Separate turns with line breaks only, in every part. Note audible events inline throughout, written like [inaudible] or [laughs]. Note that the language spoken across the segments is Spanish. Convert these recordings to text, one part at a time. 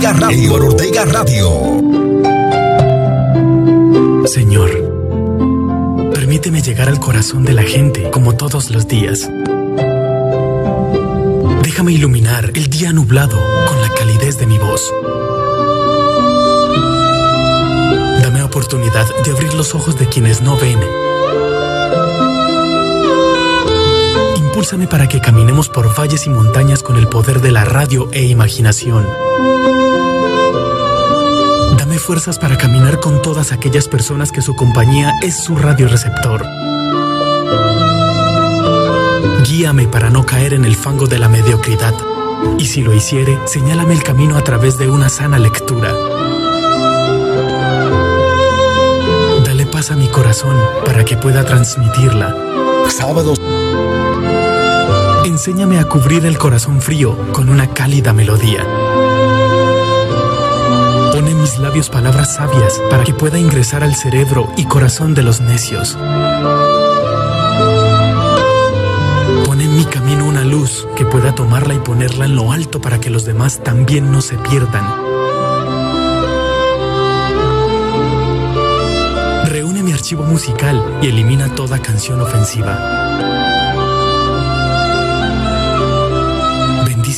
Ortega Radio. Ortega Radio.
Señor, permíteme llegar al corazón de la gente como todos los días. Déjame iluminar el día nublado con la calidez de mi voz. Dame oportunidad de abrir los ojos de quienes no ven. Impúlsame para que caminemos por valles y montañas con el poder de la radio e imaginación. Dame fuerzas para caminar con todas aquellas personas que su compañía es su radioreceptor. Guíame para no caer en el fango de la mediocridad. Y si lo hiciere, señálame el camino a través de una sana lectura. Dale paz a mi corazón para que pueda transmitirla.
Sábados.
Enséñame a cubrir el corazón frío con una cálida melodía. Pone en mis labios palabras sabias para que pueda ingresar al cerebro y corazón de los necios. Pone en mi camino una luz que pueda tomarla y ponerla en lo alto para que los demás también no se pierdan. Reúne mi archivo musical y elimina toda canción ofensiva.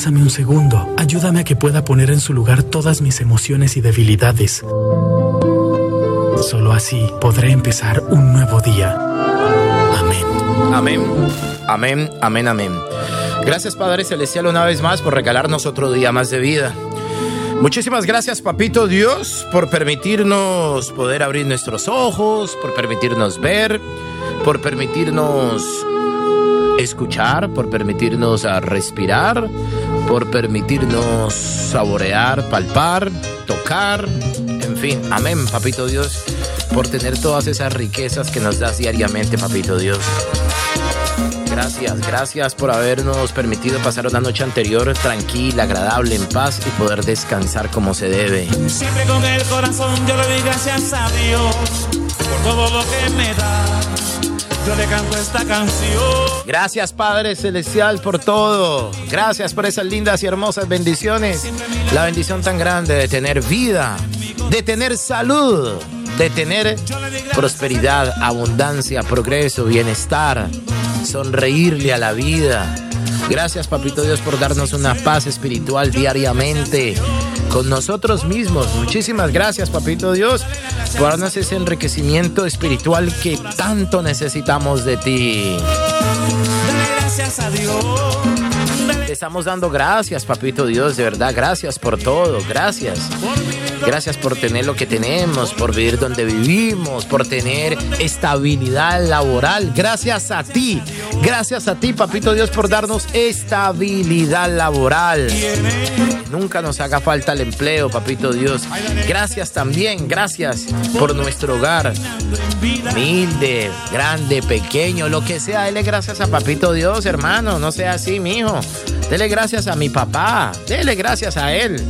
Abrázame un segundo. Ayúdame a que pueda poner en su lugar todas mis emociones y debilidades. Solo así podré empezar un nuevo día. Amén.
Amén. Amén, amén, amén. Gracias Padre Celestial una vez más por regalarnos otro día más de vida. Muchísimas gracias Papito Dios por permitirnos poder abrir nuestros ojos, por permitirnos ver, por permitirnos escuchar, por permitirnos respirar, por permitirnos saborear, palpar, tocar, en fin, amén, papito Dios, por tener todas esas riquezas que nos das diariamente, papito Dios. Gracias, gracias por habernos permitido pasar una noche anterior tranquila, agradable, en paz y poder descansar como se debe.
Siempre con el corazón yo le doy gracias a Dios por todo lo que me da. Yo le canto esta canción.
Gracias Padre Celestial por todo. Gracias por esas lindas y hermosas bendiciones. La bendición tan grande de tener vida, de tener salud, de tener prosperidad, abundancia, progreso, bienestar, sonreírle a la vida. Gracias Papito Dios por darnos una paz espiritual diariamente con nosotros mismos. Muchísimas gracias Papito Dios por darnos ese enriquecimiento espiritual que tanto necesitamos de ti.
Gracias a Dios.
Te estamos dando gracias, papito Dios, de verdad, gracias por todo, gracias. Gracias por tener lo que tenemos, por vivir donde vivimos, por tener estabilidad laboral. Gracias a ti, gracias a ti, papito Dios, por darnos estabilidad laboral. Nunca nos haga falta el empleo, papito Dios. Gracias también, gracias por nuestro hogar. Humilde, grande, pequeño, lo que sea, dele gracias a papito Dios, hermano. No sea así, mijo. Dele gracias a mi papá, dele gracias a él.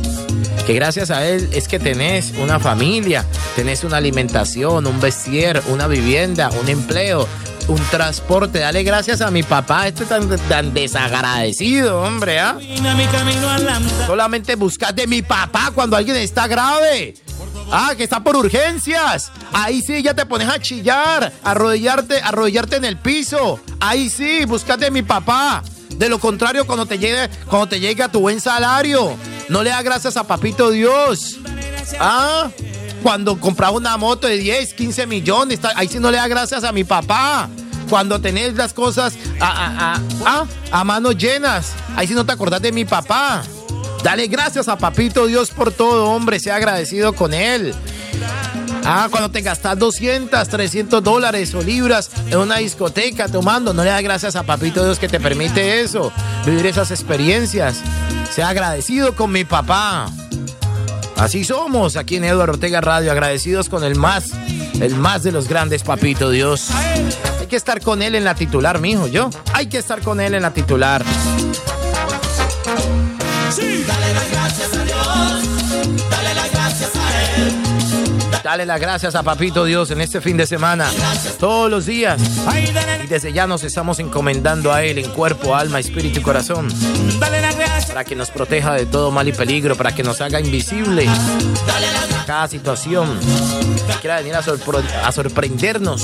Que gracias a él es que tenés una familia, tenés una alimentación, un vestir, una vivienda, un empleo, un transporte. Dale gracias a mi papá, este tan, tan desagradecido, hombre,
andar.
Solamente buscas de mi papá cuando alguien está grave. Ah, que está por urgencias. Ahí sí ya te pones a chillar, arrodillarte, arrodillarte en el piso. Ahí sí, buscas de mi papá. De lo contrario, cuando te llegue, cuando te llegue a tu buen salario, no le das gracias a papito Dios. Ah, Cuando compraba una moto de 10, 15 millones, ahí sí no le da gracias a mi papá. Cuando tenés las cosas a, a, a manos llenas, ahí sí no te acordás de mi papá. Dale gracias a Papito Dios por todo, hombre. Sea agradecido con él. Ah, cuando te gastas 200, 300 dólares o libras en una discoteca tomando, no le das gracias a Papito Dios que te permite eso, vivir esas experiencias. Sea agradecido con mi papá. Así somos aquí en Eduardo Ortega Radio, agradecidos con el más, el más de los grandes, Papito Dios. Hay que estar con él en la titular, mijo, yo. Hay que estar con él en la titular. Dale las gracias a Papito Dios en este fin de semana, todos los días. Y desde ya nos estamos encomendando a Él en cuerpo, alma, espíritu y corazón. Para que nos proteja de todo mal y peligro, para que nos haga invisible cada situación. Quiera venir a, sorprendernos.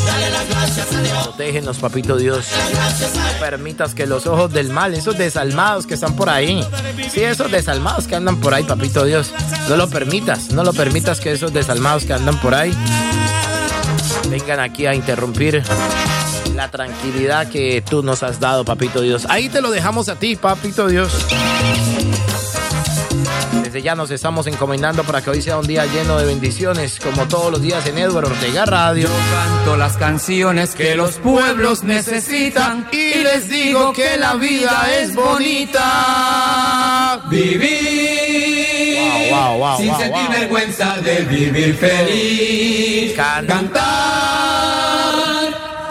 Protégenos, Papito Dios. No permitas que los ojos del mal, esos desalmados que están por ahí, sí, esos desalmados que andan por ahí, Papito Dios, no lo permitas, no lo permitas que esos desalmados que andan por ahí vengan aquí a interrumpir la tranquilidad que tú nos has dado, papito Dios. Ahí te lo dejamos a ti, papito Dios. Desde ya nos estamos encomendando para que hoy sea un día lleno de bendiciones, como todos los días en Edward Ortega Radio.
canto las canciones que los pueblos necesitan y les digo que la vida es bonita. Vivir sin sentir vergüenza de vivir feliz. Cantar.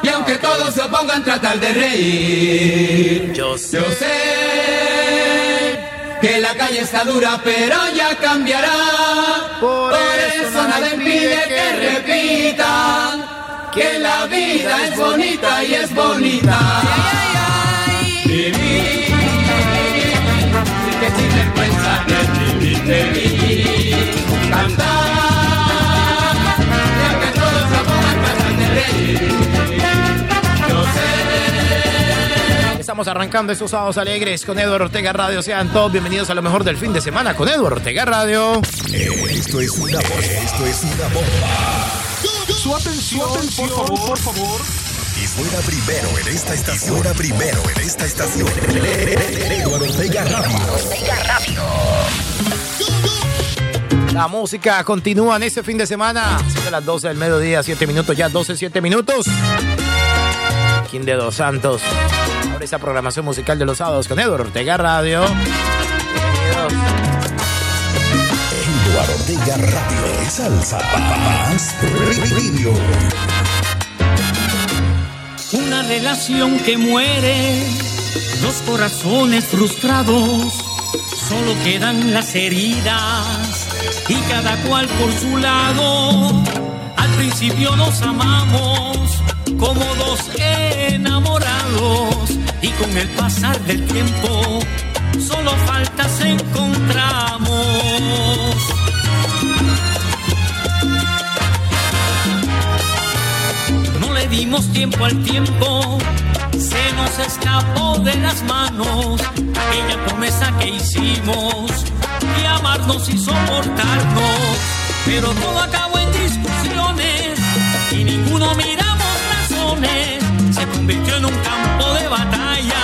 Y aunque todos se opongan, tratar de reír. Yo sé. que la calle está dura, pero ya cambiará. Por, eso, nada impide que repitan que la vida es bonita y es bonita.
Estamos arrancando estos sábados alegres con Eduardo Ortega Radio. Sean todos bienvenidos a lo mejor del fin de semana con Eduardo Ortega Radio.
Esto es una bomba. Esto es una bomba.
Su atención, por favor, por favor.
Y fuera primero en esta estación. fuera primero en esta estación. Eduardo Ortega Radio. Ortega Radio.
La música continúa en este fin de semana. a las 12 del mediodía, 7 minutos ya, 12, 7 minutos. King de Dos Santos. Ahora esa programación musical de los sábados con Eduardo Ortega Radio.
Eduardo Ortega Radio. Salsa. Radio.
Una relación que muere. Dos corazones frustrados. Solo quedan las heridas y cada cual por su lado. Al principio nos amamos como dos enamorados y con el pasar del tiempo solo faltas encontramos. No le dimos tiempo al tiempo, se nos escapó de las manos aquella promesa que hicimos y amarnos y soportarnos. Pero todo acabó en discusiones y ninguno miramos razones. Se convirtió en un campo de batalla,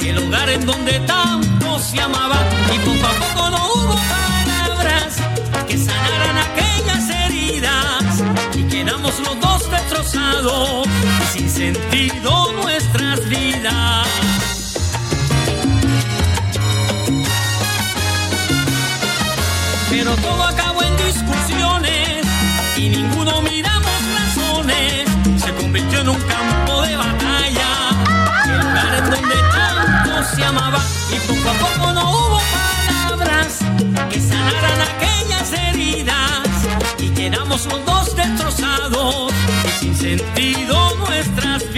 el lugar en donde tanto se amaba y poco a poco no hubo palabras los dos destrozados sin sentido nuestras vidas. pero todo acabó en discusiones y ninguno miramos razones. Se convirtió en un campo de batalla, el lugar en donde tanto se amaba y poco a poco no hubo palabras que sanaran aquellas heridas y quedamos los dos destrozados y sin sentido nuestras vidas.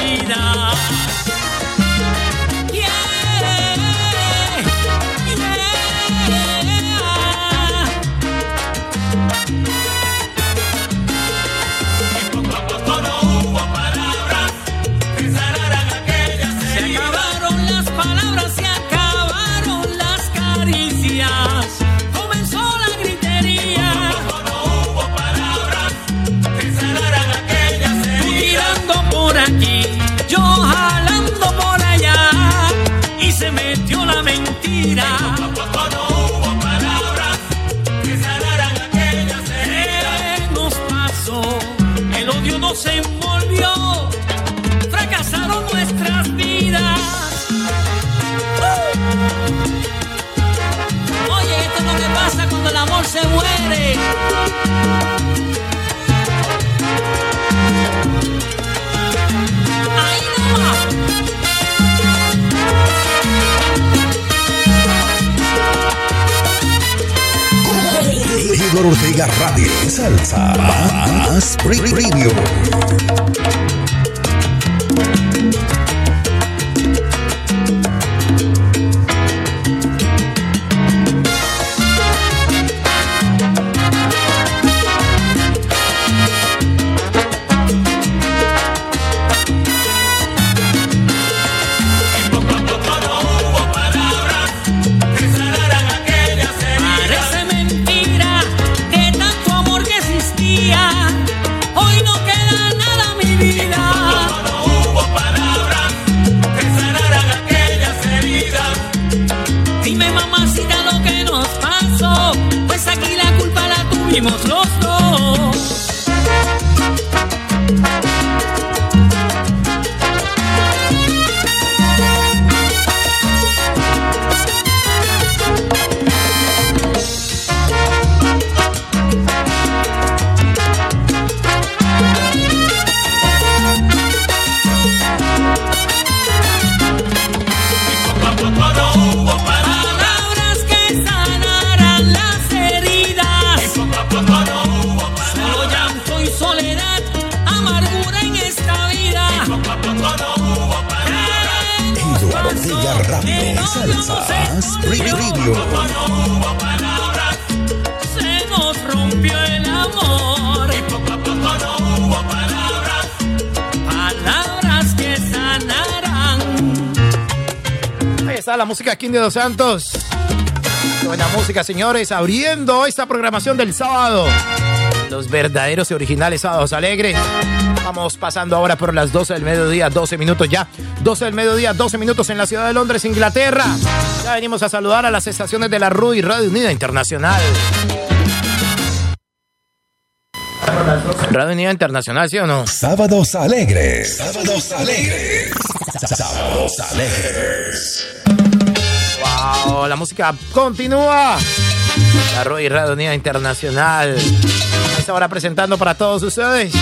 se envolvió, fracasaron nuestras vidas. Oye, esto es lo que pasa cuando el amor se muere.
Eduardo Ortega Radio. Salsa más
de Dos Santos. buena música, señores. Abriendo esta programación del sábado. Los verdaderos y originales sábados alegres. Vamos pasando ahora por las 12 del mediodía, 12 minutos ya. 12 del mediodía, 12 minutos en la ciudad de Londres, Inglaterra. Ya venimos a saludar a las estaciones de la RUI Radio Unida Internacional. Radio Unida Internacional, ¿sí o no?
Sábados alegres. Sábados alegres. Sábados alegres
la música continúa. La Roy Radio Unida Internacional. Esta hora presentando para todos ustedes.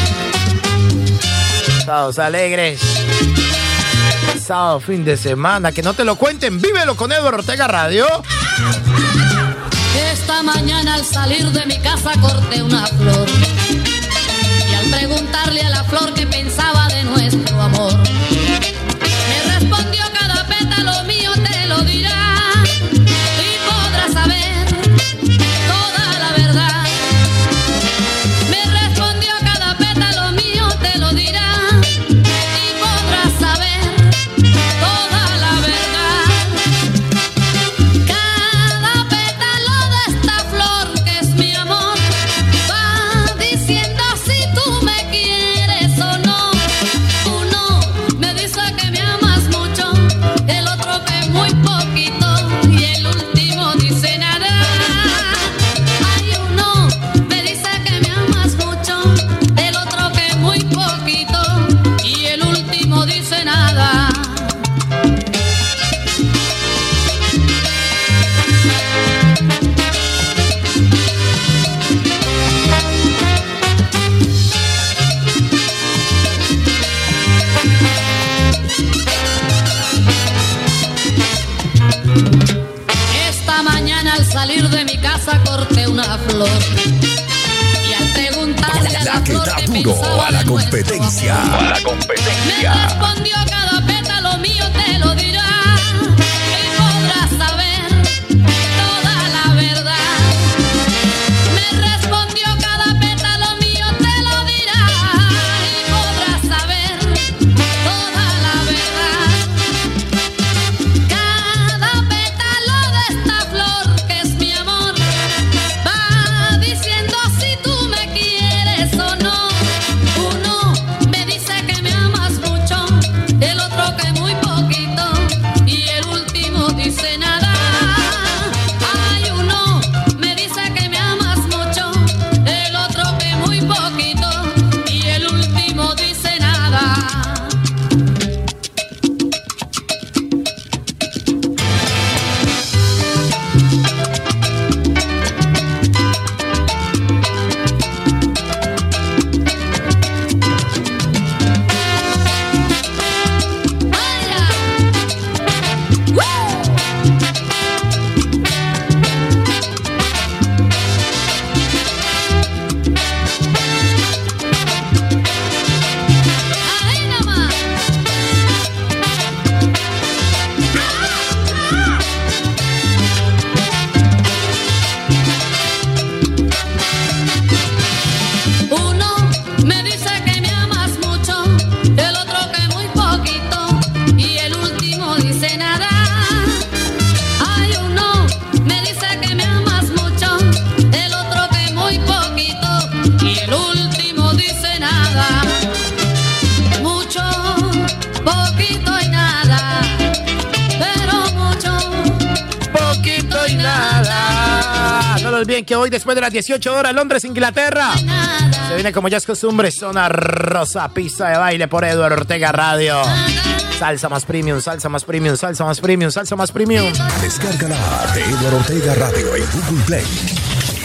Sábados alegres. Sábado, fin de semana. Que no te lo cuenten. Vívelo con Eduardo Ortega Radio.
Esta mañana al salir de mi casa corté una flor. Y al preguntarle a la flor que pensaba de nuestro amor, Y al preguntarle a la, flor que, pensaba
a la competencia, a la competencia,
me respondió cada
las 18 horas, Londres, Inglaterra, se viene como ya es costumbre, zona rosa, pista de baile por Eduardo Ortega Radio. Salsa más premium, salsa más premium, salsa más premium, salsa más premium.
Descarga la app de Eduardo Ortega Radio en Google Play.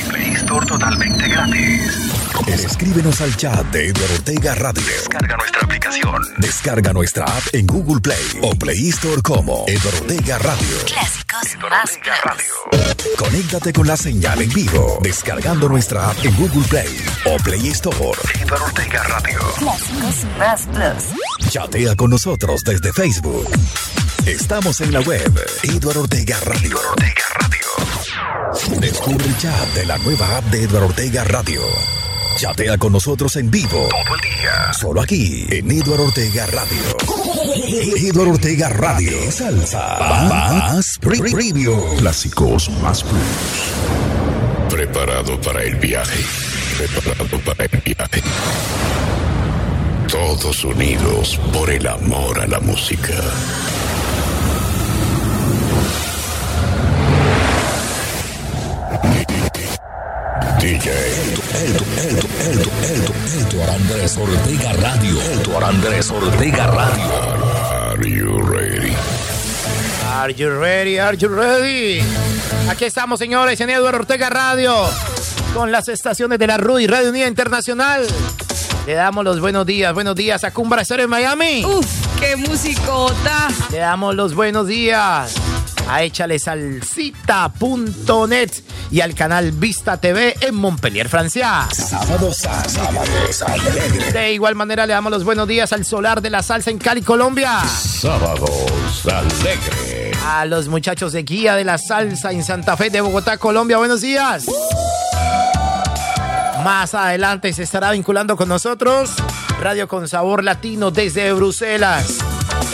Play Store totalmente gratis. Escríbenos al chat de Eduardo Ortega Radio. Descarga nuestra aplicación. Descarga nuestra app en Google Play o Play Store como Eduardo Ortega Radio.
Clásicos más
Radio. Conéctate con la señal en vivo. Descargando nuestra app en Google Play o Play Store. Eduardo Ortega Radio.
Clásicos más plus.
Chatea con nosotros desde Facebook. Estamos en la web Eduardo Ortega Radio. Eduardo Ortega Radio. Descubre el chat de la nueva app de Eduardo Ortega Radio. Chatea con nosotros en vivo todo el día. Solo aquí en Eduardo Ortega Radio. Eduardo Ortega Radio. Salsa. Más pre- preview. Clásicos más plus.
Preparado para el viaje. Preparado para el viaje. Todos unidos por el amor a la música. DJ
Eldo, Eldo, Eldo, Eldo, Eldo Andrés Ortega Radio. Eldo Andrés Ortega Radio.
Are you ready?
Are you ready? Are you ready? Aquí estamos, señores, en Eduardo Ortega Radio, con las estaciones de la RUI, Radio Unida Internacional. Le damos los buenos días, buenos días a Cumbra Estéreo en Miami.
Uf, qué musicota.
Le damos los buenos días a Échale Salsita.net y al canal Vista TV en Montpellier, Francia.
Sábados, sábados, alegre.
De igual manera le damos los buenos días al Solar de la Salsa en Cali, Colombia.
Sábados Alegre.
A los muchachos de Guía de la Salsa en Santa Fe de Bogotá, Colombia. Buenos días. Más adelante se estará vinculando con nosotros Radio con Sabor Latino desde Bruselas.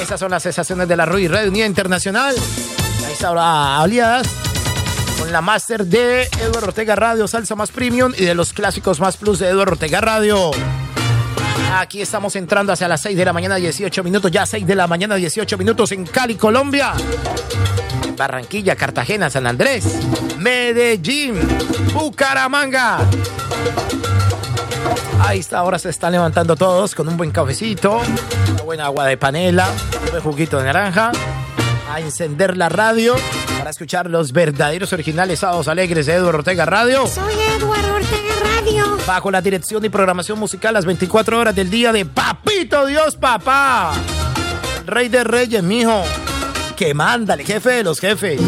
Esas son las sensaciones de la RUI Radio Unida Internacional. Está aliadas con la máster de Eduardo Ortega Radio, Salsa Más Premium y de los clásicos Más Plus de Eduardo Ortega Radio. Aquí estamos entrando hacia las 6 de la mañana, 18 minutos, ya 6 de la mañana, 18 minutos en Cali, Colombia. Barranquilla, Cartagena, San Andrés, Medellín, Bucaramanga. Ahí está, ahora se están levantando todos con un buen cafecito, una buena agua de panela, un buen juguito de naranja, a encender la radio para escuchar los verdaderos originales sábados alegres de Eduardo Ortega Radio.
Soy Eduardo Ortega Radio.
Bajo la dirección y programación musical las 24 horas del día de Papito Dios, papá. Rey de reyes, mijo. Que manda, el jefe de los jefes.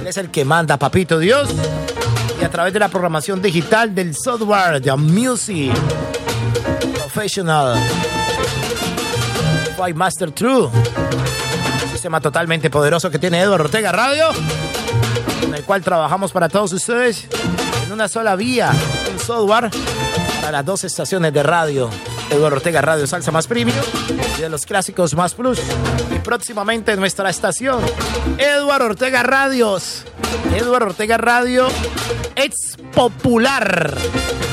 Él es el que manda, Papito Dios. Y a través de la programación digital del software de Music Professional Five Master True. Sistema totalmente poderoso que tiene Eduardo Ortega Radio. En el cual trabajamos para todos ustedes en una sola vía, un software para las dos estaciones de radio. Eduardo Ortega Radio Salsa Más Premium de los clásicos Más Plus. Y próximamente nuestra estación, Eduardo Ortega Radios. Eduardo Ortega Radio Ex Popular.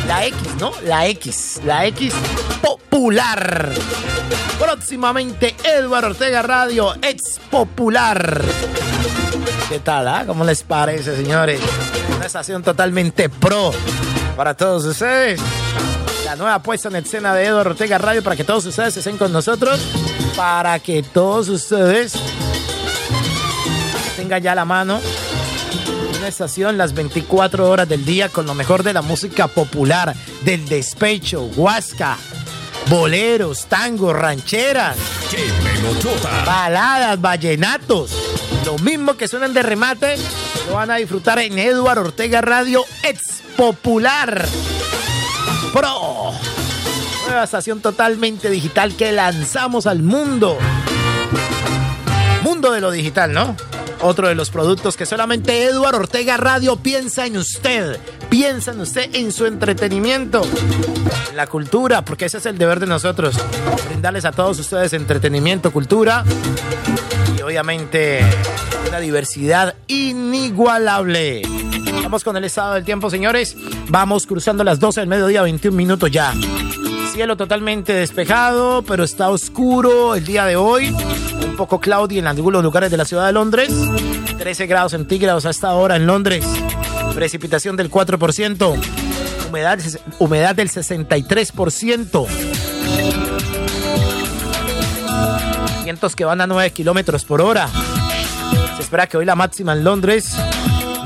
La X, ¿no? La X. La X Popular. Próximamente Eduardo Ortega Radio Ex Popular. ¿Qué tal? ah? ¿Cómo les parece, señores? Una estación totalmente pro para todos ustedes. La nueva puesta en escena de Eduardo Ortega Radio para que todos ustedes estén con nosotros. Para que todos ustedes tengan ya la mano una estación las 24 horas del día con lo mejor de la música popular, del despecho, huasca, boleros, tangos, rancheras, baladas, vallenatos. Lo mismo que suenan de remate, lo van a disfrutar en Eduardo Ortega Radio Ex Popular Pro. Nueva estación totalmente digital que lanzamos al mundo. Mundo de lo digital, ¿no? Otro de los productos que solamente Eduardo Ortega Radio piensa en usted. Piensa en usted, en su entretenimiento, en la cultura, porque ese es el deber de nosotros. Brindarles a todos ustedes entretenimiento, cultura y obviamente una diversidad inigualable. Vamos con el estado del tiempo, señores. Vamos cruzando las 12 del mediodía, 21 minutos ya. Cielo totalmente despejado, pero está oscuro el día de hoy. Un poco cloudy en algunos lugares de la ciudad de Londres. 13 grados centígrados a esta hora en Londres. Precipitación del 4%. Humedad, humedad del 63%. Vientos que van a 9 kilómetros por hora. Se espera que hoy la máxima en Londres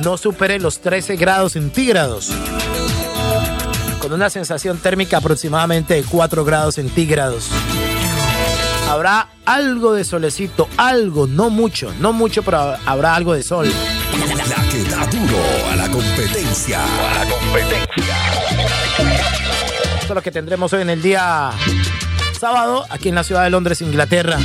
no supere los 13 grados centígrados con una sensación térmica aproximadamente de 4 grados centígrados. Habrá algo de solecito, algo, no mucho, no mucho, pero habrá algo de sol.
La que da duro a la competencia. A la competencia.
Esto es lo que tendremos hoy en el día sábado aquí en la ciudad de Londres, Inglaterra.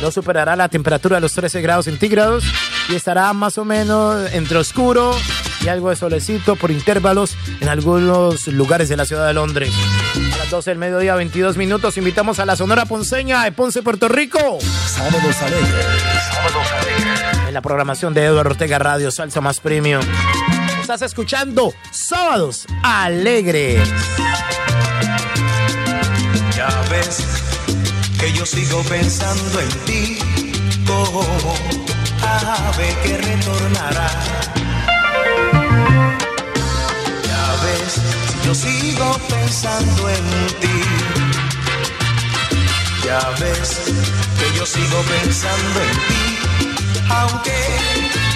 No superará la temperatura de los 13 grados centígrados y estará más o menos entre oscuro y algo de solecito por intervalos en algunos lugares de la ciudad de Londres. A las 12 del mediodía, 22 minutos, invitamos a la Sonora Ponceña de Ponce, Puerto Rico.
Sábados alegres. Sábados
alegres. En la programación de Eduardo Ortega Radio Salsa Más Premium. Estás escuchando Sábados Alegres.
Ya ves que yo sigo pensando en ti ave que retornará yo sigo pensando en ti. Ya ves que yo sigo pensando en ti, aunque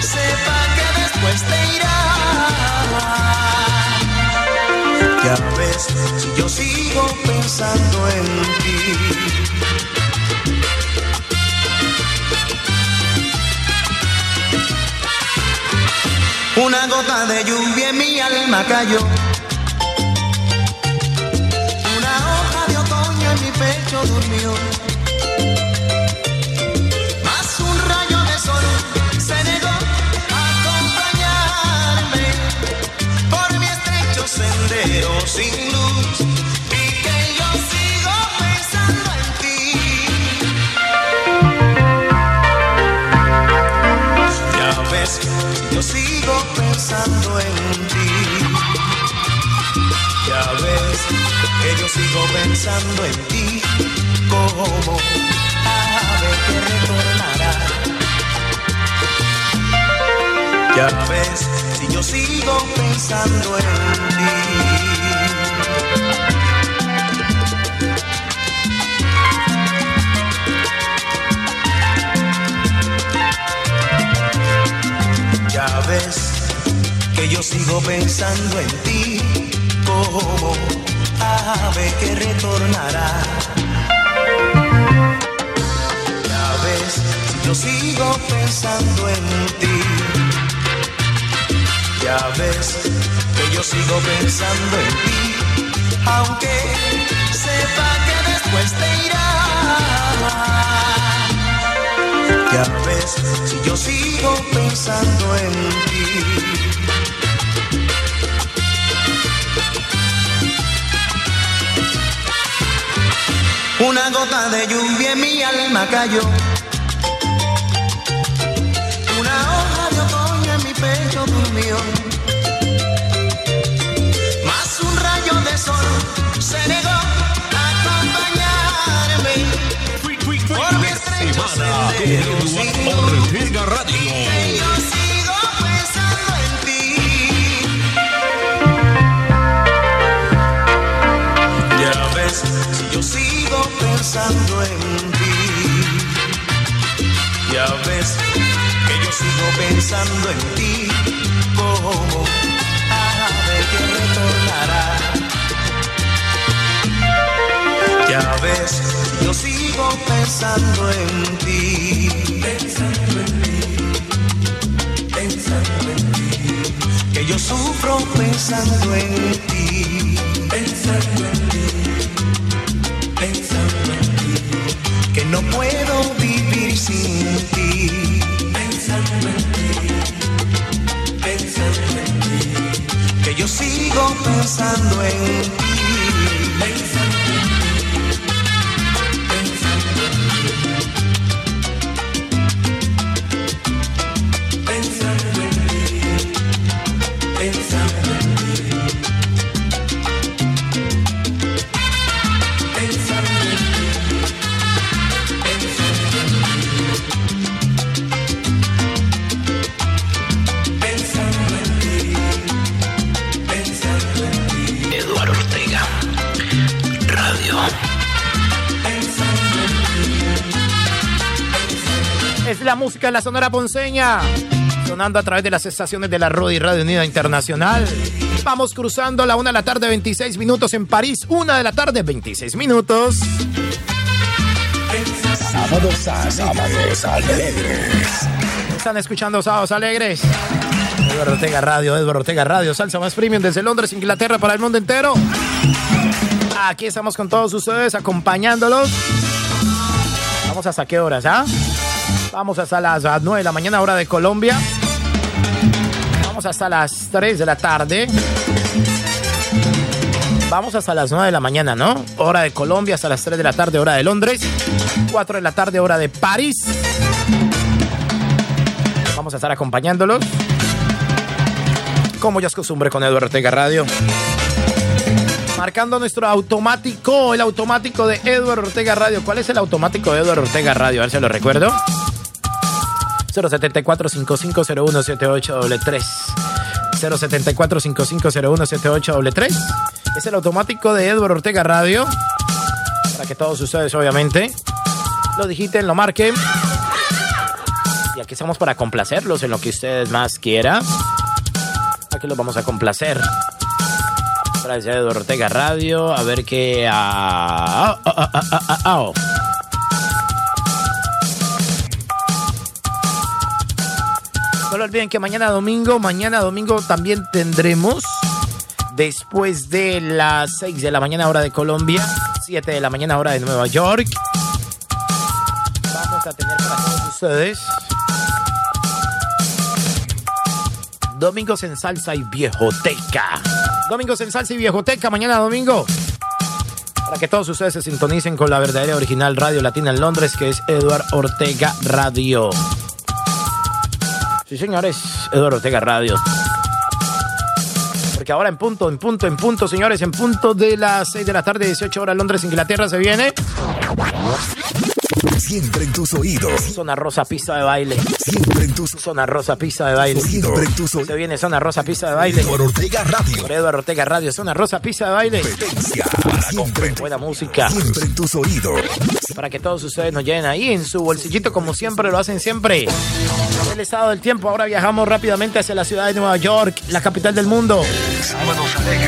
sepa que después te irá. Ya ves, yo sigo pensando en ti. Una gota de lluvia en mi alma cayó pecho durmió. Más un rayo de sol se negó a acompañarme por mi estrecho sendero sin luz pensando en ti. Ya ves que yo sigo pensando en ti como ave que retornará. Ya ves, si yo sigo pensando en ti. Ya ves que yo sigo pensando en ti como ave que retornará. yo sigo pensando en ti. Ya ves que yo sigo pensando en ti, aunque sepa que después te irá. Ya ves si yo sigo pensando en ti. Una gota de lluvia en mi alma cayó Más ti. Ya ves, si yo sigo pensando en ti. Ya ves que yo sigo pensando en ti como ave que retornará. Ya ves, yo sigo pensando en ti. Pensando en ti. Pensando en ti. Que yo sufro pensando en ti. Pensando en ti. Pensando en ti. Que no puedo vivir sin ti. Pensando en ti. Pensando en ti. Que yo sigo pensando en ti. Pensando
música de la Sonora Ponceña. Sonando a través de las estaciones de la Rudy Radio Unida Internacional. Vamos cruzando la 1 de la tarde, 26 minutos en París. 1 de la tarde, 26 minutos.
Sábados, sábados alegres.
Están escuchando Sábados Alegres. Eduardo Ortega Radio, Eduardo Ortega Radio, salsa más premium desde Londres, Inglaterra para el mundo entero. Aquí estamos con todos ustedes acompañándolos. Vamos hasta qué horas, ¿ah? Vamos hasta las 9 de la mañana, hora de Colombia. Vamos hasta las 3 de la tarde. Vamos hasta las 9 de la mañana, ¿no? Hora de Colombia, hasta las 3 de la tarde, hora de Londres. 4 de la tarde, hora de París. Vamos a estar acompañándolos. Como ya es costumbre con Eduardo Ortega Radio. Marcando nuestro automático, el automático de Eduardo Ortega Radio. ¿Cuál es el automático de Eduardo Ortega Radio? A ver si lo recuerdo. 074 5501 7833 074 5501 7833 Es el automático de Eduardo Ortega Radio. Para que todos ustedes, obviamente, lo digiten, lo marquen. Y aquí estamos para complacerlos en lo que ustedes más quieran. Aquí los vamos a complacer. Gracias a Eduardo Ortega Radio. A ver qué. ah, ah, ah, No lo olviden que mañana domingo, mañana domingo también tendremos, después de las 6 de la mañana hora de Colombia, 7 de la mañana hora de Nueva York, vamos a tener para todos ustedes Domingos en Salsa y Viejoteca. Domingos en Salsa y Viejoteca, mañana domingo. Para que todos ustedes se sintonicen con la verdadera original Radio Latina en Londres, que es Eduard Ortega Radio. Sí, señores, Eduardo Ortega Radio. Porque ahora en punto, en punto, en punto, señores, en punto de las 6 de la tarde, 18 horas, Londres, Inglaterra, se viene.
Siempre en tus oídos.
Zona rosa, pista de baile.
Siempre en tus
Zona rosa, pista de baile.
Siempre en tus oídos.
Se viene Zona rosa, pista de baile.
Eduardo Ortega Radio.
Por Eduardo Ortega Radio, Zona rosa, pista de baile.
Competencia. Siempre, en-
Buena música.
siempre en tus oídos.
Para que todos ustedes nos lleven ahí en su bolsillito, como siempre lo hacen siempre. Estado del tiempo. Ahora viajamos rápidamente hacia la ciudad de Nueva York, la capital del mundo.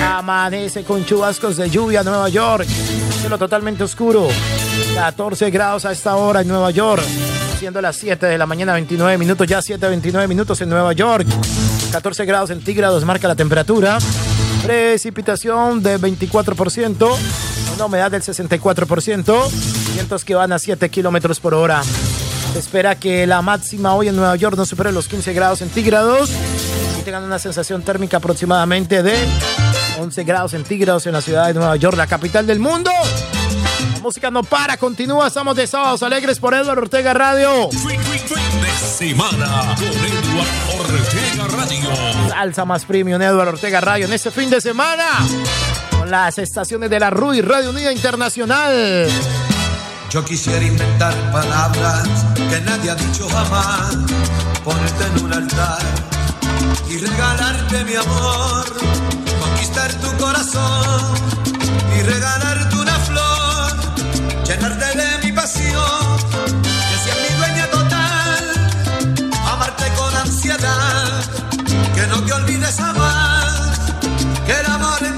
Amanece con chubascos de lluvia Nueva York. Cielo totalmente oscuro. 14 grados a esta hora en Nueva York. Siendo las 7 de la mañana, 29 minutos, ya 7, 29 minutos en Nueva York. 14 grados centígrados marca la temperatura. Precipitación de 24%. Una humedad del 64%. Vientos que van a 7 kilómetros por hora. Espera que la máxima hoy en Nueva York no supere los 15 grados centígrados y tengan una sensación térmica aproximadamente de 11 grados centígrados en la ciudad de Nueva York, la capital del mundo. La música no para, continúa. Estamos de sábados alegres por Eduardo Ortega Radio.
De semana con Eduardo Ortega Radio.
Salsa más premium, Eduardo Ortega Radio en este fin de semana. Con las estaciones de la RUI Radio Unida Internacional.
Yo quisiera inventar palabras que nadie ha dicho jamás, ponerte en un altar y regalarte mi amor, conquistar tu corazón y regalarte una flor, llenarte de mi pasión, que seas mi dueña total, amarte con ansiedad, que no te olvides jamás, que el amor entre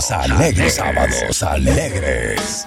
Sábados, alegres, sábados alegres.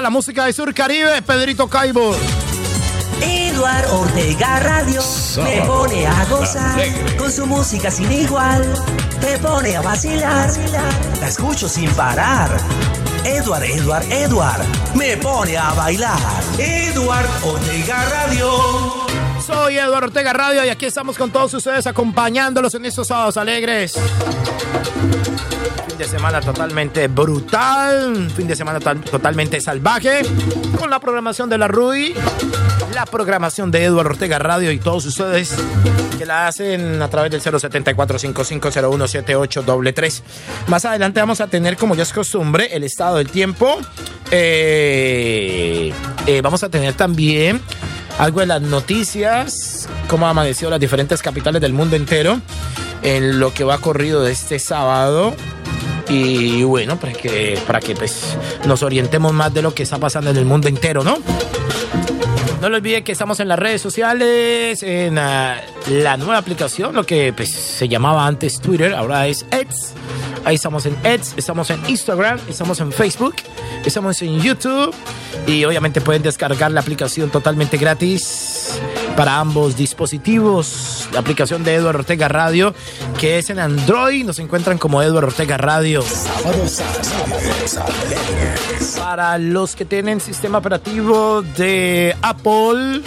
La
música de Sur Caribe, Pedrito Caibo.
Eduard Ortega Radio me pone a gozar con su música sin igual. Te pone a vacilar, la escucho sin parar. Eduard, Eduard, Eduard me pone a bailar. Eduard Ortega Radio.
Soy Eduardo Ortega Radio y aquí estamos con todos ustedes acompañándolos en estos sábados alegres. De semana totalmente brutal, fin de semana tal- totalmente salvaje, con la programación de la RUI, la programación de Eduardo Ortega Radio y todos ustedes que la hacen a través del 074-5501-7833. Más adelante vamos a tener, como ya es costumbre, el estado del tiempo. Eh, eh, vamos a tener también algo de las noticias, cómo ha amanecido las diferentes capitales del mundo entero en lo que va corrido de este sábado. Y bueno, para que, para que pues, nos orientemos más de lo que está pasando en el mundo entero, ¿no? No lo olviden que estamos en las redes sociales, en ah, la nueva aplicación, lo que pues, se llamaba antes Twitter, ahora es X. Ahí estamos en X, estamos en Instagram, estamos en Facebook, estamos en YouTube y obviamente pueden descargar la aplicación totalmente gratis para ambos dispositivos. La aplicación de Eduardo Ortega Radio, que es en Android, nos encuentran como Eduardo Ortega Radio. Para los que tienen sistema operativo de Apple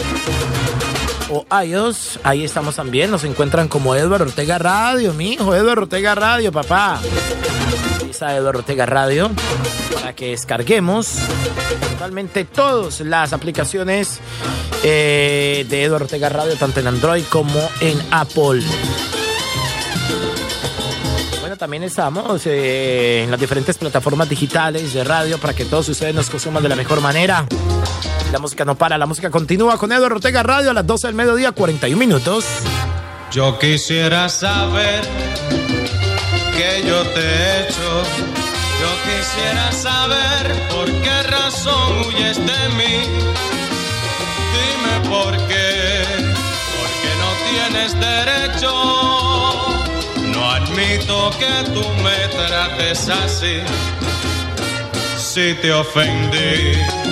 iOS, ahí estamos también. Nos encuentran como Eduardo Ortega Radio, mi hijo, Eduardo Ortega Radio, papá. Está Eduardo Ortega Radio para que descarguemos totalmente todas las aplicaciones eh, de Eduardo Ortega Radio, tanto en Android como en Apple. También estamos eh, en las diferentes plataformas digitales de radio para que todos ustedes nos consuman de la mejor manera. La música no para, la música continúa con Eduardo Ortega Radio a las 12 del mediodía, 41 minutos.
Yo quisiera saber que yo te he hecho. Yo quisiera saber por qué razón huyes de mí. Dime por qué, porque no tienes derecho. No admito que tú me trates así. Si te ofendí,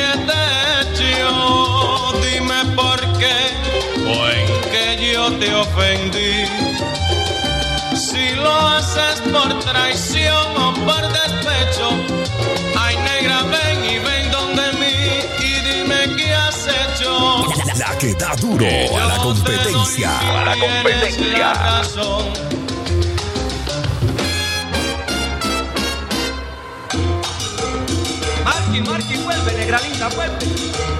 que te he hecho. Dime por qué o en que yo te ofendí. Si lo haces por traición o por despecho, ay negra, ven y ven donde mí y dime qué has hecho.
La que da duro a la competencia. A la
razón.
Marky, Marky, vuelve, negra linda, vuelve.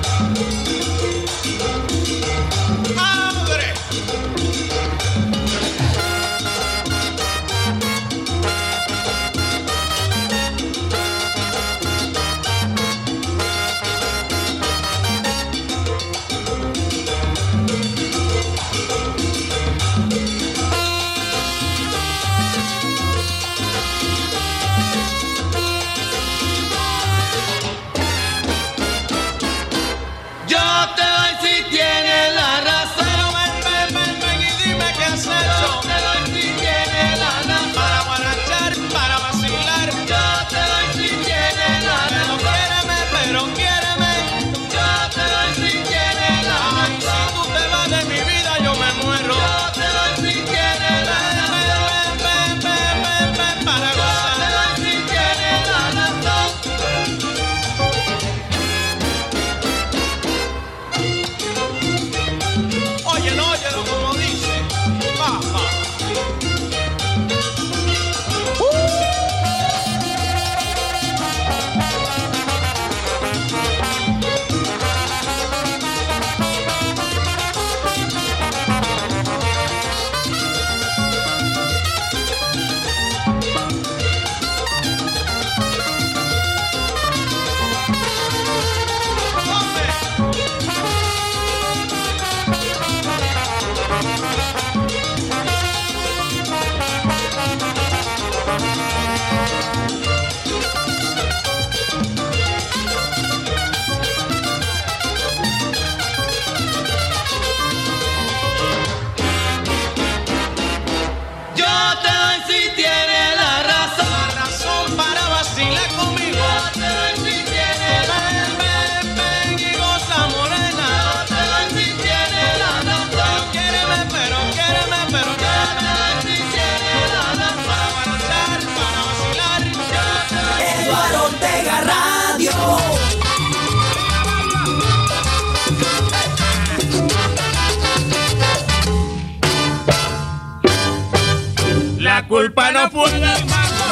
Culpa no fue del mango,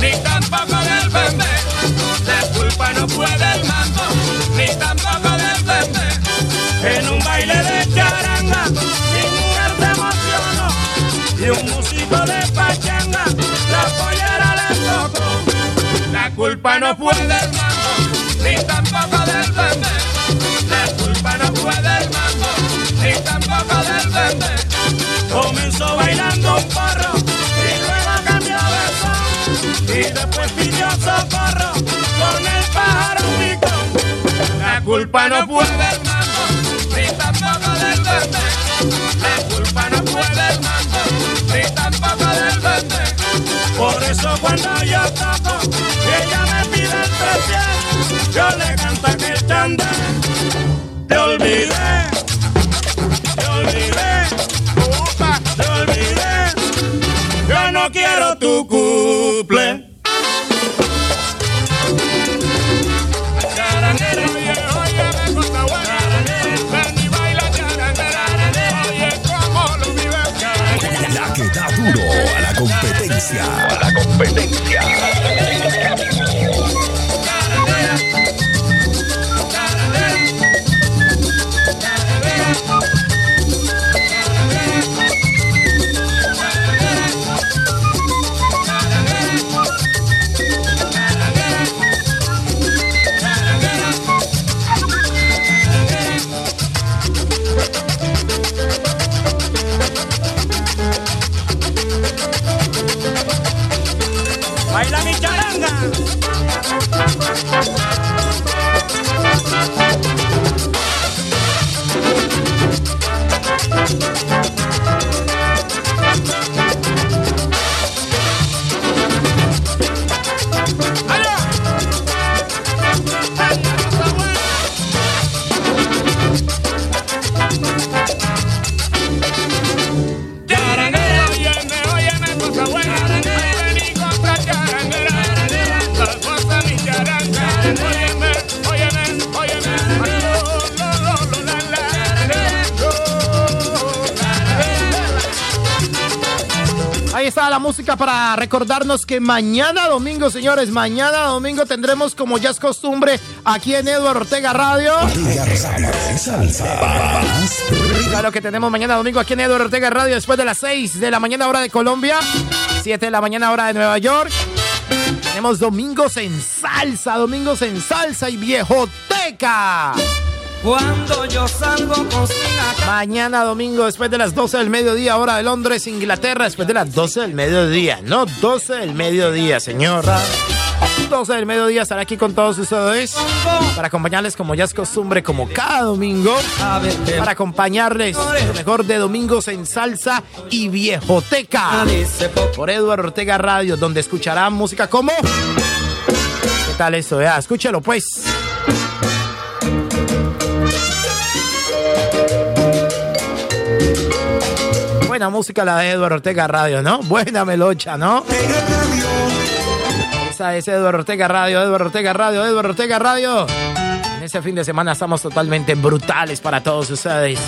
ni tampoco del bebé. La culpa no fue del mango, ni tampoco del bebé. En un baile de charanga, mi mujer se emocionó. Y un músico de pachanga, la pollera le tocó. La culpa no fue del mango, ni tampoco del bebé. Culpa no fue del mango, ni tampoco del bebé. La culpa no fue del mango, ni tampoco del bebé. Por eso cuando yo toco ella me pide el precio, yo le canto aquel chandé. Te olvidé, te olvidé, te olvidé. Yo no quiero tu cumple.
Competencia. La competencia.
Para recordarnos que mañana domingo, señores, mañana domingo tendremos como ya es costumbre aquí en Eduardo Ortega Radio. Claro que tenemos mañana domingo aquí en Eduardo Ortega Radio después de las 6 de la mañana hora de Colombia, 7 de la mañana hora de Nueva York. Tenemos domingos en salsa, domingos en salsa y viejoteca.
Cuando yo salgo con
Mañana domingo después de las 12 del mediodía, hora de Londres, Inglaterra, después de las 12 del mediodía, no 12 del mediodía, señora. 12 del mediodía estaré aquí con todos ustedes para acompañarles como ya es costumbre, como cada domingo, para acompañarles lo mejor de domingos en salsa y viejoteca por Eduardo Ortega Radio, donde escucharán música como... ¿Qué tal eso? Ya, escúchalo pues. Buena música la de Eduardo Ortega Radio, ¿no? Buena melocha, ¿no? Esa es Eduardo Ortega Radio, Eduardo Ortega Radio, Eduardo Ortega Radio. En ese fin de semana estamos totalmente brutales para todos ustedes.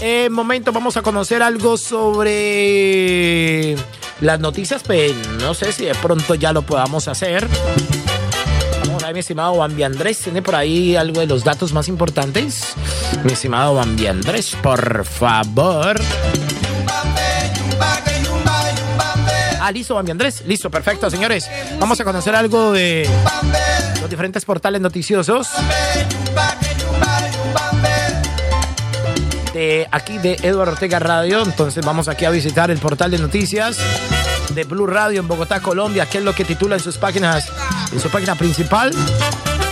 En momento vamos a conocer algo sobre las noticias, pero no sé si de pronto ya lo podamos hacer. Vamos a ver, mi estimado Bambi Andrés, ¿tiene por ahí algo de los datos más importantes? Mi estimado Bambi Andrés, por favor. Ah, listo, Bambi Andrés. Listo, perfecto, señores. Vamos a conocer algo de los diferentes portales noticiosos. De aquí de Eduardo Ortega Radio. Entonces vamos aquí a visitar el portal de noticias de Blue Radio en Bogotá, Colombia. ¿Qué es lo que titula en sus páginas, en su página principal?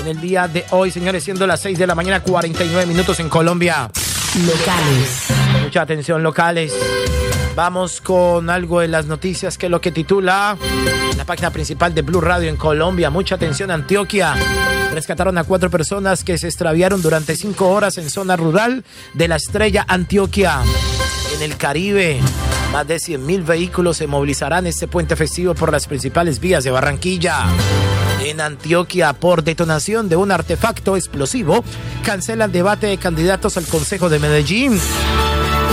En el día de hoy, señores, siendo las 6 de la mañana, 49 minutos en Colombia.
Locales.
Mucha atención, locales. Vamos con algo de las noticias que es lo que titula la página principal de Blue Radio en Colombia. Mucha atención, Antioquia. Rescataron a cuatro personas que se extraviaron durante cinco horas en zona rural de la estrella Antioquia. En el Caribe, más de 100 mil vehículos se movilizarán este puente festivo por las principales vías de Barranquilla. En Antioquia, por detonación de un artefacto explosivo, cancelan debate de candidatos al Consejo de Medellín.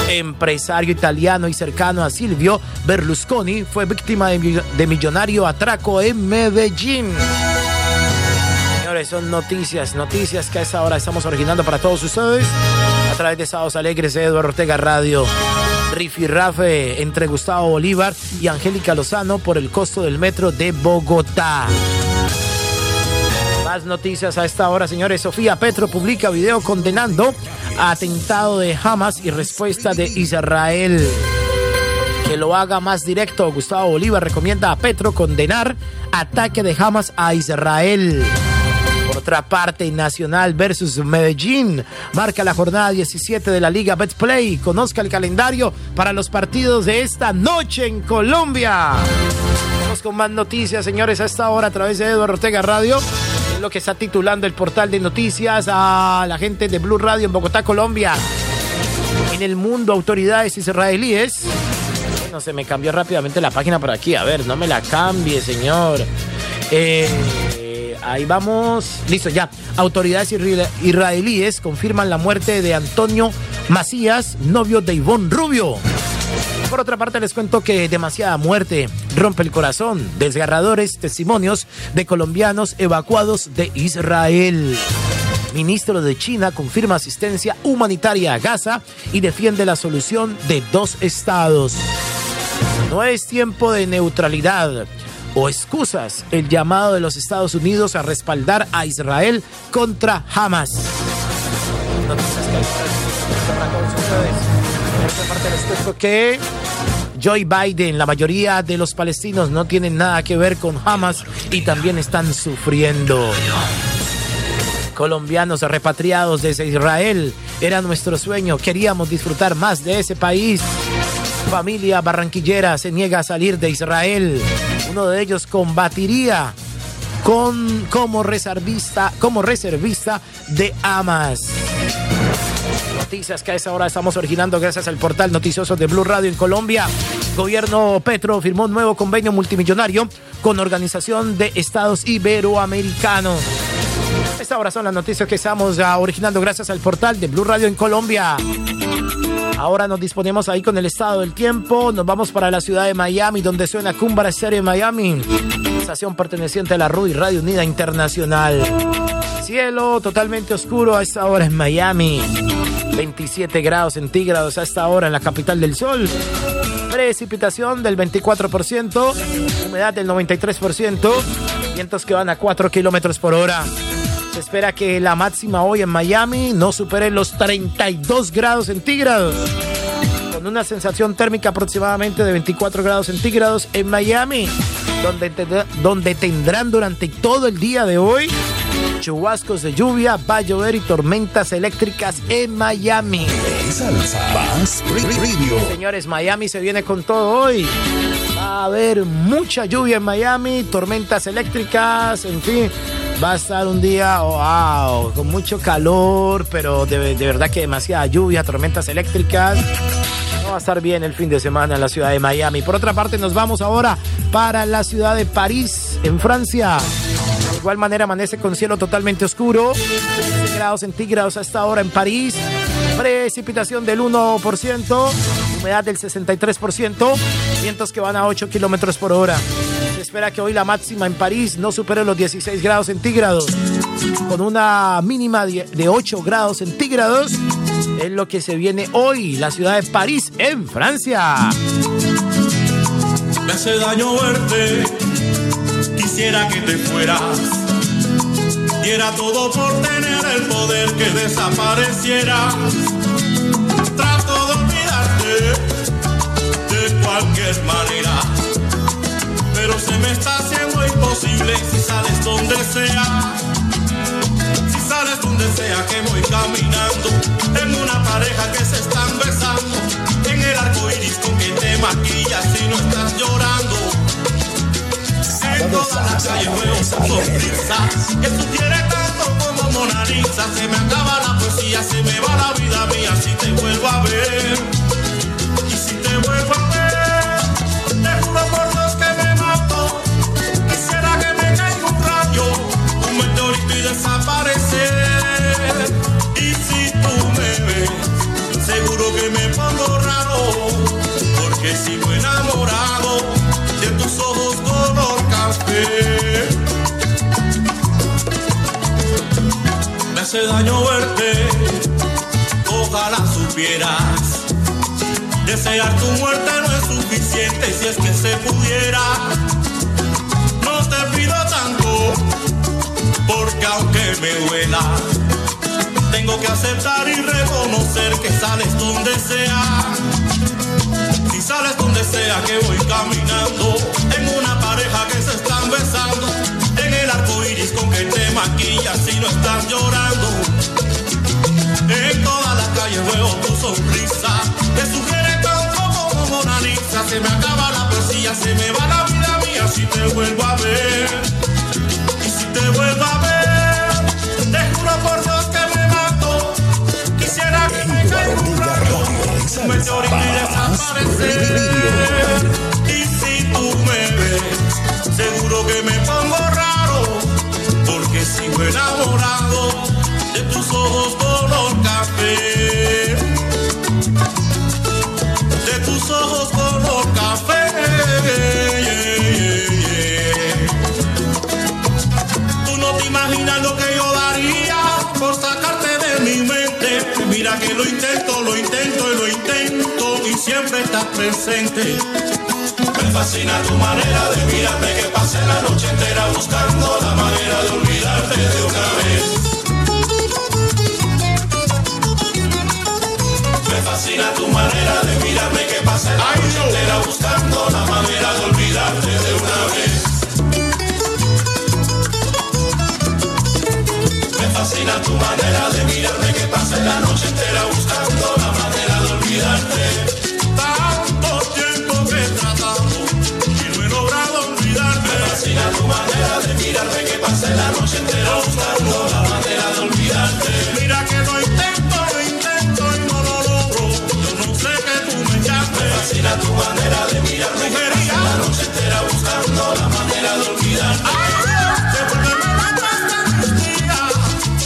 Empresario italiano y cercano a Silvio Berlusconi, fue víctima de, mi- de millonario atraco en Medellín. Señores, son noticias, noticias que a esa hora estamos originando para todos ustedes a través de Sábados Alegres de Eduardo Ortega Radio. Rifirrafe entre Gustavo Bolívar y Angélica Lozano por el costo del metro de Bogotá. Más noticias a esta hora, señores. Sofía Petro publica video condenando atentado de Hamas y respuesta de Israel. Que lo haga más directo. Gustavo Bolívar recomienda a Petro condenar ataque de Hamas a Israel. Por otra parte, Nacional versus Medellín marca la jornada 17 de la Liga Betplay. Conozca el calendario para los partidos de esta noche en Colombia. Vamos con más noticias, señores, a esta hora a través de Eduardo Ortega Radio. Lo que está titulando el portal de noticias a la gente de Blue Radio en Bogotá, Colombia. En el mundo, autoridades israelíes. No se me cambió rápidamente la página por aquí. A ver, no me la cambie, señor. Eh, ahí vamos. Listo, ya. Autoridades isra- israelíes confirman la muerte de Antonio Macías, novio de Ivonne Rubio. Por otra parte, les cuento que demasiada muerte rompe el corazón. Desgarradores testimonios de colombianos evacuados de Israel. Ministro de China confirma asistencia humanitaria a Gaza y defiende la solución de dos estados. No es tiempo de neutralidad o excusas el llamado de los Estados Unidos a respaldar a Israel contra Hamas. Por parte, que Joe Biden, la mayoría de los palestinos no tienen nada que ver con Hamas y también están sufriendo. Colombianos repatriados desde Israel, era nuestro sueño, queríamos disfrutar más de ese país. Familia barranquillera se niega a salir de Israel. Uno de ellos combatiría con, como, reservista, como reservista de Hamas. Noticias que a esa hora estamos originando gracias al portal noticioso de Blue Radio en Colombia. Gobierno Petro firmó un nuevo convenio multimillonario con Organización de Estados Iberoamericanos. Esta hora son las noticias que estamos ah, originando gracias al portal de Blue Radio en Colombia. Ahora nos disponemos ahí con el estado del tiempo. Nos vamos para la ciudad de Miami, donde suena Cumbra Estéreo en Miami. Estación perteneciente a la RUI Radio Unida Internacional. Cielo totalmente oscuro a esta hora en Miami. 27 grados centígrados a esta hora en la capital del sol. Precipitación del 24%, humedad del 93%, vientos que van a 4 kilómetros por hora. Se espera que la máxima hoy en Miami no supere los 32 grados centígrados. Con una sensación térmica aproximadamente de 24 grados centígrados en Miami, donde, donde tendrán durante todo el día de hoy chubascos de lluvia, va a llover y tormentas eléctricas en Miami. Señores, Miami se viene con todo hoy. Va a haber mucha lluvia en Miami, tormentas eléctricas, en fin. Va a estar un día, wow, con mucho calor, pero de, de verdad que demasiada lluvia, tormentas eléctricas. No va a estar bien el fin de semana en la ciudad de Miami. Por otra parte, nos vamos ahora para la ciudad de París, en Francia. De igual manera amanece con cielo totalmente oscuro. 15 grados centígrados a esta hora en París. Precipitación del 1%. Humedad del 63%. Vientos que van a 8 kilómetros por hora. Se espera que hoy la máxima en París no supere los 16 grados centígrados. Con una mínima de de 8 grados centígrados. Es lo que se viene hoy. La ciudad de París en Francia.
Me hace daño quisiera que te fueras. Diera todo por tener el poder que desaparecieras. Trato de olvidarte de cualquier manera, pero se me está haciendo imposible si sales donde sea. Si sales donde sea que voy caminando, tengo una pareja que se están besando. En el arco iris con que te maquillas si no estás llorando. Toda la calle veo tu sonrisa, que tú quieres tanto como Mona. Se me acaba la poesía, se me va la vida mía si te vuelvo a ver. Y si te Me hace daño verte, ojalá supieras. Desear tu muerte no es suficiente si es que se pudiera. No te pido tanto, porque aunque me duela, tengo que aceptar y reconocer que sales donde sea. Si sales donde sea que voy caminando, están besando, en el arco iris con que te maquillas y no están llorando. En toda la calle veo tu sonrisa, te sugiere tanto como Mona Lisa. Se me acaba la poesía, se me va la vida mía si te vuelvo a ver. Y si te vuelvo a ver, te juro por Dios que me mato. Quisiera que me caiga un rayo, un meteorito y desaparecer. Y si tú me ves, seguro que me pongo raro, porque sigo enamorado de tus ojos color café. De tus ojos color café. Tú no te imaginas lo que yo daría por sacarte de mi mente. Mira que lo intento, lo intento y lo intento y siempre estás presente. Me fascina tu manera de mirarme que pasé la noche entera buscando la manera de olvidarte de una vez. Me fascina tu manera de mirarme que pasé la noche entera buscando la manera de olvidarte de una vez. Me fascina tu manera de mirarme manera de olvidarte. Días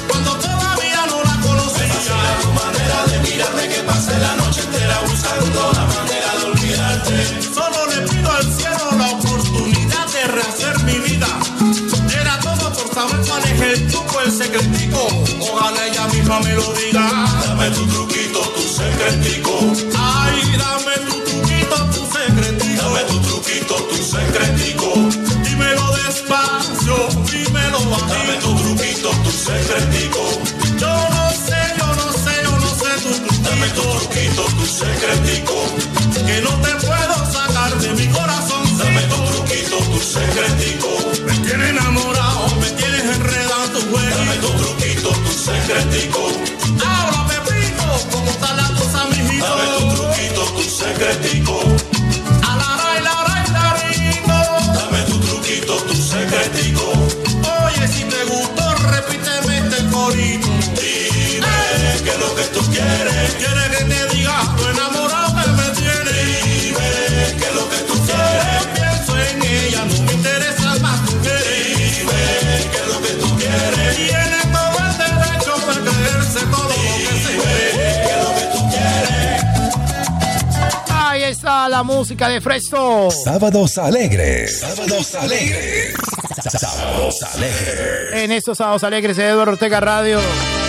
cuando todavía no la conocía. Tu manera de mirarme que pasé la noche entera buscando la manera de olvidarte. Solo le pido al cielo la oportunidad de rehacer mi vida. Era todo por saber cuál es el truco, el secretico. Ojalá ella misma me lo diga. Dame tu truquito, tu secretico. Ay, dame tu truquito, tu secretico. Dame tu truquito, tu secretico. Secretico. Yo no sé, yo no sé, yo no sé tu truquito. Dame tu truquito, tu secretico. Que no te puedo sacar de mi corazón. Dame tu truquito, tu secretico. Me tienes enamorado, me tienes enredado en tu juego. Dame tu truquito, tu secretico. Quieres. ¿Quieres que te diga lo enamorado que me tienes? Dime qué es lo que tú quieres. Pienso en ella, no me interesa más mujeres. Dime qué es lo que tú quieres. Tiene todo el derecho de creerse todo lo que se cree. ¿Qué es lo que tú quieres?
Ahí está la música de Fresco.
Sábados alegres. Sábados alegres. Sábados alegres.
En estos sábados alegres de Eduardo Ortega Radio.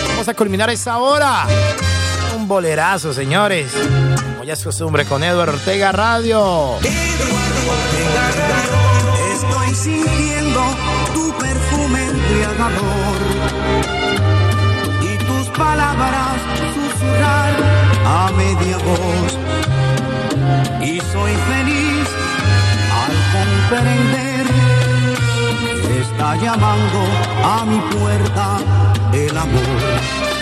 Vamos a culminar esta hora. Bolerazo, señores. Como ya es costumbre con Eduardo Ortega Radio.
Estoy sintiendo tu perfume embriagador y tus palabras susurrar a media voz. Y soy feliz al comprender que está llamando a mi puerta el amor.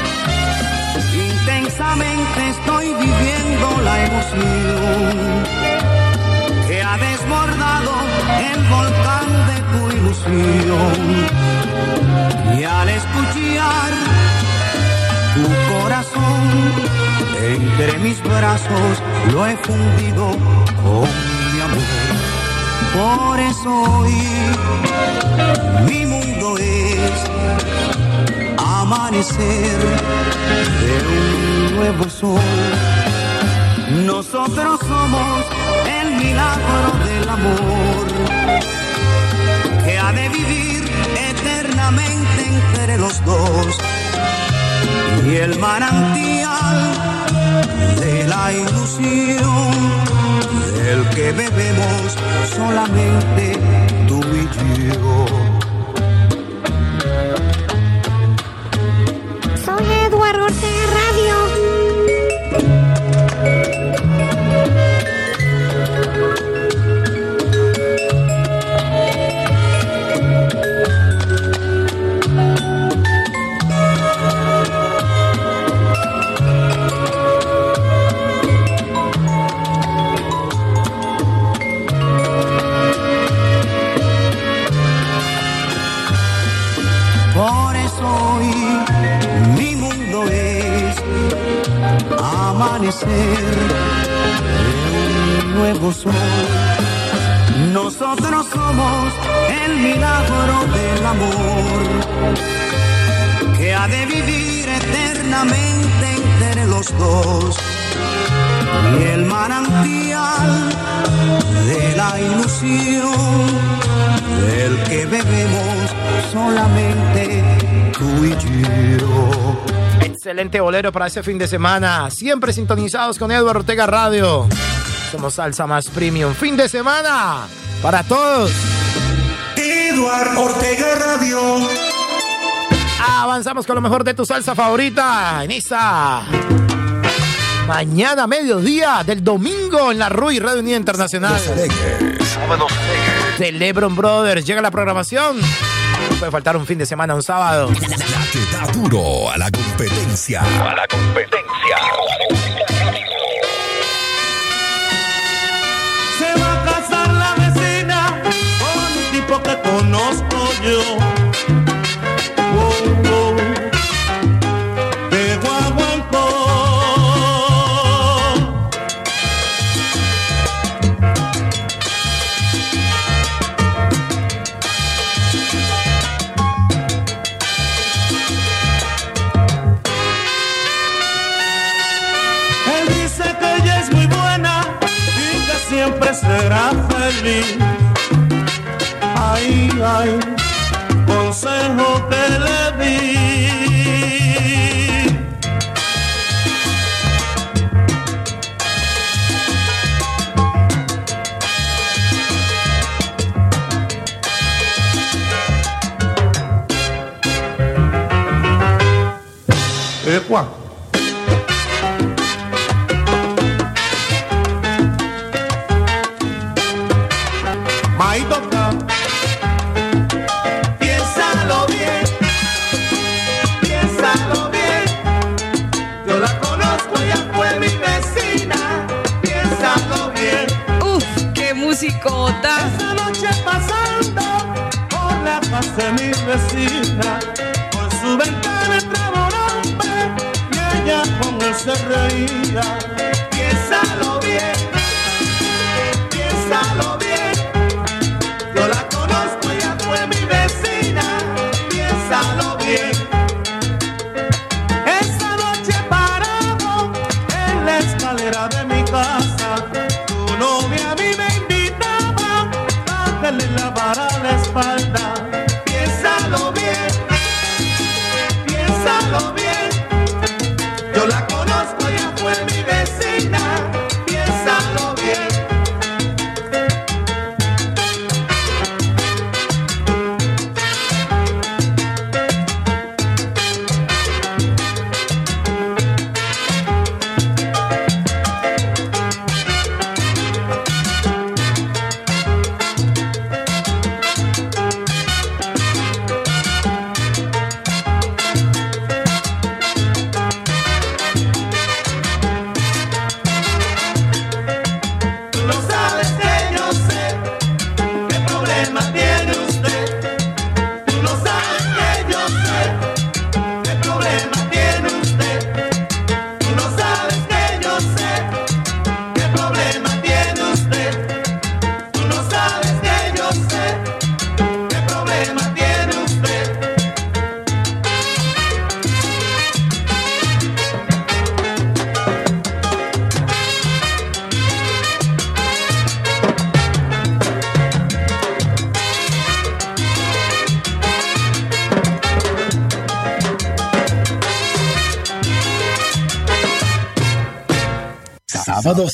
Estoy viviendo la emoción que ha desbordado el volcán de tu ilusión. Y al escuchar tu corazón entre mis brazos lo he fundido con mi amor. Por eso hoy mi mundo es amanecer de un nuevo sol. Nosotros somos el milagro del amor que ha de vivir eternamente entre los dos y el manantial de la ilusión del que bebemos solamente tú y yo. De un nuevo sol. Nosotros somos el milagro del amor que ha de vivir eternamente entre los dos y el manantial de la ilusión del que bebemos solamente tú y yo.
Excelente bolero para ese fin de semana. Siempre sintonizados con Eduardo Ortega Radio. Somos salsa más premium. Fin de semana para todos.
Eduardo Ortega Radio.
Avanzamos con lo mejor de tu salsa favorita en esta mañana mediodía del domingo en la RUI Radio Unida Internacional. De Lebron Brothers. Llega la programación. No puede faltar un fin de semana, un sábado.
Da duro a la competencia. A la competencia.
Ay, ay,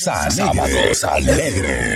Sábados alegres.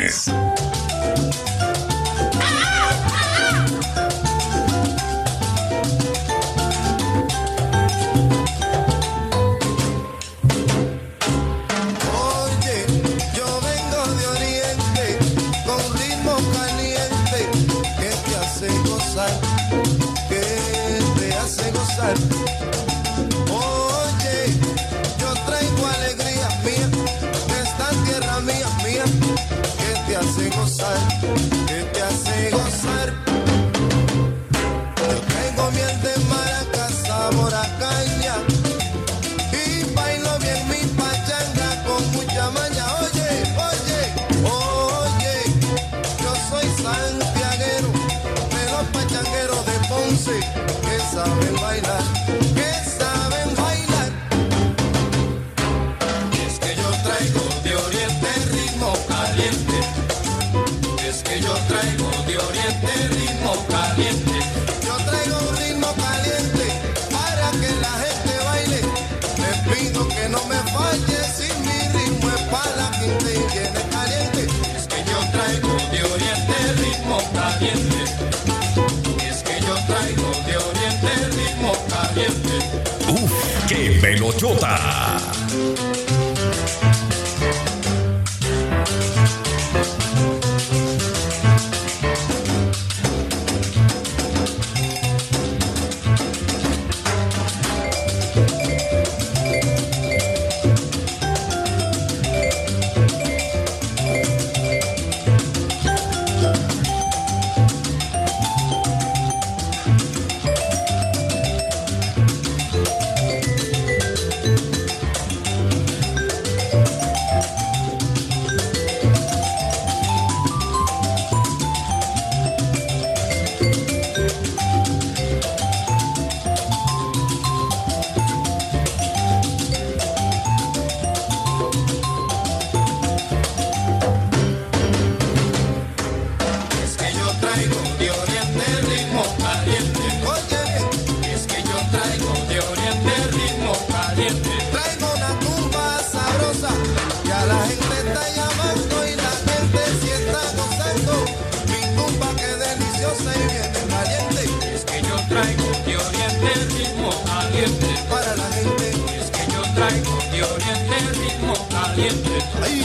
Caliente. Ay.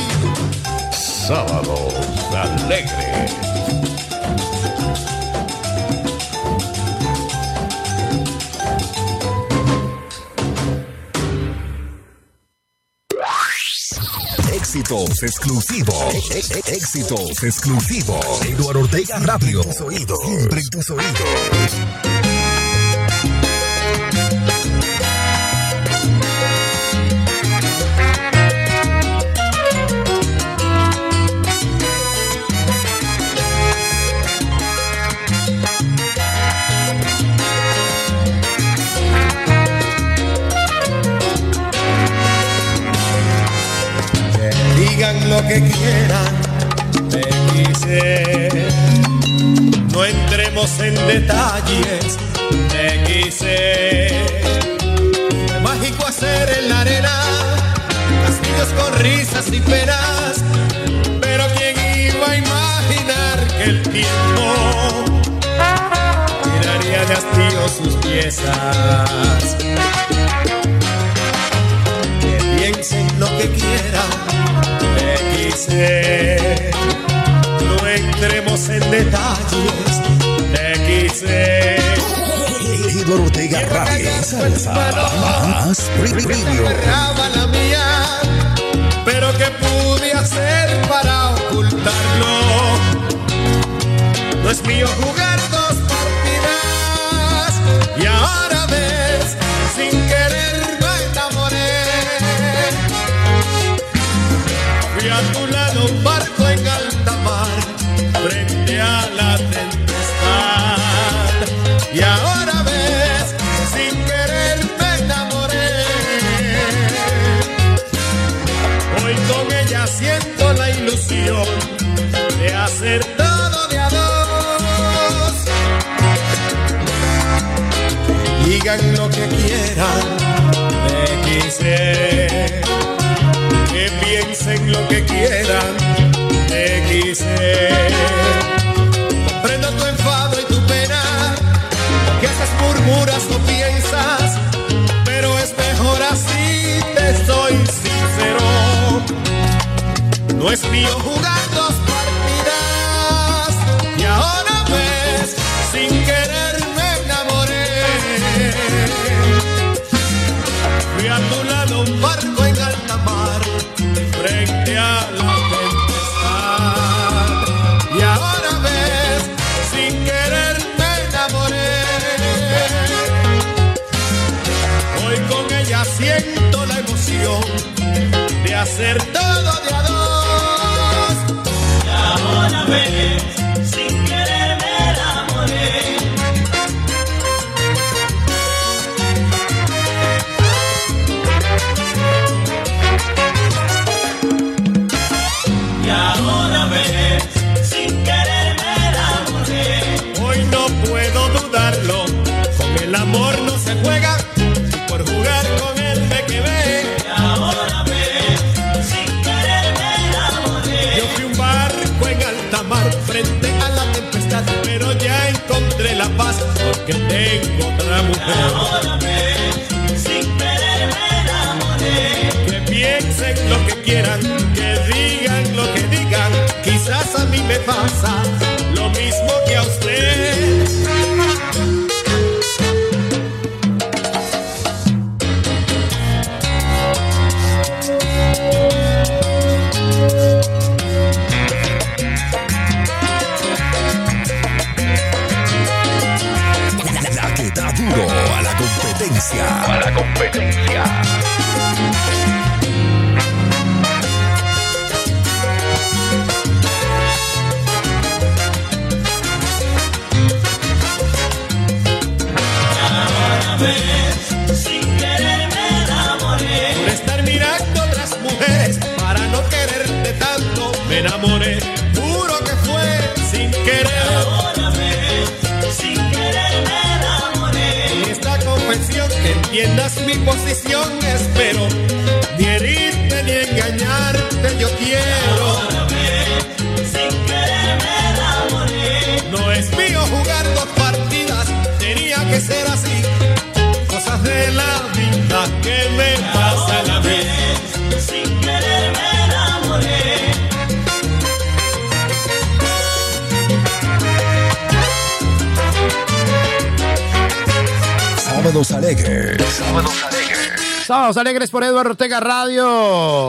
Sábados alegres. Éxitos exclusivos. E- e- Éxitos exclusivos. Eduardo Ortega Radio. Tus oídos. Siempre en tus oídos.
Que quieran, te quise. No entremos en detalles, te quise. Fue mágico hacer en la arena castillos con risas y penas. Pero quién iba a imaginar que el tiempo tiraría de hastío sus piezas. Que piensen lo que quieran, quise. No entremos en detalles, te quise.
Eduardo Ortega Radio. Salsa. Más
la mía, pero que pude hacer para ocultarlo. No es mío jugar dos partidas y ahora ilusión de hacer todo de a dos. Digan lo que quieran, te quise. Que piensen lo que quieran, te quise. Comprendo tu enfado y tu pena, que haces murmuras no es mío jugar dos partidas y ahora ves, sin querer me enamoré. Fui a tu lado un barco en alta mar, frente a la tempestad. Y ahora ves, sin querer me enamoré. Hoy con ella siento la emoción de hacer todo ahora porque tengo otra mujer. sin querer me enamoré. Que piensen lo que quieran, que digan lo que digan, quizás a mí me pasa A entiendas mi posición, espero. Ni herirte ni engañarte, yo quiero.
Sábados alegres. Sábados
Sábados alegres por Eduardo Ortega Radio.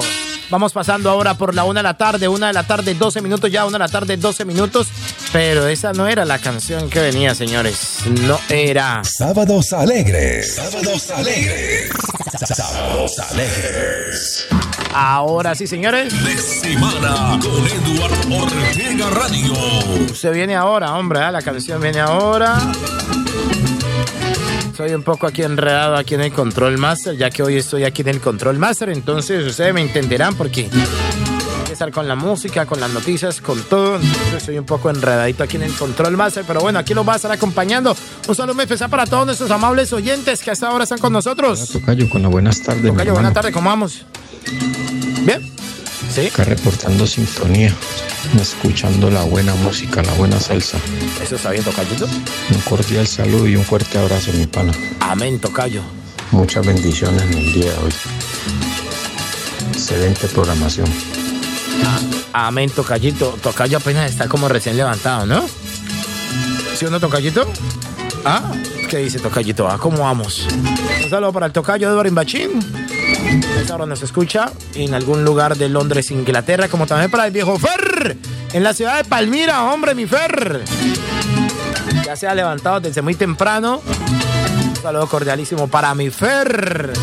Vamos pasando ahora por la una de la tarde, una de la tarde, 12 minutos ya, una de la tarde, 12 minutos. Pero esa no era la canción que venía, señores. No era.
Sábados alegres. Sábados alegres. Sábados alegres.
Ahora sí, señores.
De semana con Eduardo Ortega Radio.
Se viene ahora, hombre, ¿eh? la canción viene ahora. Soy un poco aquí enredado aquí en el Control Master, ya que hoy estoy aquí en el Control Master, entonces ustedes me entenderán porque empezar con la música, con las noticias, con todo. Soy un poco enredadito aquí en el Control Master, pero bueno, aquí los va a estar acompañando. Un saludo especial para todos nuestros amables oyentes que hasta ahora están con nosotros.
Tocayo, con la buenas tardes.
Tocayo, buenas tardes, ¿cómo vamos? Bien. Sí.
Acá reportando sintonía, escuchando la buena música, la buena salsa.
Eso está bien, Tocayito.
Un cordial saludo y un fuerte abrazo, mi pana.
Amén, Tocayo.
Muchas bendiciones en el día de hoy. Excelente programación.
Amén, Tocayito. Tocayo apenas está como recién levantado, ¿no? ¿Sí o no, Tocayito? Ah, ¿qué dice Tocayito? Ah, ¿cómo vamos? Un saludo para el Tocayo Eduardo Imbachín. Esa hora nos escucha en algún lugar de Londres, Inglaterra, como también para el viejo Fer, en la ciudad de Palmira, hombre, mi Fer. Ya se ha levantado desde muy temprano. Un saludo cordialísimo para mi Fer.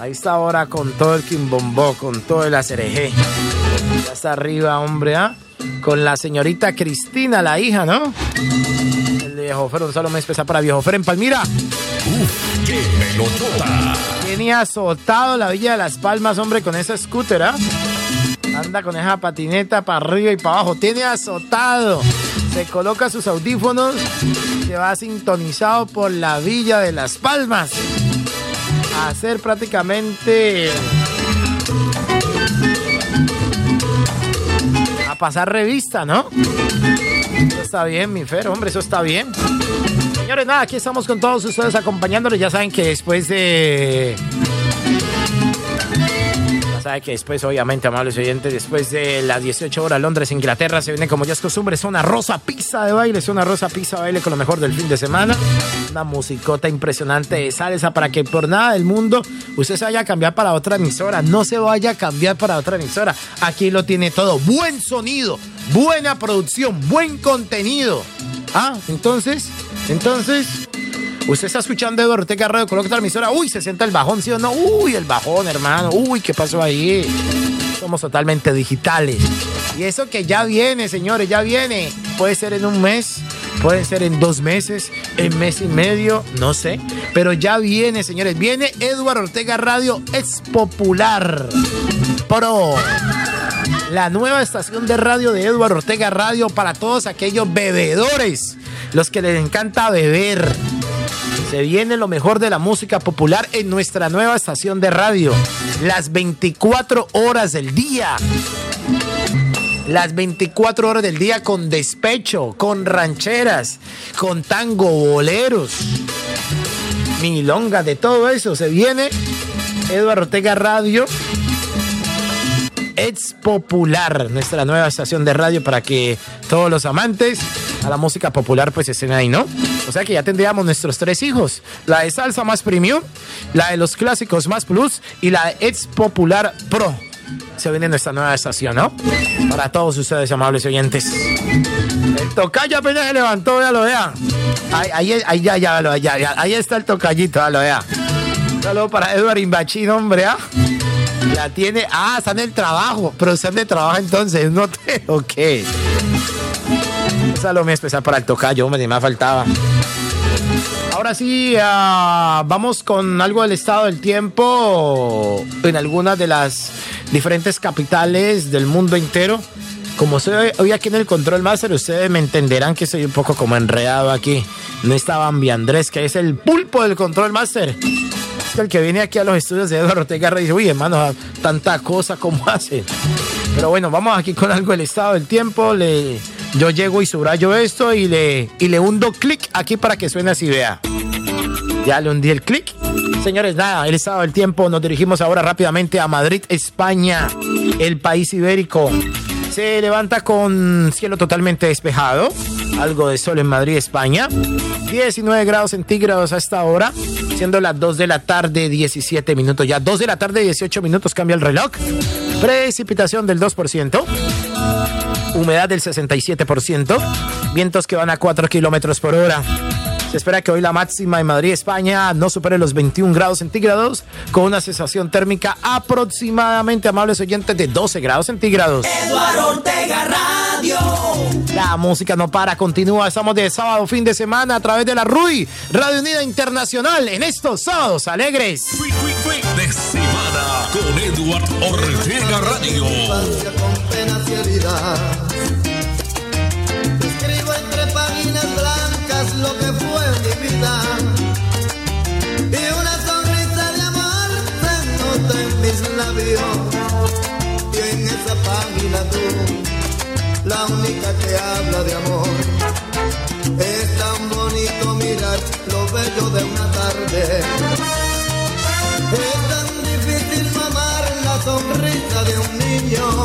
Ahí está ahora con todo el quimbombó, con todo el acereje. Ya está arriba, hombre, ¿ah? Con la señorita Cristina, la hija, ¿no? El viejo Fer, un saludo muy especial para viejo Fer en Palmira.
¡Qué melodota!
Tenía azotado la Villa de las Palmas, hombre, con esa scooter, ¿ah? Anda con esa patineta para arriba y para abajo. Tiene azotado. Se coloca sus audífonos. Se va sintonizado por la Villa de las Palmas. A hacer prácticamente. A pasar revista, ¿no? Eso está bien, mi Fer, hombre, eso está bien. Señores, nada, aquí estamos con todos ustedes acompañándoles. Ya saben que después de Sabe que después, obviamente, amables oyentes, después de las 18 horas Londres, Inglaterra, se viene como ya es costumbre, es una rosa pizza de baile, es una rosa pizza de baile con lo mejor del fin de semana. Una musicota impresionante de salsa para que por nada del mundo usted se vaya a cambiar para otra emisora. No se vaya a cambiar para otra emisora. Aquí lo tiene todo. Buen sonido, buena producción, buen contenido. Ah, entonces, entonces, Usted está escuchando Eduardo Ortega Radio, coloca otra emisora. Uy, se sienta el bajón, ¿sí o no? Uy, el bajón, hermano. Uy, ¿qué pasó ahí? Somos totalmente digitales. Y eso que ya viene, señores, ya viene. Puede ser en un mes, puede ser en dos meses, en mes y medio, no sé. Pero ya viene, señores. Viene Eduardo Ortega Radio, es popular. Pro. La nueva estación de radio de Eduardo Ortega Radio para todos aquellos bebedores, los que les encanta beber. Se viene lo mejor de la música popular en nuestra nueva estación de radio. Las 24 horas del día. Las 24 horas del día con despecho, con rancheras, con tango, boleros, milonga, de todo eso. Se viene Eduardo Ortega Radio. Es popular, nuestra nueva estación de radio para que todos los amantes a la música popular pues estén ahí, ¿no? O sea que ya tendríamos nuestros tres hijos, la de salsa más premium, la de los clásicos más plus y la de Ex Popular Pro. Se viene nuestra nueva estación, ¿no? Para todos ustedes, amables oyentes. El tocayo apenas se levantó, ya lo vea. Ahí, ahí, ya, ya, ya, ahí está el tocallito, ya lo vea. Saludo para Eduard Imbachín, hombre, ¿ah? La tiene. Ah, está en el trabajo. Pero está el trabajo entonces, ¿no te? Ok. Muy especial para el tocayo, ni más faltaba. Ahora sí, ah, vamos con algo del estado del tiempo en algunas de las diferentes capitales del mundo entero. Como soy hoy aquí en el Control Master, ustedes me entenderán que soy un poco como enredado aquí. No está Bambi Andrés, que es el pulpo del Control Master. Es el que viene aquí a los estudios de Eduardo Ortega y dice, uy, hermano, tanta cosa como hacen. Pero bueno, vamos aquí con algo del estado del tiempo. Le, yo llego y subrayo esto y le, y le hundo clic aquí para que suene así, vea. Ya le hundí el clic. Señores, nada, el estado del tiempo. Nos dirigimos ahora rápidamente a Madrid, España, el país ibérico. Se levanta con cielo totalmente despejado. Algo de sol en Madrid, España. 19 grados centígrados a esta hora. Siendo las 2 de la tarde, 17 minutos. Ya 2 de la tarde, 18 minutos cambia el reloj. Precipitación del 2%. Humedad del 67%. Vientos que van a 4 kilómetros por hora. Se espera que hoy la máxima en Madrid, España, no supere los 21 grados centígrados, con una sensación térmica aproximadamente, amables oyentes, de 12 grados centígrados.
Eduardo Ortega Radio.
La música no para, continúa. Estamos de sábado, fin de semana, a través de la RUI, Radio Unida Internacional, en estos sábados alegres.
De semana con Edward Ortega Radio.
Tú, la única que habla de amor. Es tan bonito mirar lo bello de una tarde. Es tan difícil mamar la sonrisa de un niño.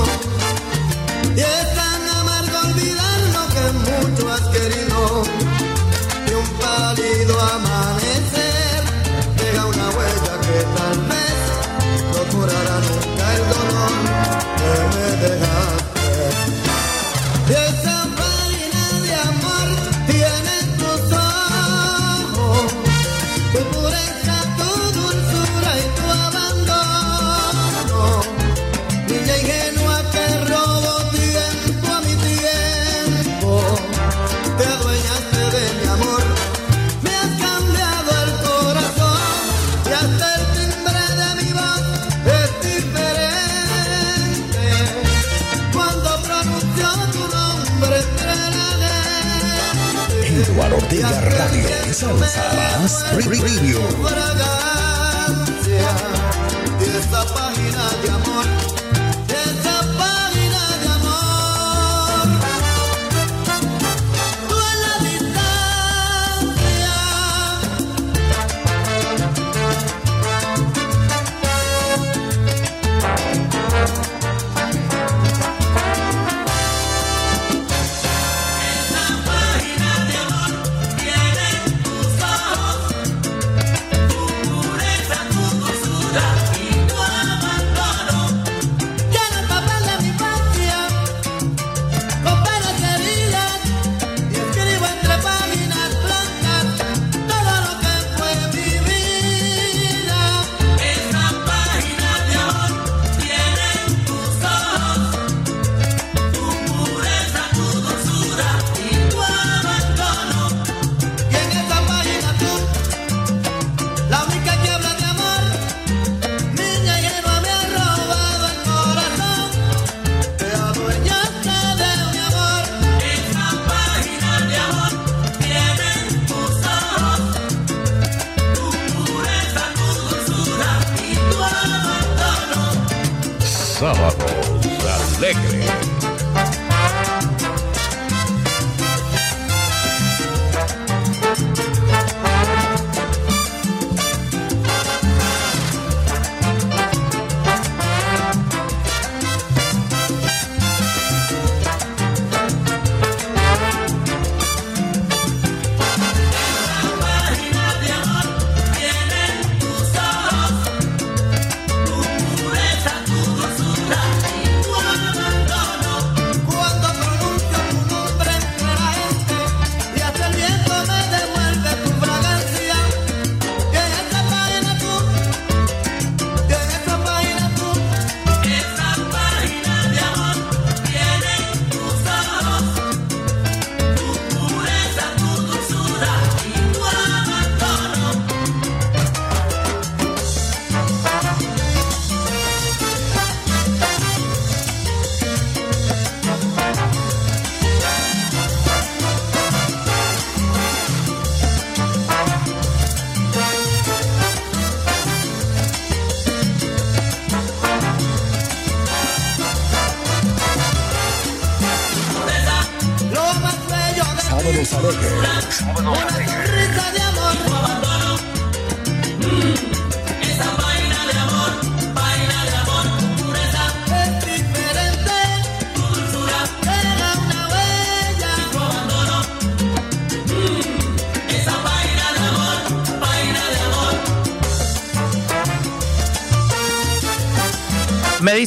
Ortega Radio. Salsa más Radio.
esta
página
de amor,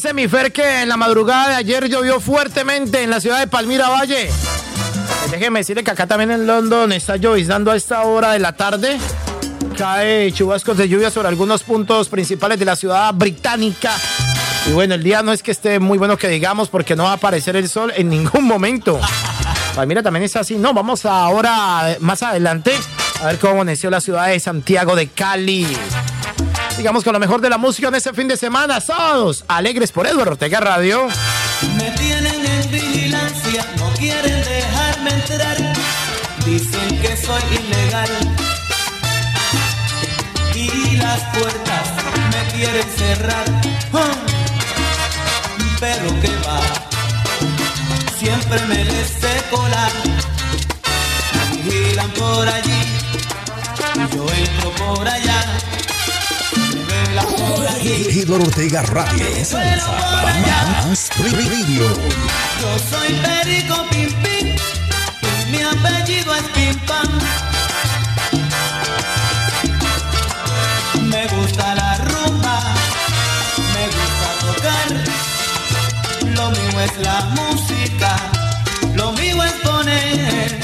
dice mi Fer que en la madrugada de ayer llovió fuertemente en la ciudad de Palmira Valle. Déjeme decirle que acá también en London está lloviznando a esta hora de la tarde. Cae chubascos de lluvia sobre algunos puntos principales de la ciudad británica. Y bueno, el día no es que esté muy bueno que digamos porque no va a aparecer el sol en ningún momento. [laughs] Palmira también es así. No, vamos ahora, eh, más adelante, a ver cómo amaneció la ciudad de Santiago de Cali. Sigamos con lo mejor de la música en ese fin de semana. Sábados alegres por Eduardo Ortega Radio.
Me tienen en vigilancia, no quieren dejarme entrar. Dicen que soy ilegal. Y las puertas me quieren cerrar. Ah, Pero que va, siempre me les sé colar. Vigilan por allí, yo entro por allá.
Eduardo Ortega Radio. Más Radio.
Yo soy Perico Pim mi apellido es Pim Pam. Me gusta la rumba, me gusta tocar. Lo mío es la música, lo mío es poner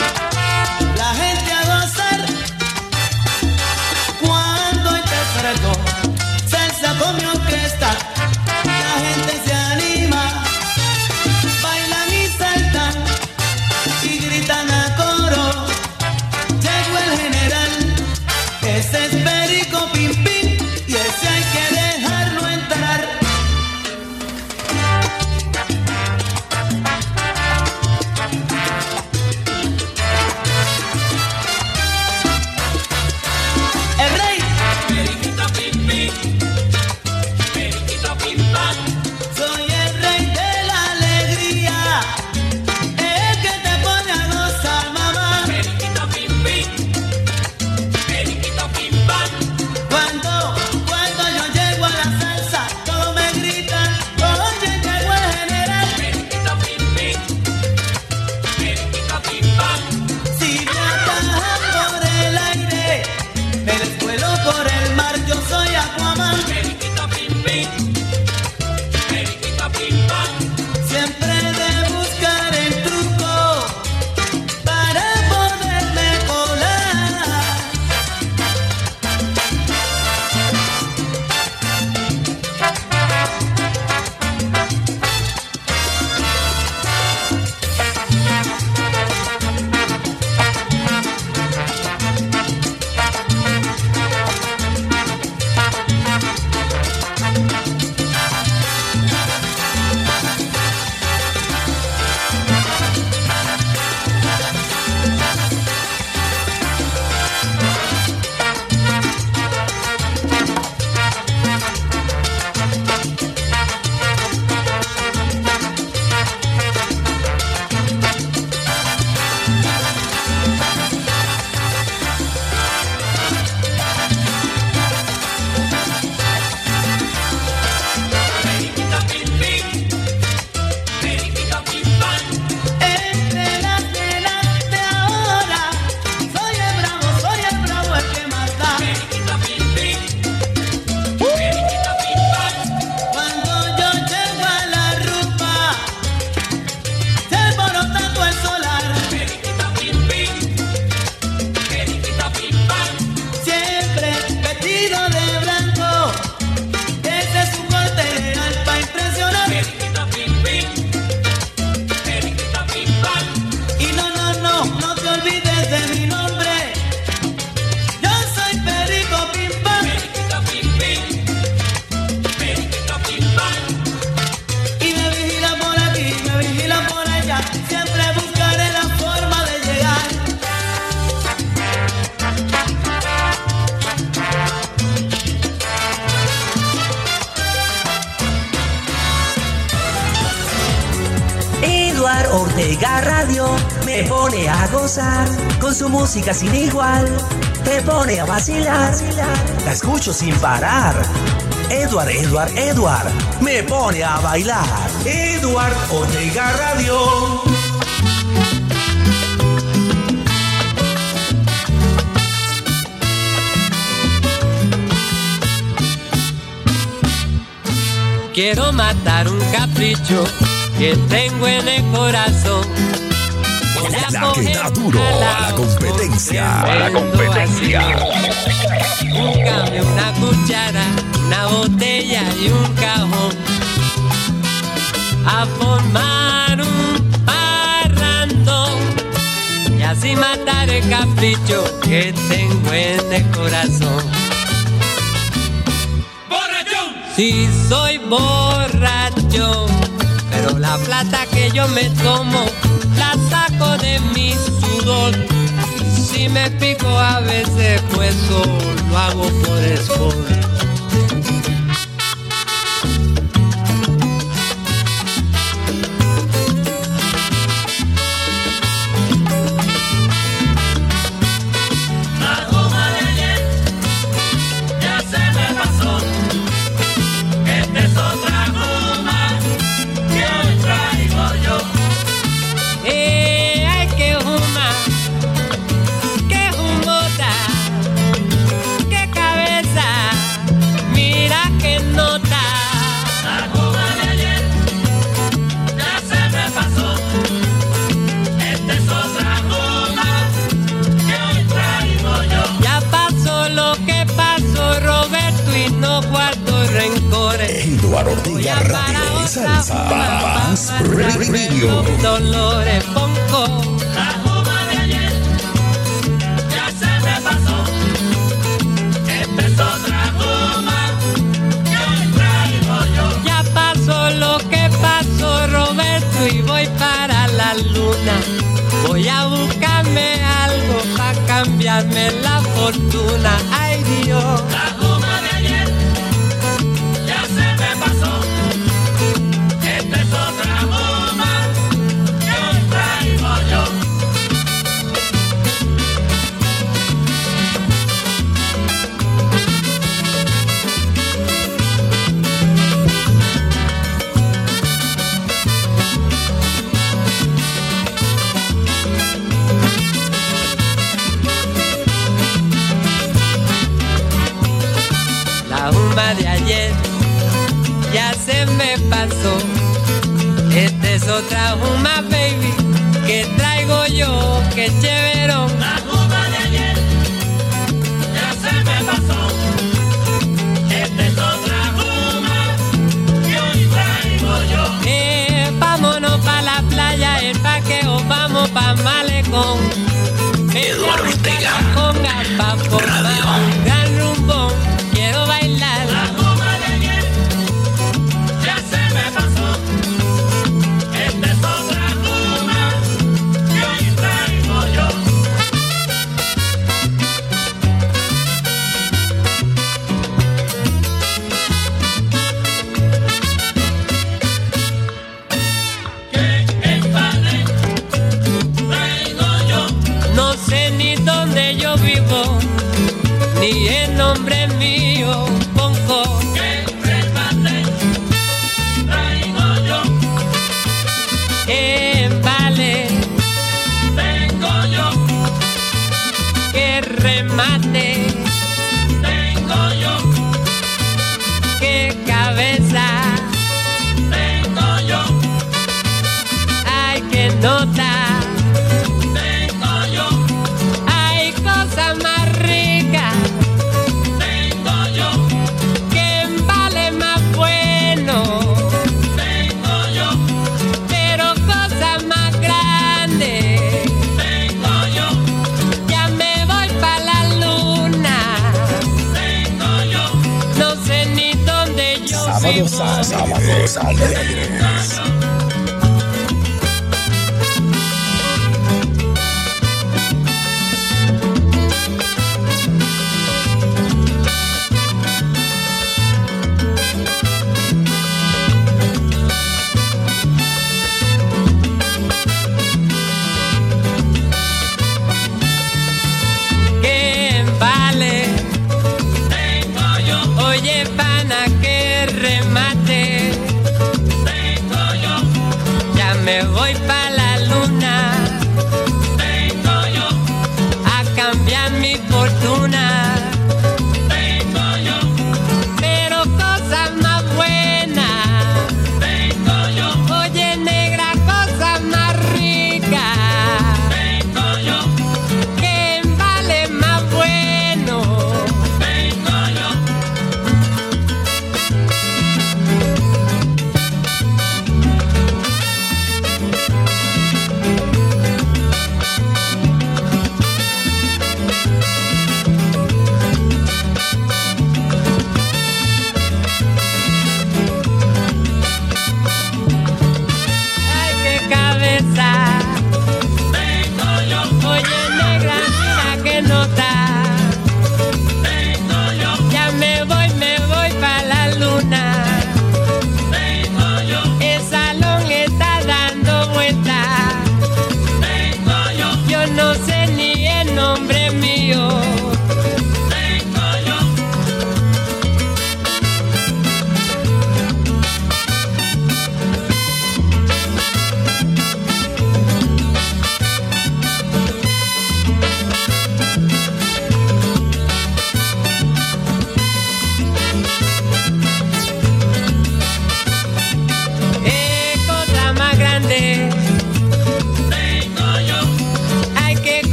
la gente a gozar. Cuando interpreto con mi orquesta, la gente se
música sin igual te pone a vacilar. La escucho sin parar. Edward, Edward, Edward, me pone a bailar. Edward Ortega Radio.
Quiero matar un capricho que tengo en el corazón la,
la que da duro a la competencia. A la competencia.
Un camión, una cuchara, una botella y un cajón. A formar un parrando y así matar el capricho que tengo en el corazón. ¡Borrachón! Sí, soy borracho, pero la plata que yo me tomo pone mi sudor. Si me pico a veces, pues lo hago por esfuerzo.
Eduardo Ortega Radio.
Sound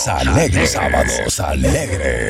sábados alegres, sábados alegres.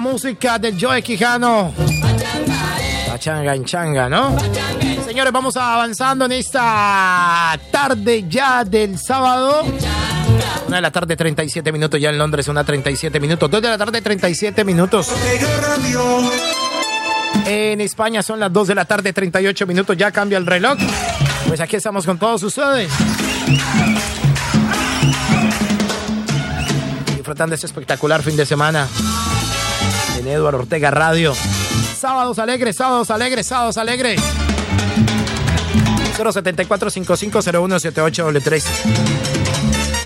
Música del Joe Quijano. Pachanga en changa, ¿no? Señores, vamos avanzando en esta tarde ya del sábado. Una de la tarde, 37 minutos ya en Londres, una 37 minutos. Dos de la tarde, 37 minutos. En España son las 2 de la tarde, 38 minutos. Ya cambia el reloj. Pues aquí estamos con todos ustedes. Disfrutando este espectacular fin de semana en Eduardo Ortega Radio. Sábados alegres, sábados alegres, sábados alegres. 074 5501 7833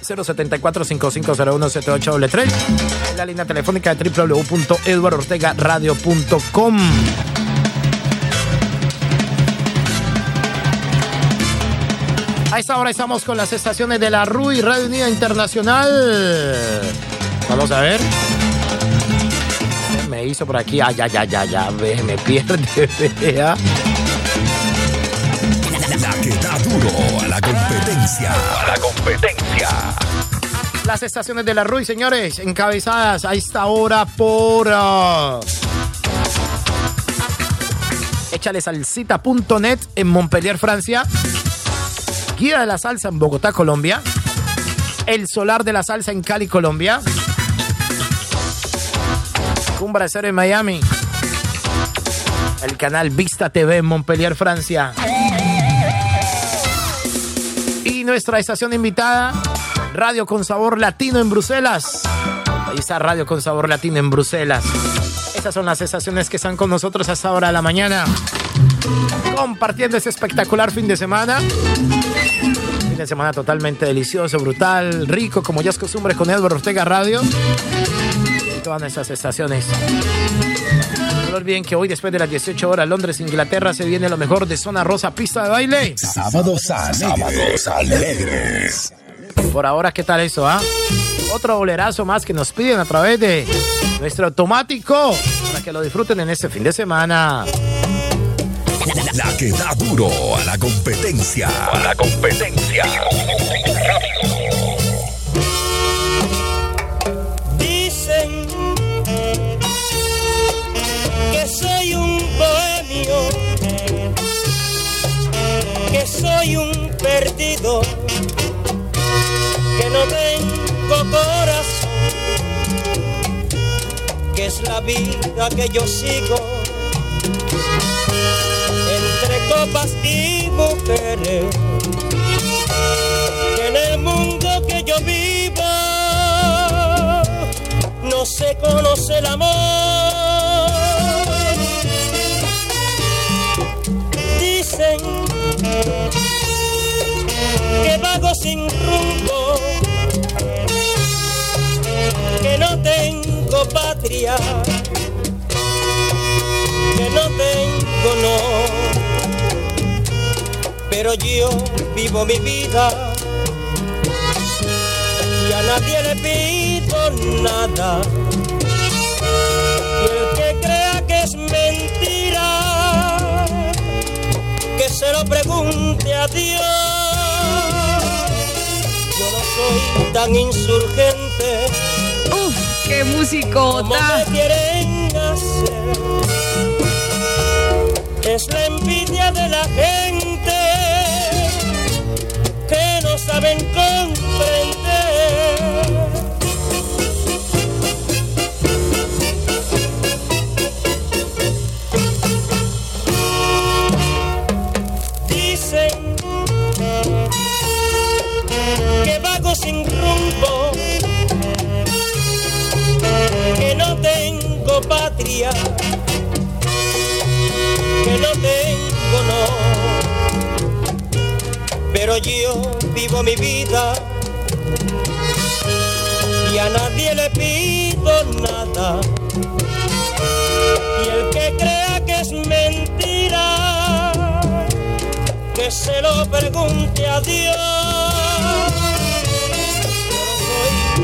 074 5501 7833 La línea telefónica de www.eduardortegaradio.com A esta hora estamos con las estaciones de la RUI Radio Unida Internacional. Vamos a ver. Me hizo por aquí. Ay, ay, ay, ay, ay, ve, me pierde, [laughs] vea.
La que da duro a la competencia. A la competencia.
Las estaciones de la RUI, señores, encabezadas a esta hora por. ah, Échale salsita.net en Montpellier, Francia. Guía de la salsa en Bogotá, Colombia. El solar de la salsa en Cali, Colombia. Cumbra Cero en Miami. El canal Vista TV en Montpellier, Francia. Y nuestra estación invitada, Radio con Sabor Latino en Bruselas. Ahí está Radio con Sabor Latino en Bruselas. Esas son las estaciones que están con nosotros a esta hora de la mañana. Compartiendo este espectacular fin de semana. Fin de semana totalmente delicioso, brutal, rico, como ya es costumbre con Edward Ortega Radio. Todas nuestras estaciones. No olviden que hoy, después de las 18 horas, Londres, Inglaterra, se viene lo mejor de Zona Rosa Pista de Baile.
Sábados alegres. Sábados alegres.
Por ahora, ¿qué tal eso, ah? Otro bolerazo más que nos piden a través de nuestro automático para que lo disfruten en este fin de semana.
La que da duro a la competencia. A la competencia.
Soy un perdido, que no tengo corazón. es la vida que yo sigo entre copas y mujeres. Que en el mundo que yo vivo no se conoce el amor. Que vago sin rumbo, que no tengo patria, que no tengo no. Pero yo vivo mi vida y a nadie le pido nada. Y el que crea que es mentira, se lo pregunte a Dios. Yo no soy tan insurgente.
Uf, qué musicota.
Como me quieren hacer. Es la envidia de la gente que no saben sin rumbo, que no tengo patria, que no tengo no. Pero yo vivo mi vida y a nadie le pido nada. Y el que crea que es mentira, que se lo pregunte a Dios.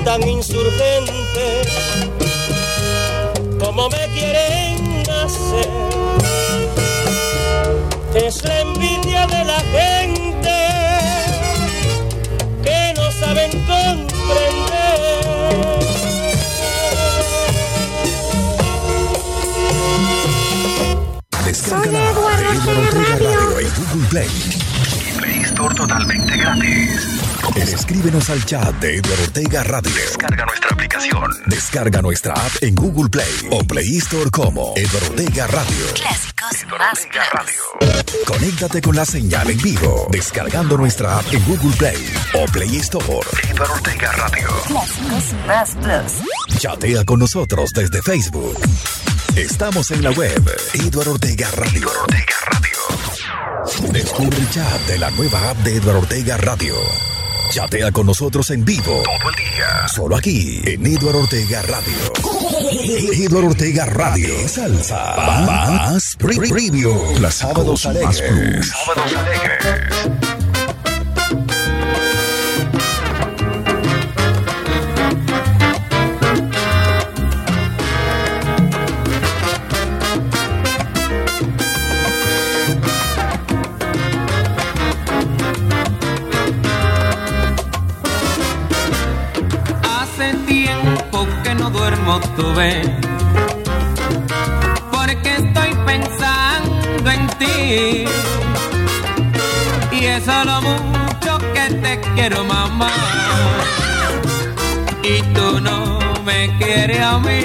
Tan insurgente como me quieren hacer. Es la envidia de la gente que no saben comprender.
Descarga Eduardo Ortega Radio en Google Play. Y Play Store totalmente gratis. Escríbenos al chat de Eduardo Ortega Radio. Descarga nuestra aplicación. Descarga nuestra app en Google Play o Play Store como Eduardo Ortega Radio.
Clásicos más plus.
Conéctate con la señal en vivo. Descargando nuestra app en Google Play o Play Store. Eduardo Ortega Radio.
Clásicos más plus.
Chatea con nosotros desde Facebook. Estamos en la web Eduardo Ortega Radio. Descubre el chat de la nueva app de Eduardo Ortega Radio. Chatea con nosotros en vivo todo el día. Solo aquí en Eduardo Ortega Radio. Eduardo Ortega Radio. Salsa. Más pre- Preview. Las sábados alegres. Sábados alegres.
Me quieres a mí.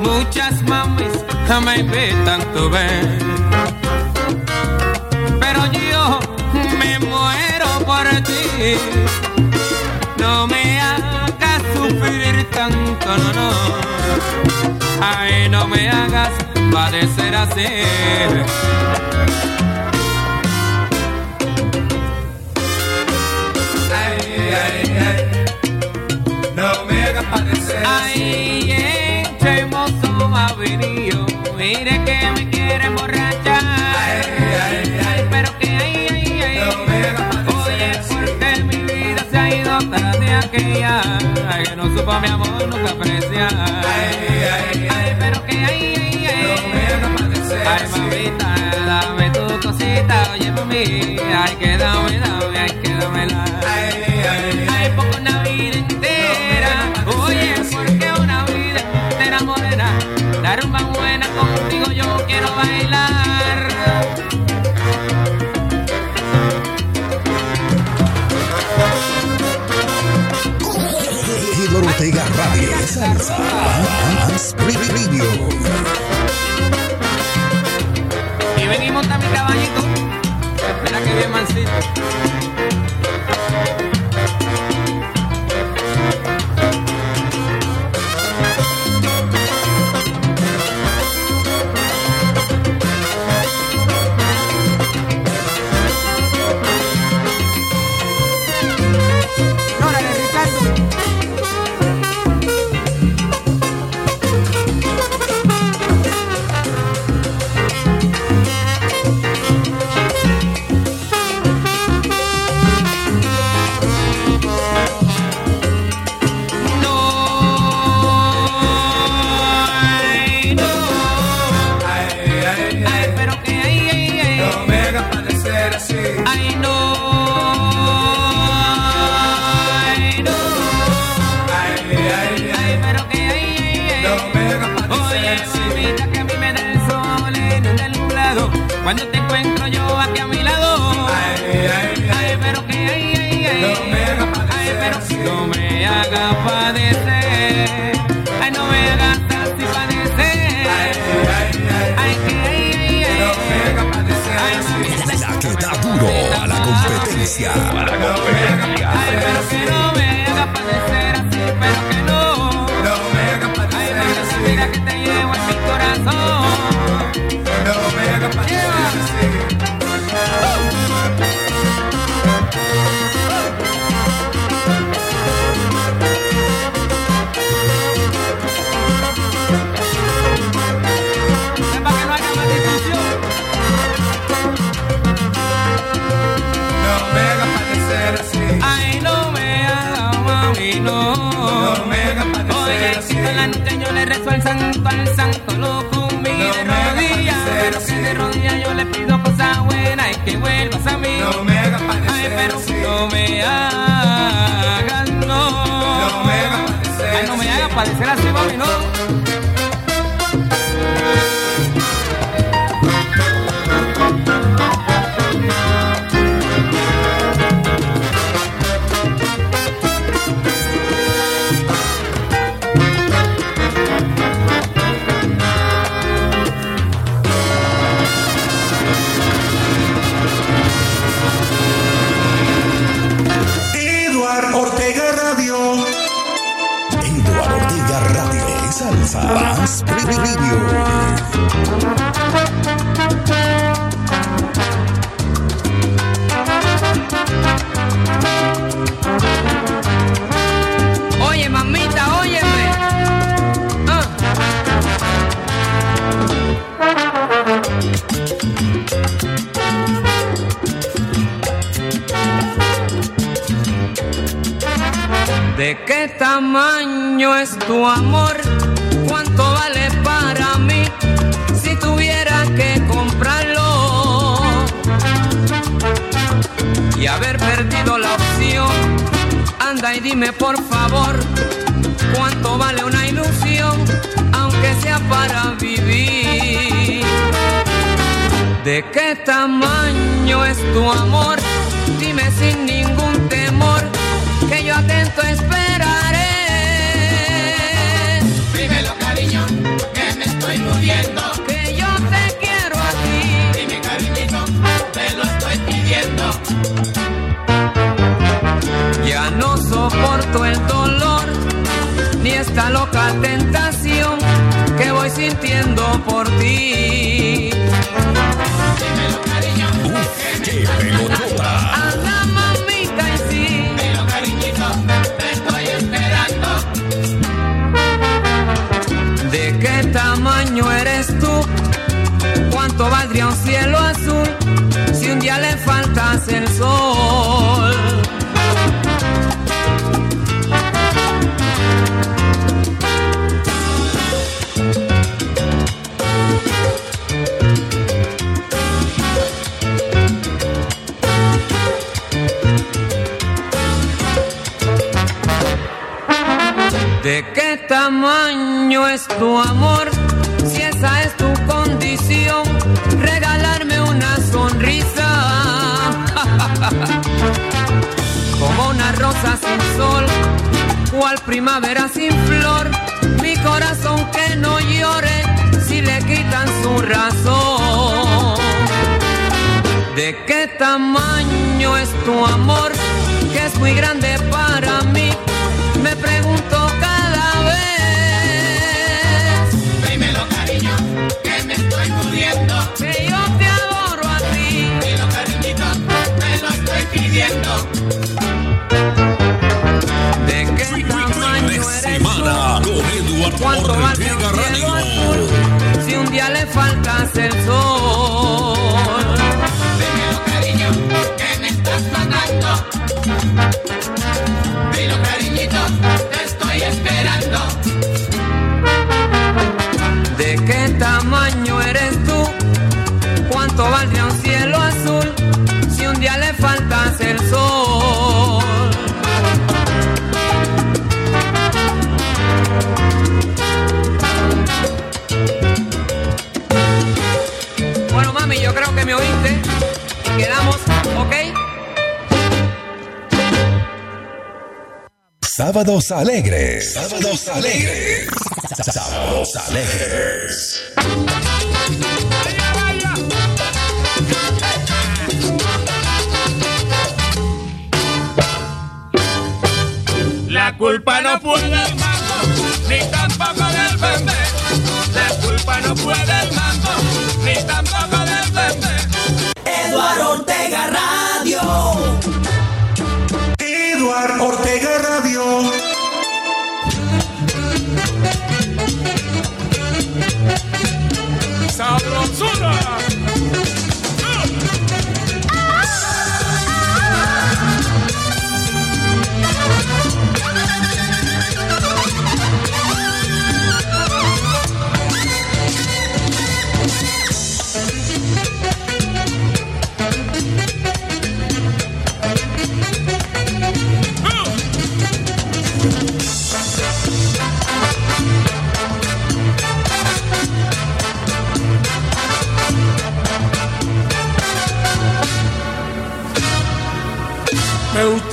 Muchas mamis me invitan, tú ves. Pero yo me muero por ti. No me hagas sufrir tanto, no, no. Ay, no me hagas padecer así. Mire que me quiere emborrachar. Ay, ay, ay. Pero que ay, ay, ay. No me Oye, porque mi vida se ha ido tras de aquella. Ay, que no supo mi amor nunca apreciar. Ay, ay, ay. Pero que ay, ay, ay. No me Ay, mamita, dame tu cosita. Oye, mami. Ay, que dame, dame, ay, que dámela. Ay, ay, ay. Porque una vida entera. Oye,
salsa. Radio.
Y venimos también caballito. Espera que bien mancito. Alegre.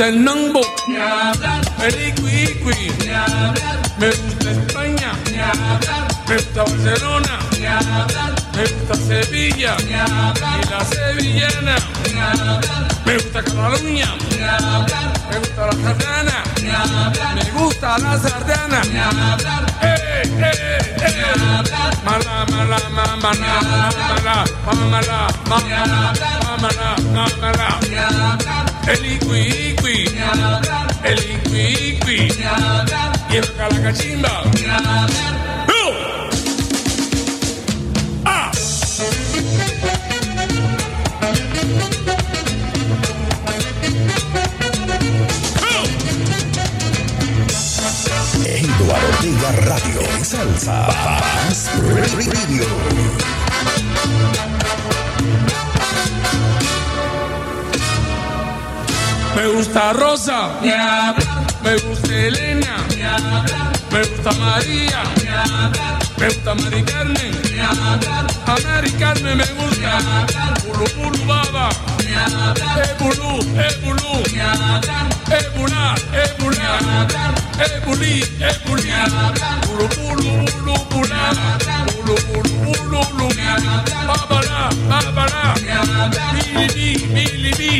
Me
gusta el mambo, el iqui Me gusta España, me gusta Barcelona, me gusta Sevilla. Y la sevillana. Me gusta Cataluña, me gusta la sardana, me gusta la sardana. Eh, eh, eh. Mala, mala, mala, el iqui iqui, y el calacachimba. ¡Ah!
Eduardo Radio. Salsa. Radio.
Me gusta Rosa, me gusta Elena, me gusta María, me gusta Mari Carmen, a Mari Carmen me gusta, Bulu Bulu Baba, Ebulú, Ebulú, Ebulá, Ebulá, Ebulí, Ebulí, Bulu Bulu Bulu Bulá, Bulu Bulu Bulu Bulu, Babala, Babala, Bilibí, Bilibí,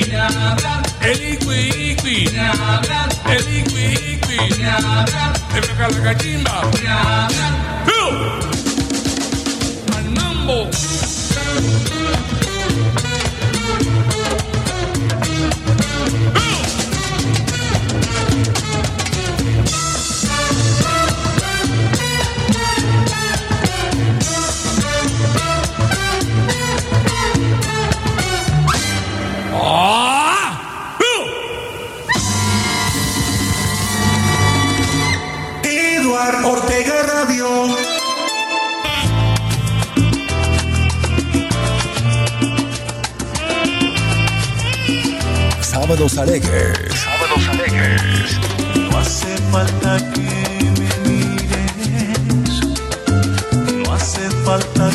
El igui, igui. Ni hablar. El igui, igui. Ni hablar. El cacalacachimba. Ni hablar.
¡Piu! Al mambo.
Sábados alegres. Sábados alegres.
No hace falta que me mires, no hace falta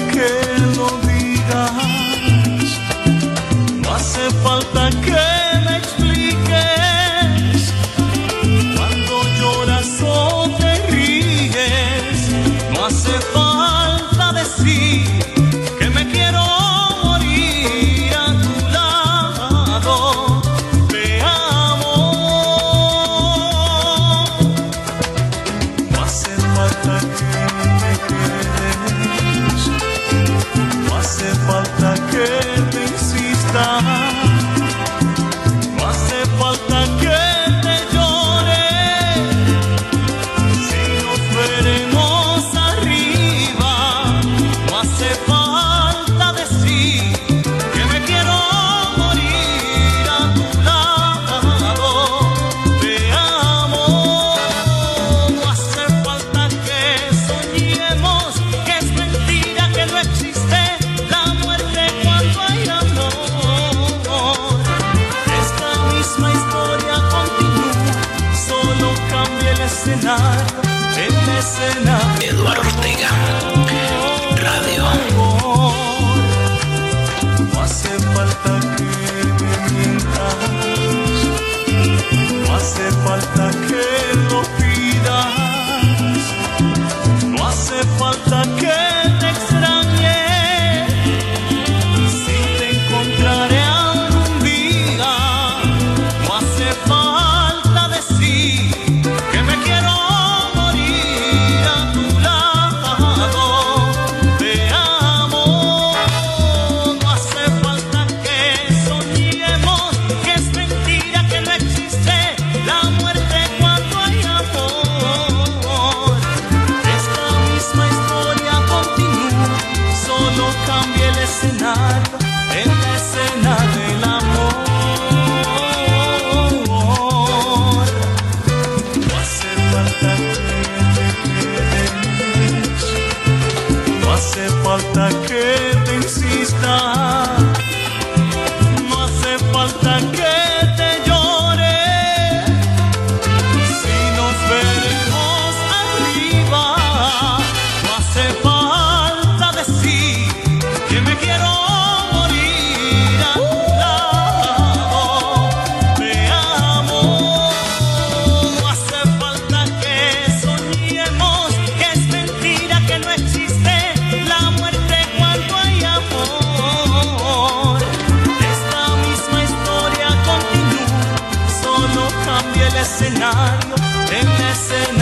escenario en la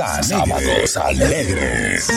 alegres. Sábados alegres.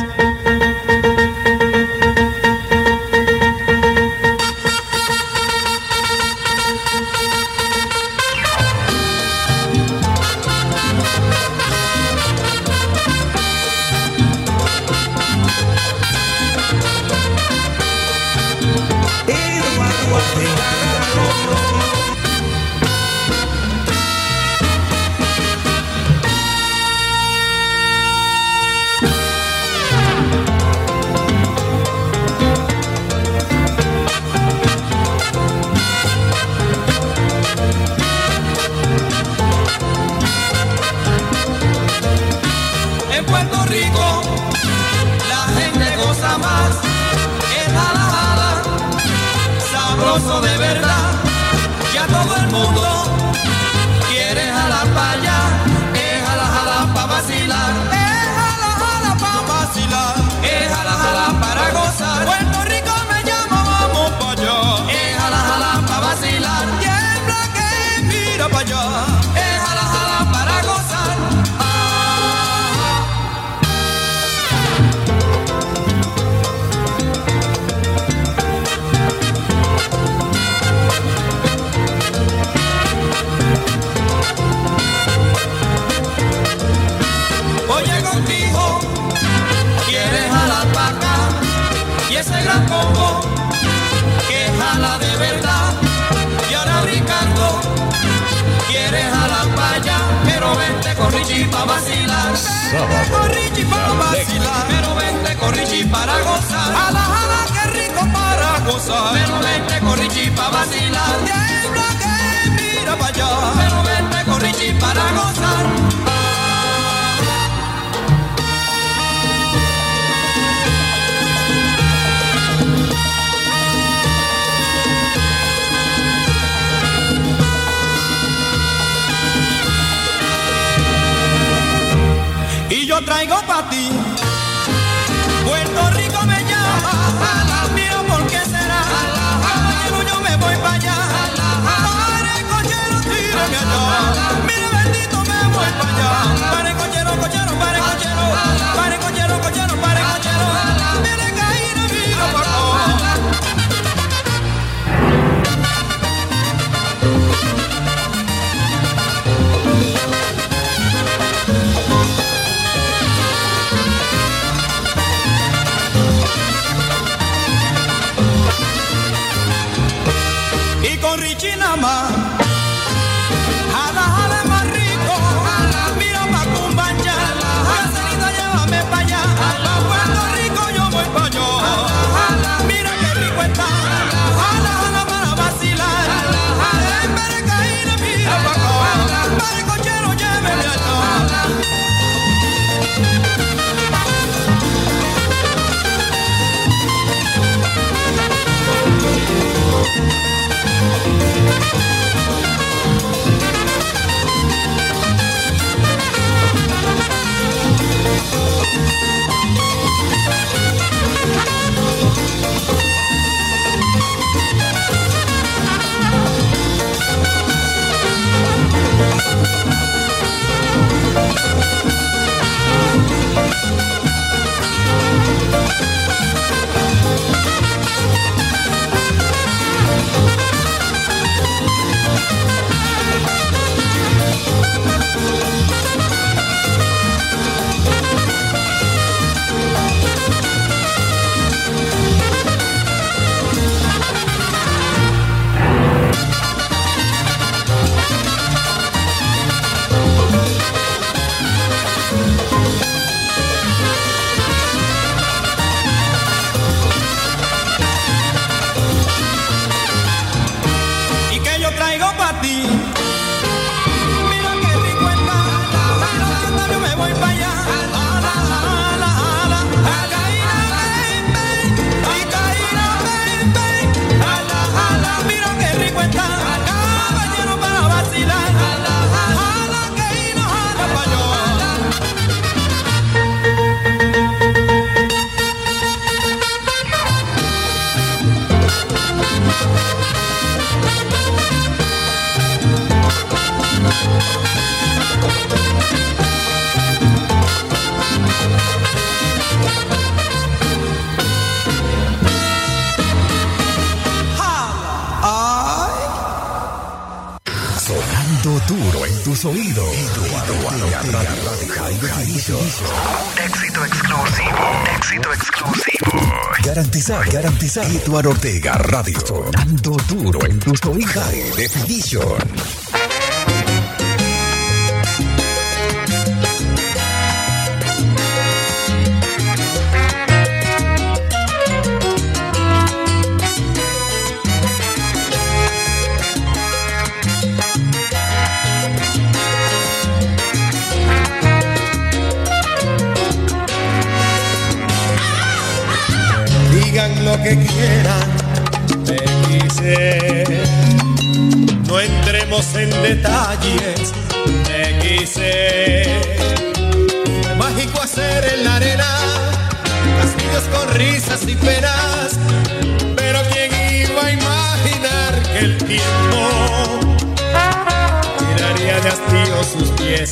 Garantiza, garantiza. Eduardo Ortega Radio. Sonando duro en tus oídos. High Definition.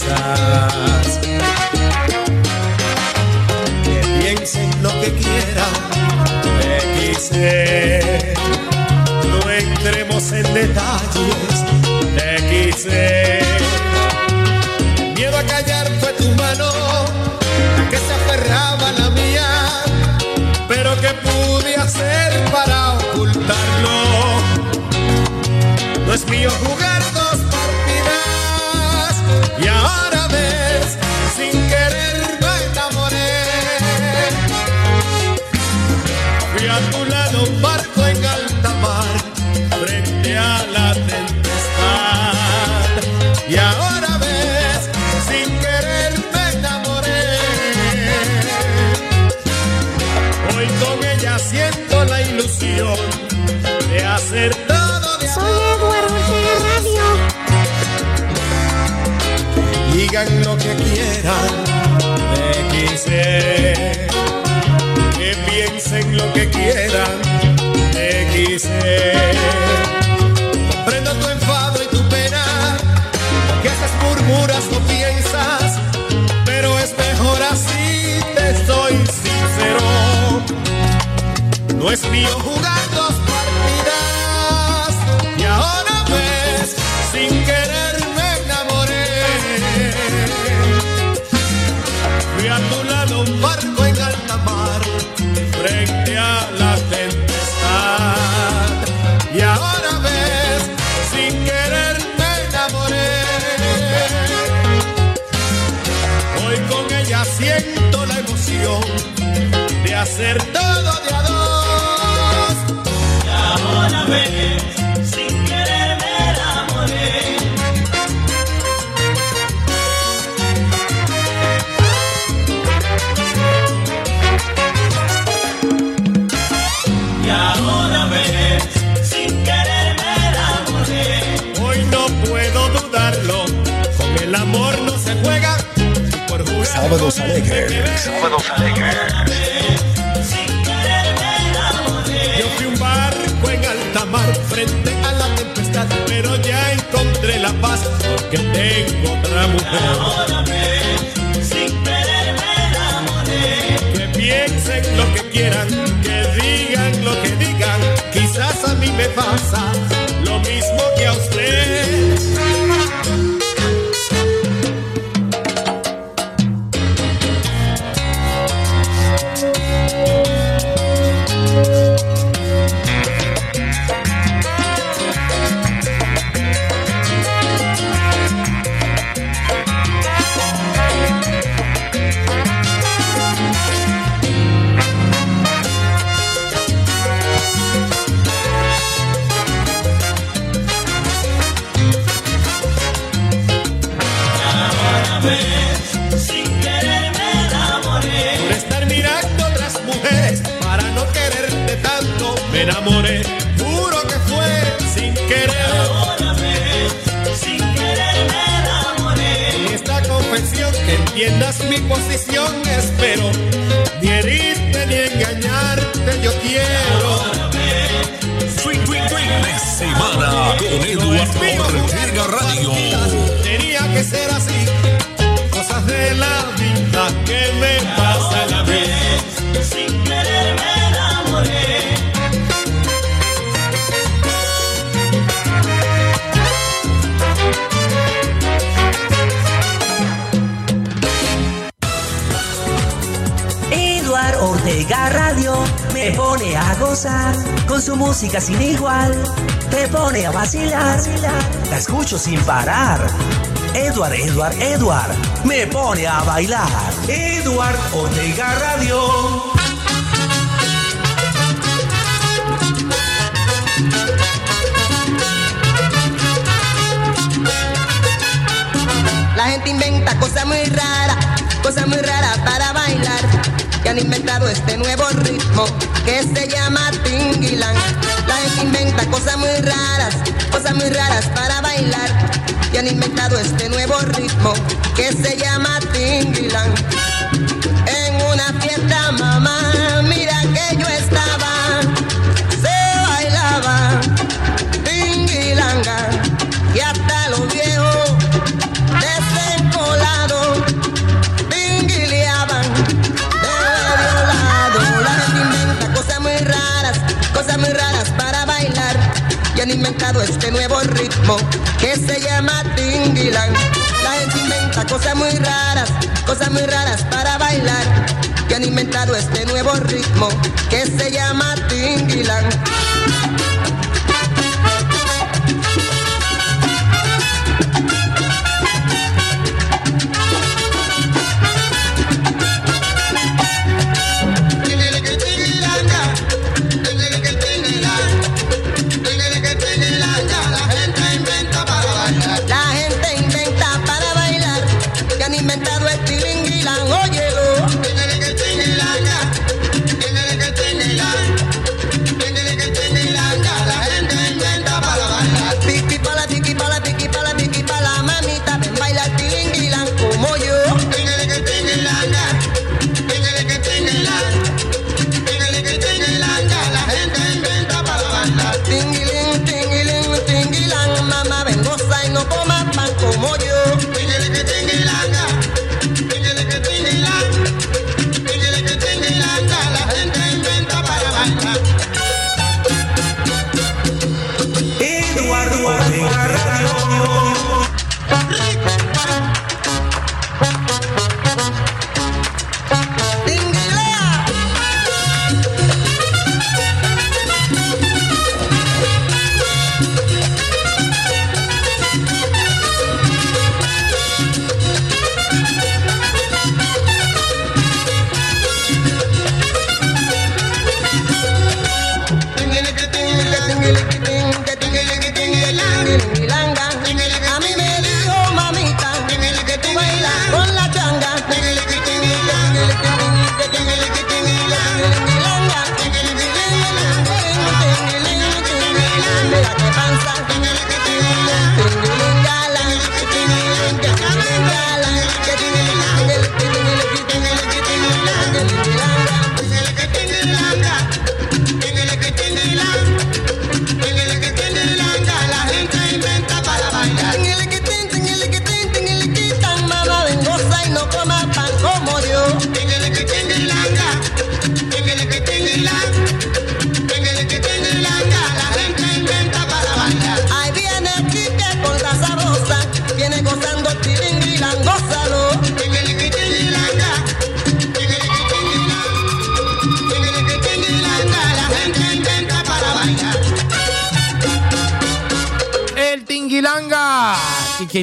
Piezas. Que piensen lo que quieran, te quise. No entremos en detalles, te quise. Miedo a callar fue tu mano, la que se aferraba a la mía, pero que pude hacer para ocultarlo. No es mío jugar que quieran, te quise. Que piensen lo que quieran, te quise. Comprendo tu enfado y tu pena, que haces murmuras o piensas, pero es mejor así, te soy sincero. No es mío jugar siento la emoción de hacer todo de a dos. Y ahora ves,
Sábados alegres.
Sábados alegres. Yo fui un barco en alta mar frente a la tempestad, pero ya encontré la paz porque tengo otra mujer. Sin enamoré. Que piensen lo que quieran, que digan lo que digan. Quizás a mí me pasa lo mismo sin
parar. Edward, Edward, Edward, me pone a bailar. Edward Ortega Radio.
La gente inventa cosas muy raras, cosas muy raras para bailar. Y han inventado este nuevo ritmo que se llama Tingilan. La gente inventa cosas muy raras, cosas muy raras para bailar. Y han inventado este nuevo ritmo que se llama Tingilan. En una fiesta, mamá, mira que yo estaba, inventado este nuevo ritmo que se llama Tingilan. La gente inventa cosas muy raras, cosas muy raras para bailar que han inventado este nuevo ritmo que se llama Tingilan.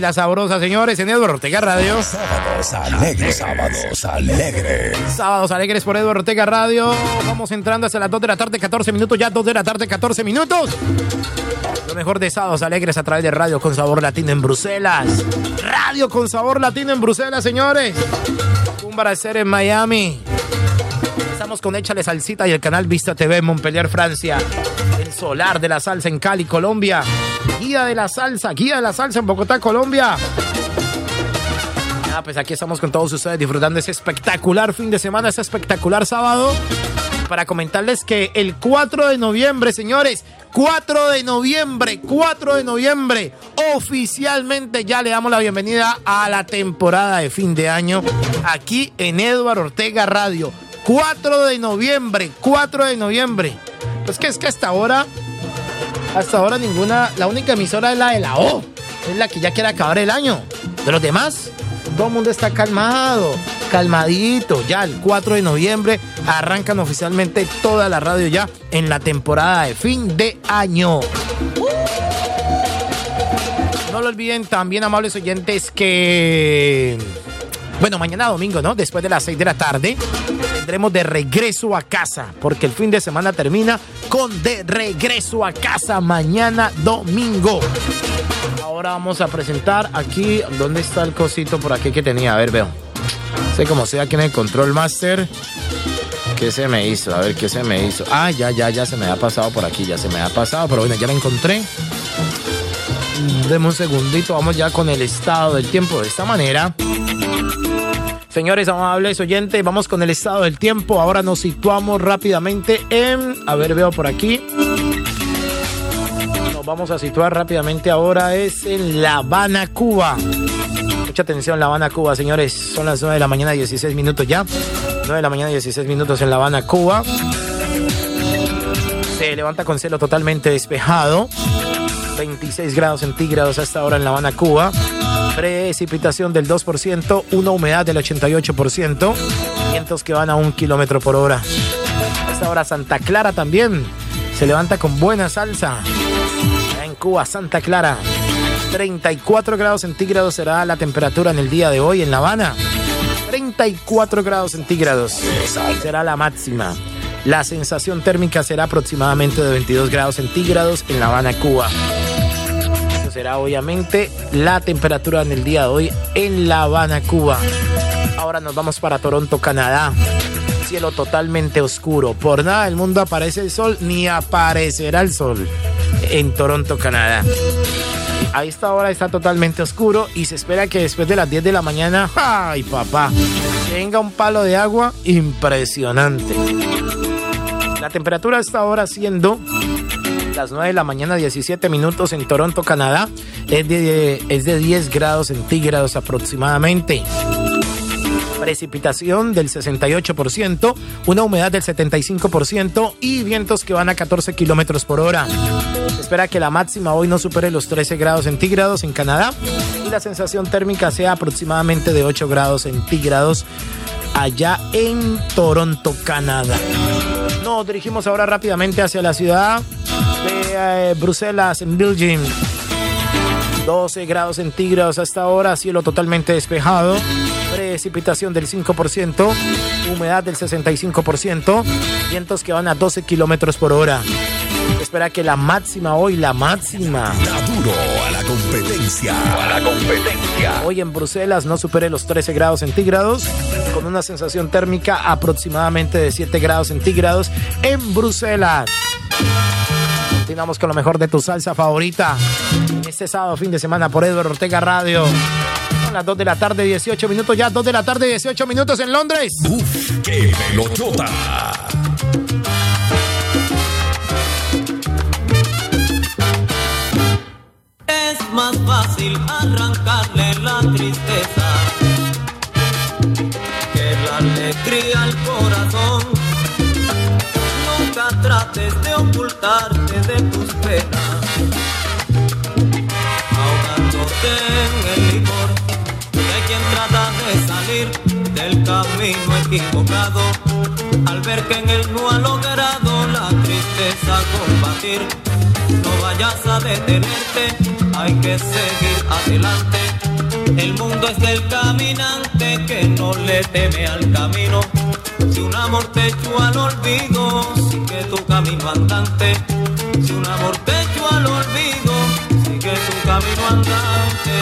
La sabrosa, señores, en Eduardo Ortega Radio.
Sábados alegres, sábados alegres.
Sábados alegres por Eduardo Ortega Radio. Vamos entrando hacia las 2 de la tarde, 14 minutos. Ya 2 de la tarde, 14 minutos. Lo mejor de Sábados Alegres a través de Radio con Sabor Latino en Bruselas. Radio con Sabor Latino en Bruselas, señores. Un baracer en Miami. Estamos con Échale Salsita y el canal Vista TV en Montpellier, Francia. El Solar de la Salsa en Cali, Colombia. Guía de la Salsa, Guía de la Salsa en Bogotá, Colombia. Ah, pues aquí estamos con todos ustedes disfrutando ese espectacular fin de semana, ese espectacular sábado. Para comentarles que el 4 de noviembre, señores, 4 de noviembre, 4 de noviembre, oficialmente ya le damos la bienvenida a la temporada de fin de año aquí en Eduardo Ortega Radio. 4 de noviembre, 4 de noviembre. Pues que es que hasta ahora, hasta ahora ninguna, la única emisora es la de la O, es la que ya quiere acabar el año. De los demás, todo el mundo está calmado, calmadito. Ya el 4 de noviembre arrancan oficialmente toda la radio ya en la temporada de fin de año. No lo olviden también, amables oyentes, que... Bueno, mañana domingo, ¿no? Después de las 6 de la tarde, tendremos de regreso a casa, porque el fin de semana termina con de regreso a casa mañana domingo. Ahora vamos a presentar aquí, ¿dónde está el cosito por aquí que tenía? A ver, veo. Sé como sea aquí en el Control Master. ¿Qué se me hizo? A ver, ¿qué se me hizo? Ah, ya, ya, ya se me ha pasado por aquí, ya se me ha pasado, pero bueno, ya la encontré. Deme un segundito, vamos ya con el estado del tiempo de esta manera. Señores amables oyentes, vamos con el estado del tiempo. Ahora nos situamos rápidamente en... A ver, veo por aquí. Nos vamos a situar rápidamente ahora es en La Habana, Cuba. Mucha atención, La Habana, Cuba, señores. Son las 9 de la mañana, 16 minutos ya. 9 de la mañana, 16 minutos en La Habana, Cuba. Se levanta con cielo totalmente despejado. 26 grados centígrados hasta ahora en La Habana, Cuba. Precipitación del 2%, una humedad del 88%. Vientos que van a un kilómetro por hora. Hasta ahora Santa Clara también se levanta con buena salsa. En Cuba, Santa Clara. 34 grados centígrados será la temperatura en el día de hoy en La Habana. 34 grados centígrados será la máxima. La sensación térmica será aproximadamente de 22 grados centígrados en La Habana, Cuba. Eso será obviamente la temperatura en el día de hoy en La Habana, Cuba. Ahora nos vamos para Toronto, Canadá. Cielo totalmente oscuro. Por nada del mundo aparece el sol ni aparecerá el sol en Toronto, Canadá. A esta hora está totalmente oscuro y se espera que después de las 10 de la mañana, ¡ay papá! Venga un palo de agua impresionante. La temperatura a esta hora siendo las 9 de la mañana, 17 minutos en Toronto, Canadá, es de, es de 10 grados centígrados aproximadamente precipitación del 68%, una humedad del 75% y vientos que van a 14 kilómetros por hora. Espera que la máxima hoy no supere los 13 grados centígrados en Canadá y la sensación térmica sea aproximadamente de 8 grados centígrados allá en Toronto, Canadá. Nos dirigimos ahora rápidamente hacia la ciudad de eh, Bruselas, en Belgium. 12 grados centígrados hasta ahora, cielo totalmente despejado, precipitación del 5%, humedad del 65%, vientos que van a 12 kilómetros por hora. Espera que la máxima hoy, la máxima.
Da duro a la competencia. A la competencia.
Hoy en Bruselas no supere los 13 grados centígrados, con una sensación térmica aproximadamente de 7 grados centígrados en Bruselas. Continuamos con lo mejor de tu salsa favorita. Este sábado, fin de semana, por Edward Ortega Radio. Son las 2 de la tarde, 18 minutos ya. 2 de la tarde, 18 minutos en Londres.
Uf, qué pelotota.
Más fácil arrancarle la tristeza que la alegría al corazón. Nunca trates de ocultarte de tus penas, ahogándote en el licor de quien trata de salir del camino equivocado. Al ver que en él no ha logrado la tristeza combatir, vayas a detenerte, hay que seguir adelante. El mundo es del caminante que no le teme al camino. Si un amor te echó al olvido, sigue tu camino andante. Si un amor te echó al olvido, sigue tu camino andante.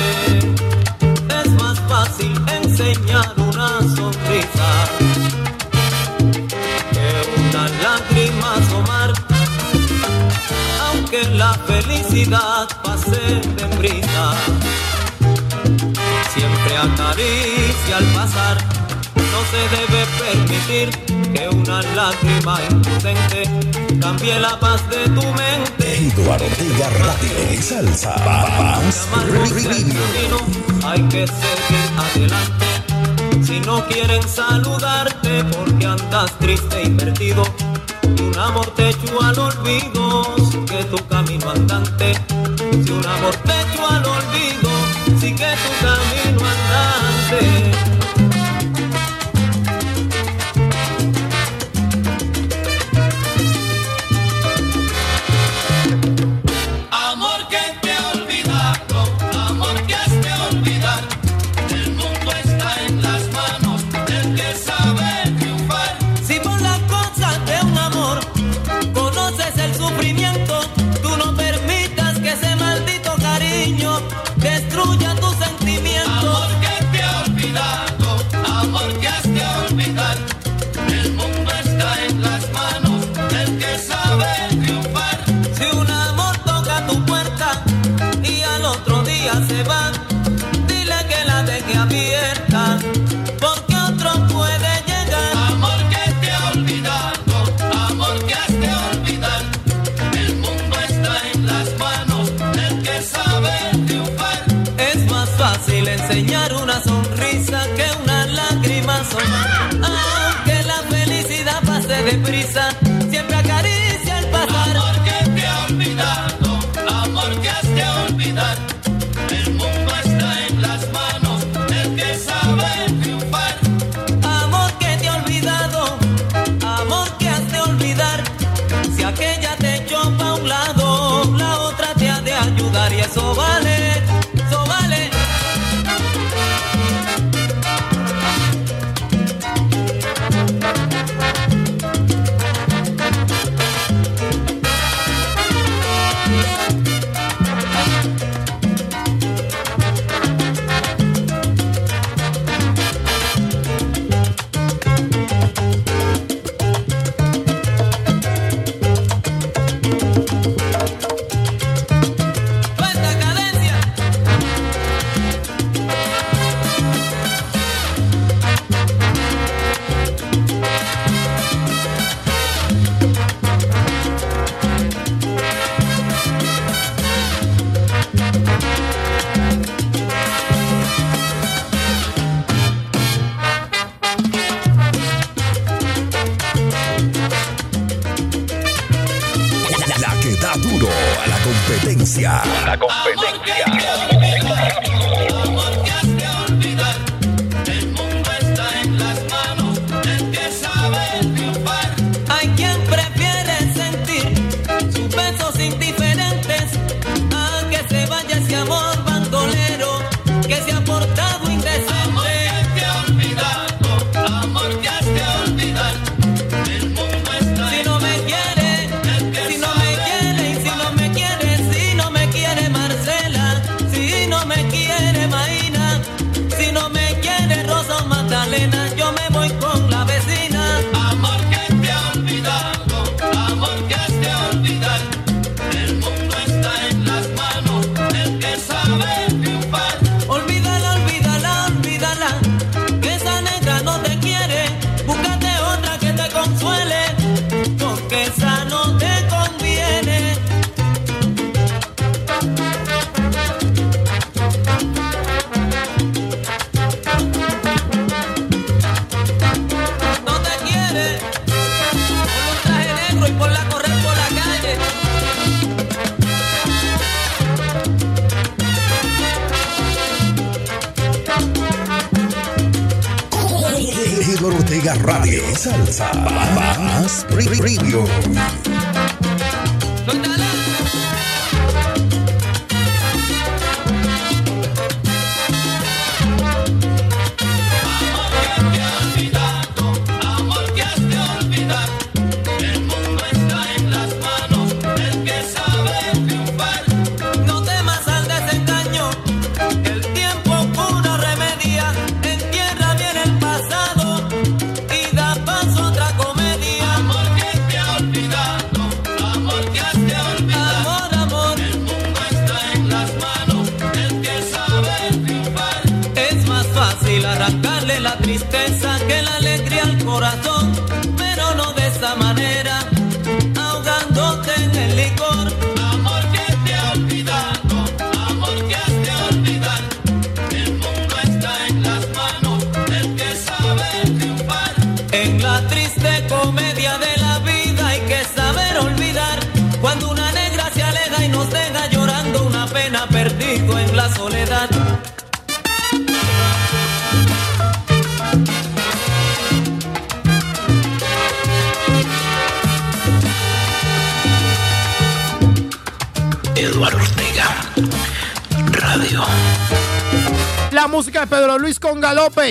Es más fácil enseñar una sonrisa La felicidad pase de brisa, siempre acaricia al pasar. No se debe permitir que una lágrima imprudente cambie la paz de tu mente.
Eduardo Ortega Radio. Salsa. Vamos.
Hay que seguir adelante. Si no quieren saludarte porque andas triste y perdido, y un amor te echó al olvido, sigue tu camino andante. Si un amor te echó al olvido, sigue tu camino andante.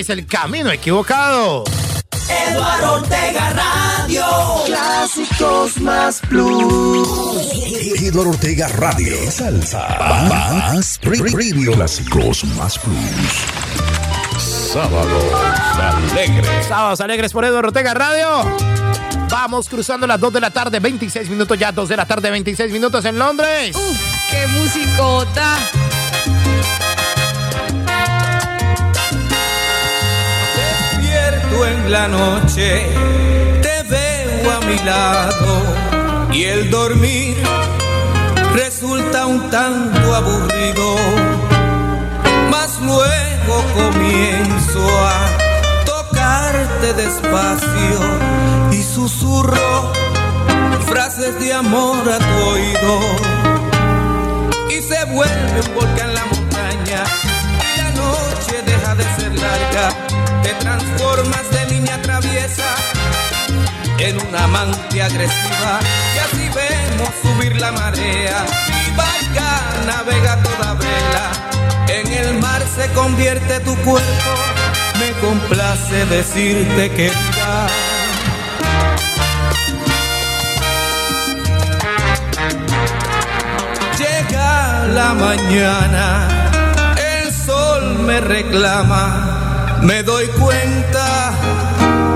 es el
camino equivocado.
Eduardo Ortega Radio.
Clásicos más plus. Eduardo Ortega Radio. Salsa. Más Radio. Clásicos más plus. Sábados alegres.
Sábados alegres por Eduardo Ortega Radio. Vamos cruzando las 2 de la tarde, 26 minutos ya, 2 de la tarde, 26 minutos en Londres.
¡Qué musicota!
la noche te veo a mi lado y el dormir resulta un tanto aburrido, mas luego comienzo a tocarte despacio y susurro frases de amor a tu oído. Y se vuelve un volcán la montaña y la noche deja de ser larga transformas de niña traviesa en una amante agresiva. Y así vemos subir la marea y barca navega toda vela. En el mar se convierte tu cuerpo. Me complace decirte que está llega la mañana el sol me reclama me doy cuenta,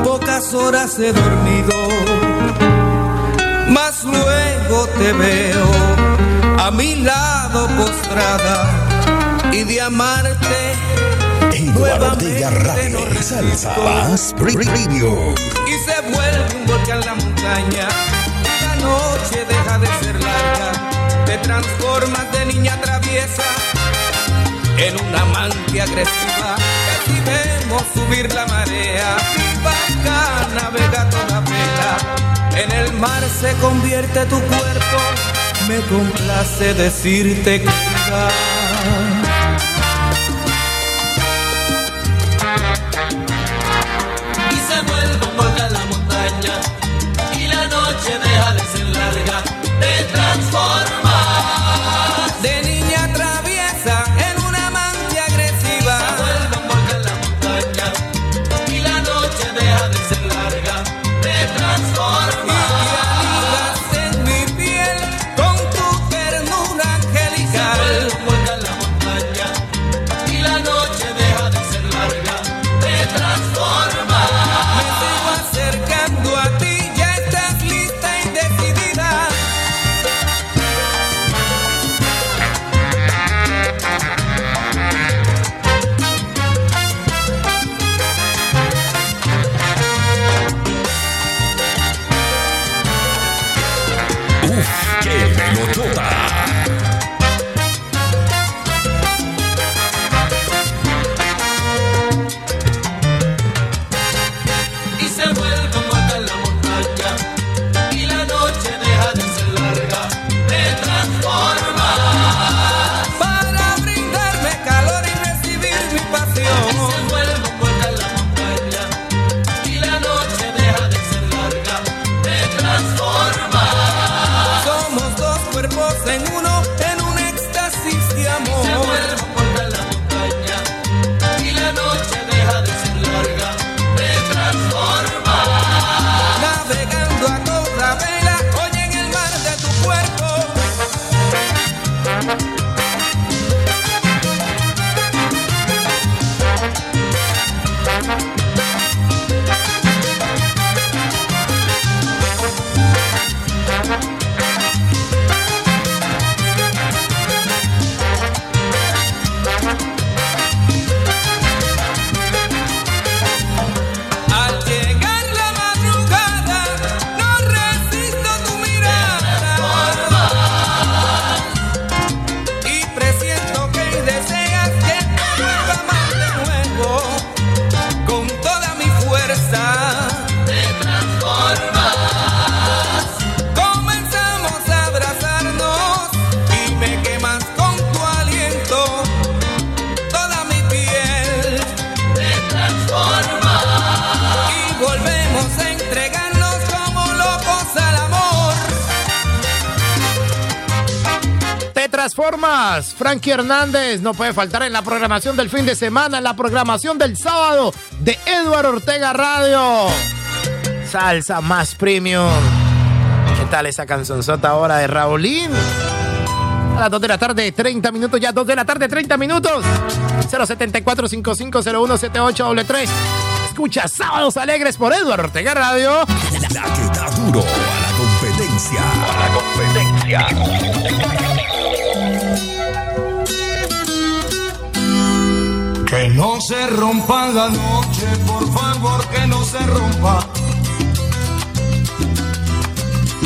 pocas horas he dormido, mas luego te veo a mi lado postrada y de amarte.
Eduardo Ortega Radio, Salsa Más Preview.
Y se vuelve un volcán la montaña, la noche deja de ser larga, te transformas de niña traviesa en una amante agresiva. Si vemos subir la marea, barca navega toda vela, en el mar se convierte tu cuerpo, me complace decirte que
Frankie Hernández. No puede faltar en la programación del fin de semana, en la programación del sábado de Eduardo Ortega Radio. Salsa más premium. ¿Qué tal esa canzonzota ahora de Raulín? A las 2 de la tarde, 30 minutos, ya 2 de la tarde, 30 minutos. 074 550178 3 Escucha Sábados Alegres por Eduardo Ortega Radio.
La que da duro a la competencia. A la competencia.
No se rompa la noche, por favor, que no se rompa.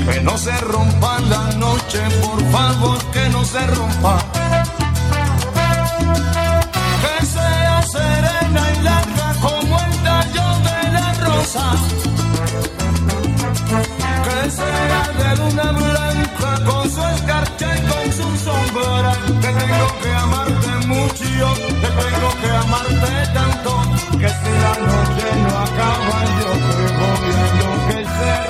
Que no se rompa la noche, por favor, que no se rompa. Que sea serena y larga como el tallo de la rosa. Que sea de luna blanca con su escarcha y con su sombra. Que tengo que amarte mucho, que tengo amarte tanto que si la noche no acaba yo te voy a enloquecer.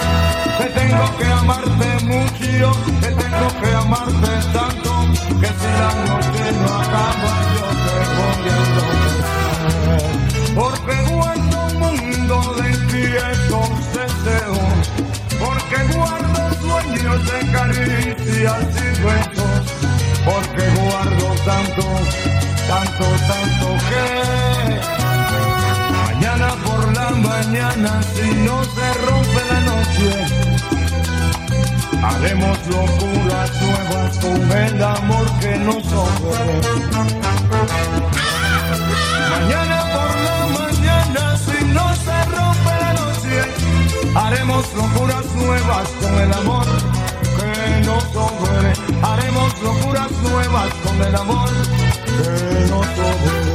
Te tengo que amarte mucho, te tengo que amarte tanto que si la noche no acaba yo te voy a enloquecer. Porque cuando mañana si no se rompe la noche. Haremos locuras nuevas con el amor que nos ofrece. Mañana por la mañana si no se rompe la noche, haremos locuras nuevas con el amor que nos sobre. Haremos locuras nuevas con el amor que nos sobre.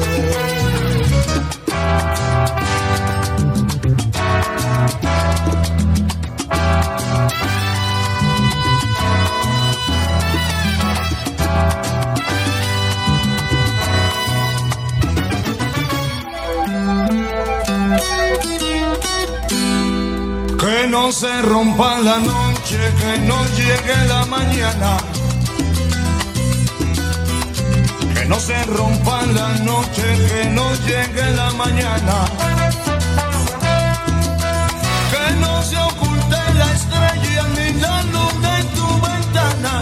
No se rompa la noche, que no llegue la mañana. Que no se rompa la noche, que no llegue la mañana. Que no se oculte la estrella ni la luna en tu ventana.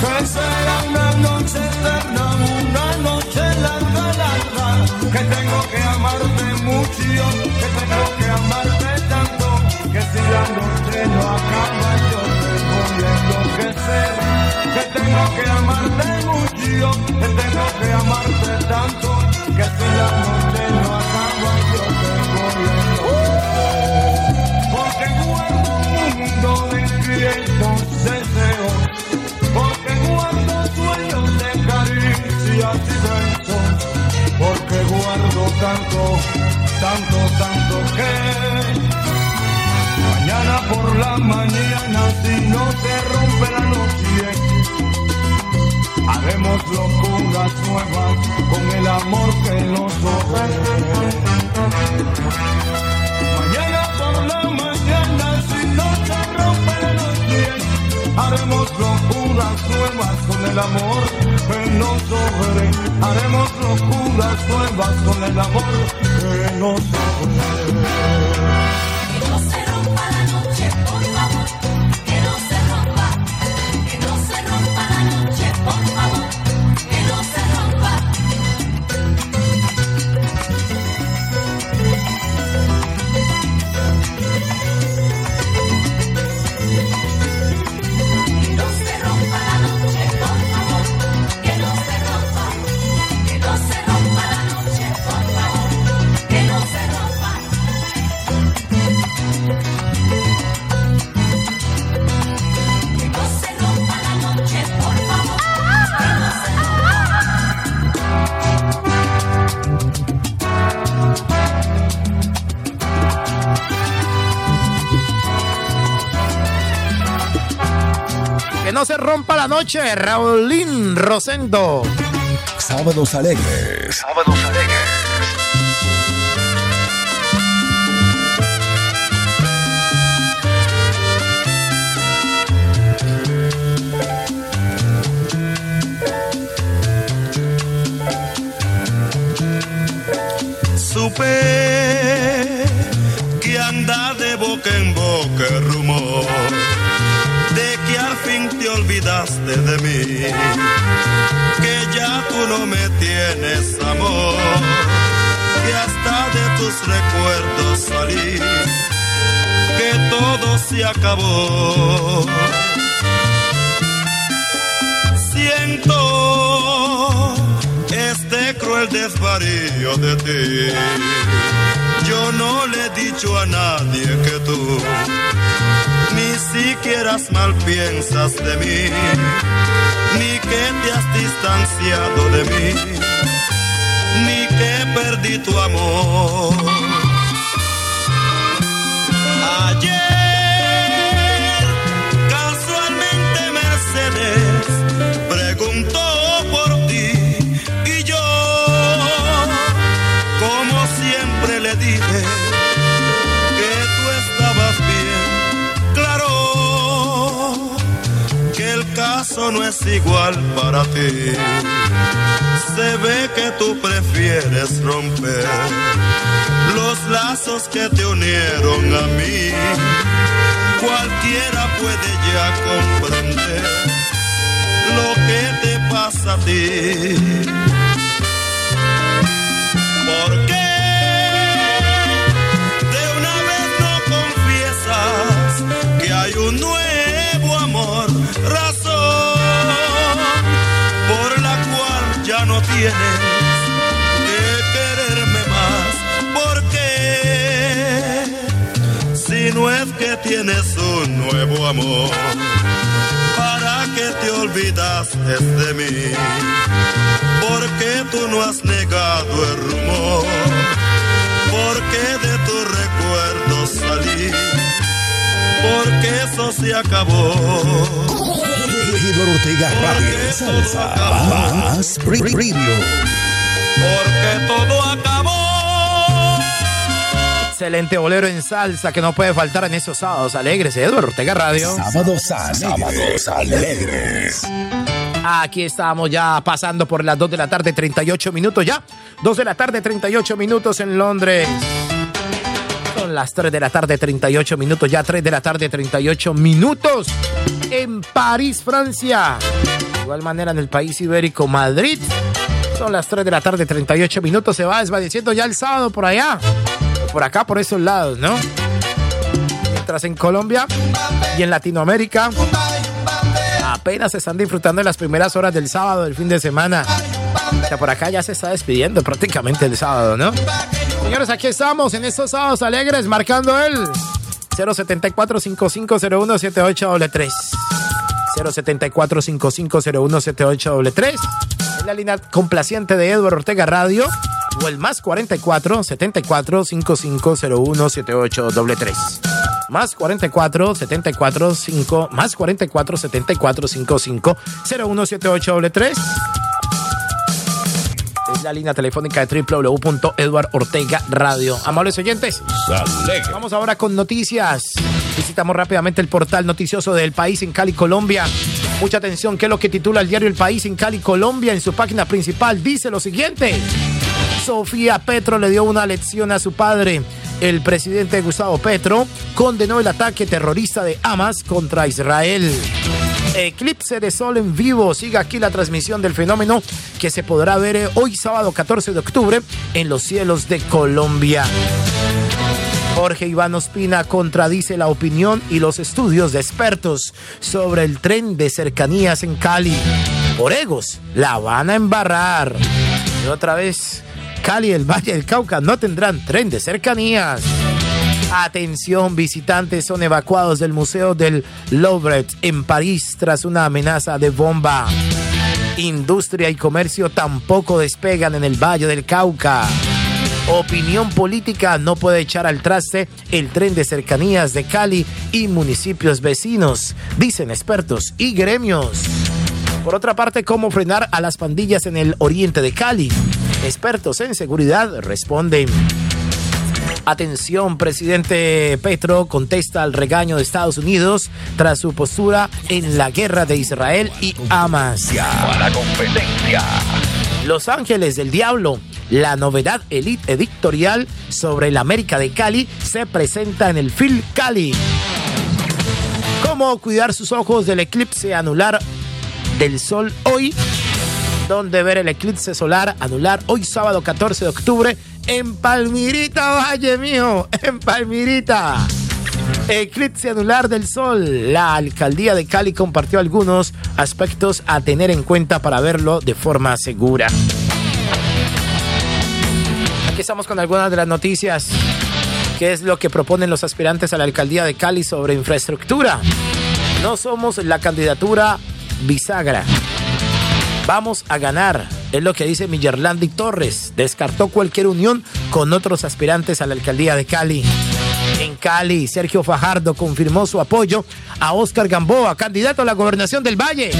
Que será una noche eterna, una noche larga, larga. Que tengo que amarte mucho, que tengo que amarte tanto. Que si la noche no acaba, yo te voy a enloquecer. Que tengo que amarte mucho, que tengo que amarte tanto. Que si la noche tanto, tanto, tanto que mañana por la mañana si no se rompe la noche, haremos locuras nuevas con el amor que nos ofrece. Mañana por la mañana si no se rompe la noche, haremos locuras nuevas con el amor que nos sobre. Haremos locuras nuevas con el amor que nos sobre.
La noche,
Raulín Rosendo.
Sábados alegres. Sábados alegres.
Supe que anda de boca en boca de mí, que ya tú no me tienes amor, que hasta de tus recuerdos salí, que todo se acabó. Siento este cruel desvarío de ti. Yo no le he dicho a nadie que tú ni siquiera mal piensas de mí, ni que te has distanciado de mí, ni que perdí tu amor. Ayer, no es igual para ti. Se ve que tú prefieres romper los lazos que te unieron a mí.
cualquiera puede ya comprender lo que te pasa a ti. ¿Por qué de una vez no confiesas que hay un nuevo tienes que quererme más. ¿Por qué? Si no es que tienes un nuevo amor, ¿para qué te olvidaste de mí? Porque tú no has negado el rumor, porque de tu recuerdo salí, porque eso se acabó.
Eduardo Ortega Radio Salsa más Radio.
Porque todo acabó.
Excelente bolero en salsa que no puede faltar en esos sábados alegres. Eduardo Ortega Radio.
Sábados alegres. Sábados alegres.
Aquí estamos ya pasando por las 2 de la tarde, 38 minutos ya. 2 de la tarde, 38 minutos en Londres. Son las 3 de la tarde, 38 minutos ya. 3 de la tarde, 38 minutos en París, Francia. De igual manera en el país ibérico, Madrid. Son las 3 de la tarde, 38 minutos. Se va desvaneciendo ya el sábado por allá. Por acá, por esos lados, ¿no? Mientras en Colombia y en Latinoamérica apenas se están disfrutando de las primeras horas del sábado, del fin de semana. O sea, por acá ya se está despidiendo prácticamente el sábado, ¿no? Señores, aquí estamos en estos sábados alegres marcando el 074 5501 7833 074 5501 7833 Es la línea complaciente de Edward Ortega Radio o el más 44 74 5501 7833 más 44 74 5 más 44 74 55 01 7833 es la línea telefónica de www.edward Ortega Radio. Amables oyentes, vamos ahora con noticias. Visitamos rápidamente el portal noticioso del país en Cali, Colombia. Mucha atención, ¿qué es lo que titula el diario El País en Cali, Colombia? En su página principal dice lo siguiente. Sofía Petro le dio una lección a su padre. El presidente Gustavo Petro condenó el ataque terrorista de Hamas contra Israel. Eclipse de sol en vivo. Siga aquí la transmisión del fenómeno que se podrá ver eh, hoy sábado 14 de octubre en los cielos de Colombia. Jorge Iván Ospina contradice la opinión y los estudios de expertos sobre el tren de cercanías en Cali. Por egos, la van a embarrar. Y otra vez, Cali el Valle del Cauca no tendrán tren de cercanías. Atención, visitantes son evacuados del Museo del Louvre en París tras una amenaza de bomba. Industria y comercio tampoco despegan en el Valle del Cauca. Opinión política no puede echar al traste el tren de cercanías de Cali y municipios vecinos, dicen expertos y gremios. Por otra parte, ¿cómo frenar a las pandillas en el oriente de Cali? Expertos en seguridad responden. Atención, presidente Petro contesta al regaño de Estados Unidos tras su postura en la guerra de Israel y Hamas.
Para competencia.
Los Ángeles del Diablo, la novedad elite editorial sobre el América de Cali se presenta en el Phil Cali. ¿Cómo cuidar sus ojos del eclipse anular del sol hoy? Donde ver el eclipse solar anular hoy sábado 14 de octubre en Palmirita, Valle mío, en Palmirita. Eclipse anular del sol. La alcaldía de Cali compartió algunos aspectos a tener en cuenta para verlo de forma segura. Aquí estamos con algunas de las noticias. ¿Qué es lo que proponen los aspirantes a la alcaldía de Cali sobre infraestructura? No somos la candidatura bisagra. Vamos a ganar, es lo que dice Millerlandi Torres. Descartó cualquier unión con otros aspirantes a la alcaldía de Cali. En Cali, Sergio Fajardo confirmó su apoyo a Oscar Gamboa, candidato a la gobernación del Valle.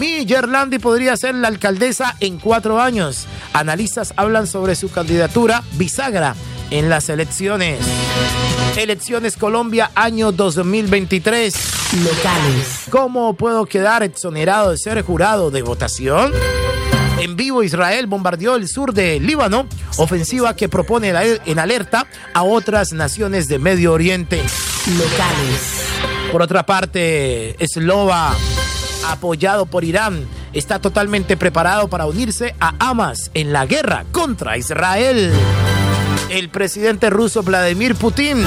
Millerlandi podría ser la alcaldesa en cuatro años. Analistas hablan sobre su candidatura bisagra en las elecciones. Elecciones Colombia año 2023.
Locales.
¿Cómo puedo quedar exonerado de ser jurado de votación? En vivo Israel bombardeó el sur de Líbano, ofensiva que propone en alerta a otras naciones de Medio Oriente.
Locales.
Por otra parte, Slova, apoyado por Irán, está totalmente preparado para unirse a Hamas en la guerra contra Israel. El presidente ruso Vladimir Putin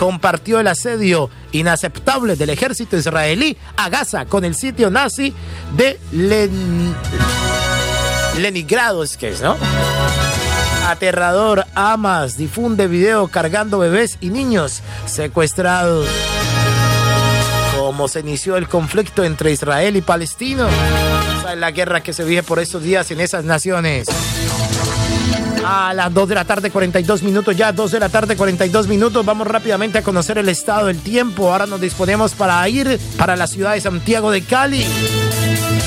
compartió el asedio inaceptable del ejército israelí a Gaza con el sitio nazi de Len... Leningrado, es que es, ¿no? Aterrador, Hamas difunde video cargando bebés y niños secuestrados. Cómo se inició el conflicto entre Israel y Palestino. Esa es la guerra que se vive por estos días en esas naciones. A las 2 de la tarde, 42 minutos ya, 2 de la tarde, 42 minutos. Vamos rápidamente a conocer el estado del tiempo. Ahora nos disponemos para ir para la ciudad de Santiago de Cali.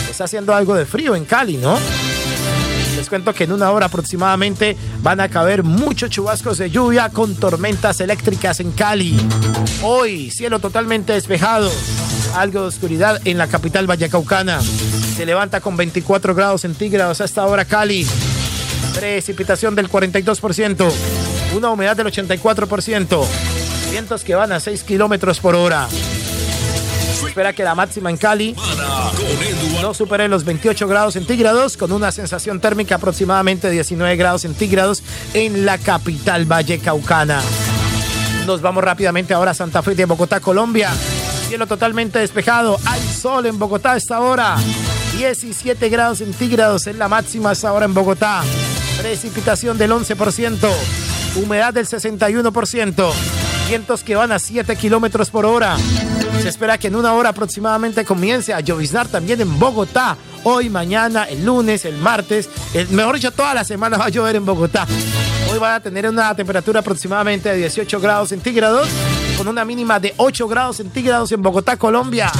Está haciendo algo de frío en Cali, ¿no? Cuento que en una hora aproximadamente van a caber muchos chubascos de lluvia con tormentas eléctricas en Cali. Hoy, cielo totalmente despejado. Algo de oscuridad en la capital vallecaucana. Se levanta con 24 grados centígrados a esta hora Cali. Precipitación del 42%. Una humedad del 84%. Vientos que van a 6 kilómetros por hora. Espera que la máxima en Cali no supere los 28 grados centígrados con una sensación térmica aproximadamente 19 grados centígrados en la capital vallecaucana. Nos vamos rápidamente ahora a Santa Fe de Bogotá, Colombia. Cielo totalmente despejado. Hay sol en Bogotá esta hora. 17 grados centígrados en la máxima esta hora en Bogotá. Precipitación del 11%. Humedad del 61%. Vientos que van a 7 kilómetros por hora. Se espera que en una hora aproximadamente comience a lloviznar también en Bogotá. Hoy, mañana, el lunes, el martes, el, mejor dicho, toda la semana va a llover en Bogotá. Hoy van a tener una temperatura aproximadamente de 18 grados centígrados, con una mínima de 8 grados centígrados en Bogotá, Colombia.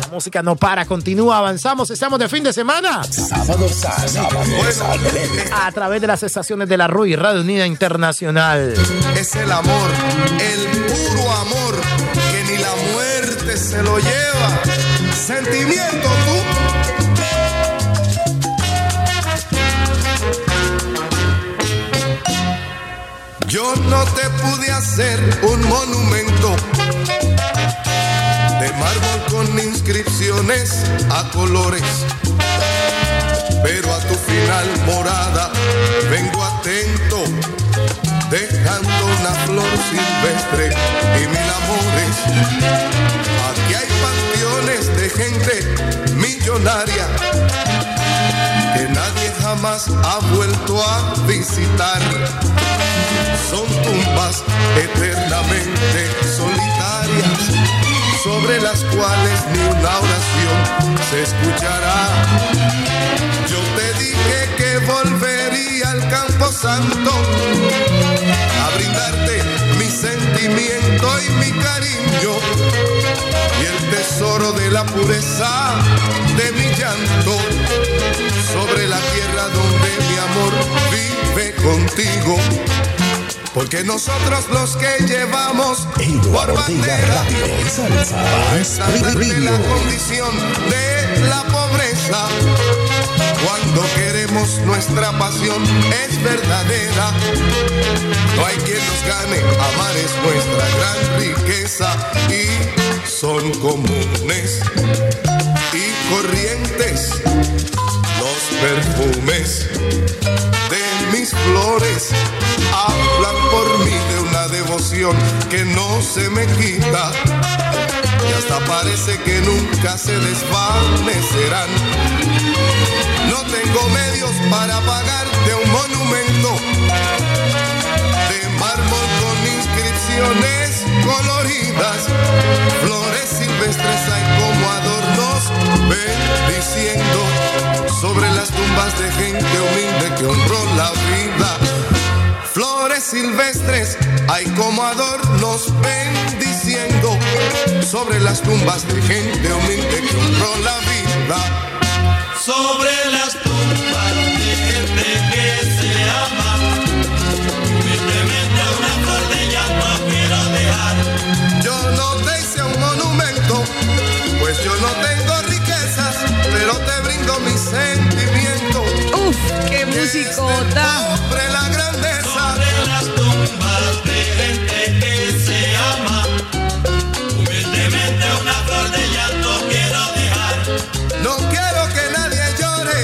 La música no para, continúa, avanzamos, estamos de fin de semana.
Sábado sábado
A través de las estaciones de la RUI, Radio Unida Internacional.
Es el amor, el puro amor, que ni la muerte se lo lleva. Sentimiento, tú. Yo no te pude hacer un monumento de mármol con inscripciones a colores. Pero a tu final morada vengo atento, dejando una flor silvestre y mil amores. Aquí hay panteones de gente millonaria que nadie jamás ha vuelto a visitar. Son tumbas eternamente solitarias sobre las cuales ni una oración se escuchará. Yo te dije que volvería al campo santo sentimiento y mi cariño y el tesoro de la pureza de mi llanto sobre la tierra donde mi amor vive contigo. Porque nosotros los que llevamos
Eduardo Ortega Radio, salsa,
la condición de la pobreza. Cuando queremos nuestra pasión es verdadera. No hay quien nos gane, amar es nuestra gran riqueza y son comunes y corrientes los perfumes mis flores hablan por mí de una devoción que no se me quita y hasta parece que nunca se desvanecerán. No tengo medios para pagarte un monumento de mármol con inscripciones coloridas, flores silvestres hay como adornos bendiciendo sobre las tumbas de gente humilde que honró la vida. Flores silvestres hay como adornos bendiciendo sobre las tumbas de gente humilde que honró la vida.
Sobre las tumbas de gente que se ama, humildemente una flor de llanto quiero dejar.
Yo no te hice un monumento, pues yo no tengo mis sentimientos.
Uf, qué este musicota.
Sobre la grandeza
de las tumbas de gente que se ama. Humildemente
una flor de llanto quiero dejar.
No quiero que nadie llore.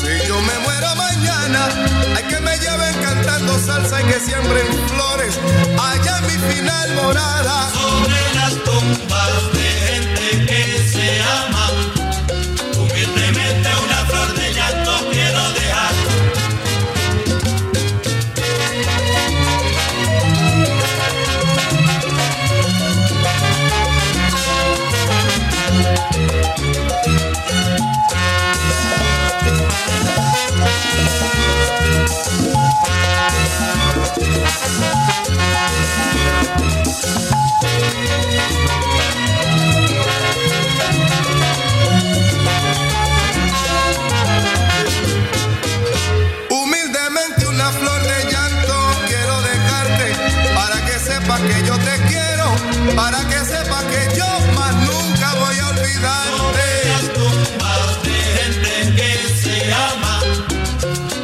Si yo me muero mañana, hay que me lleven cantando
salsa y que siembren flores. Allá en mi final morada. Sobre las tumbas de para que sepa que yo más nunca voy a olvidarte.
Sobre las tumbas de gente que se ama,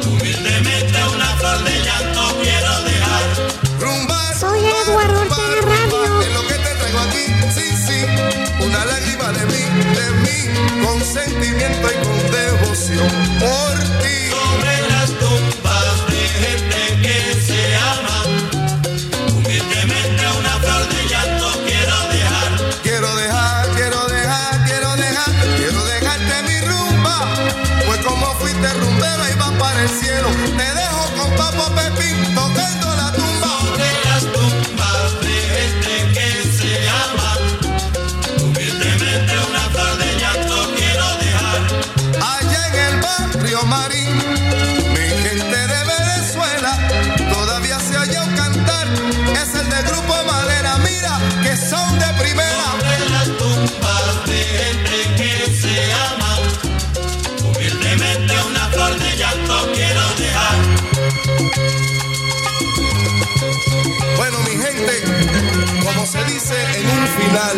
humildemente una flor de llanto quiero dejar.
Rumbar,
Soy Eduardo Ortega
Es lo que te traigo aquí, sí, sí, una lágrima de mí, de mí, con sentimiento y con devoción. Mi
gente de
Venezuela, todavía se halla un cantar, es el del grupo Madera, mira que son de primera.
Sobre las tumbas de gente que se ama, humildemente una flor de llanto quiero dejar.
Bueno, mi gente, como se dice en un final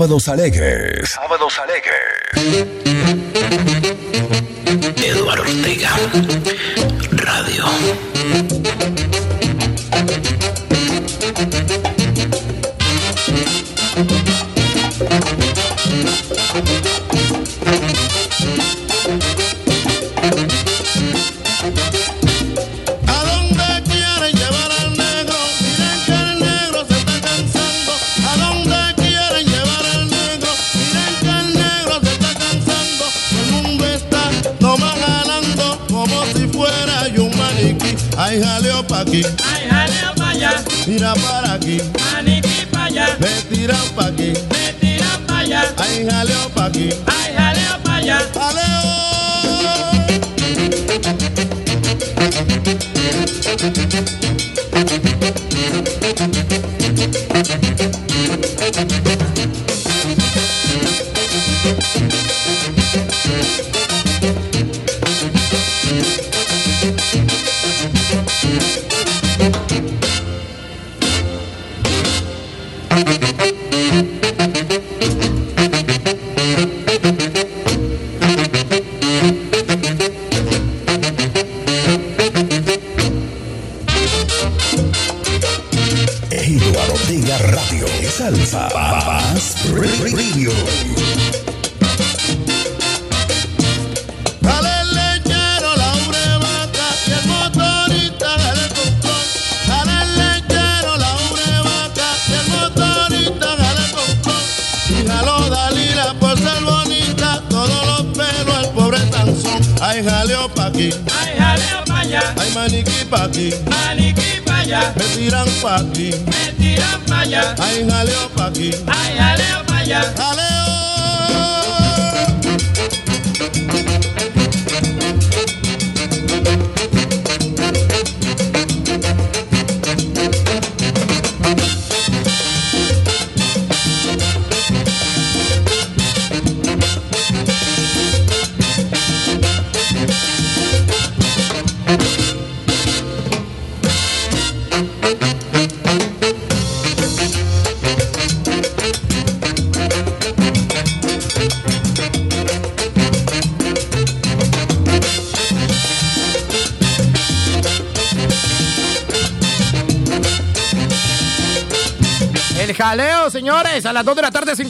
Sábados Alegres.
Sábados Alegres.
Eduardo Ortega.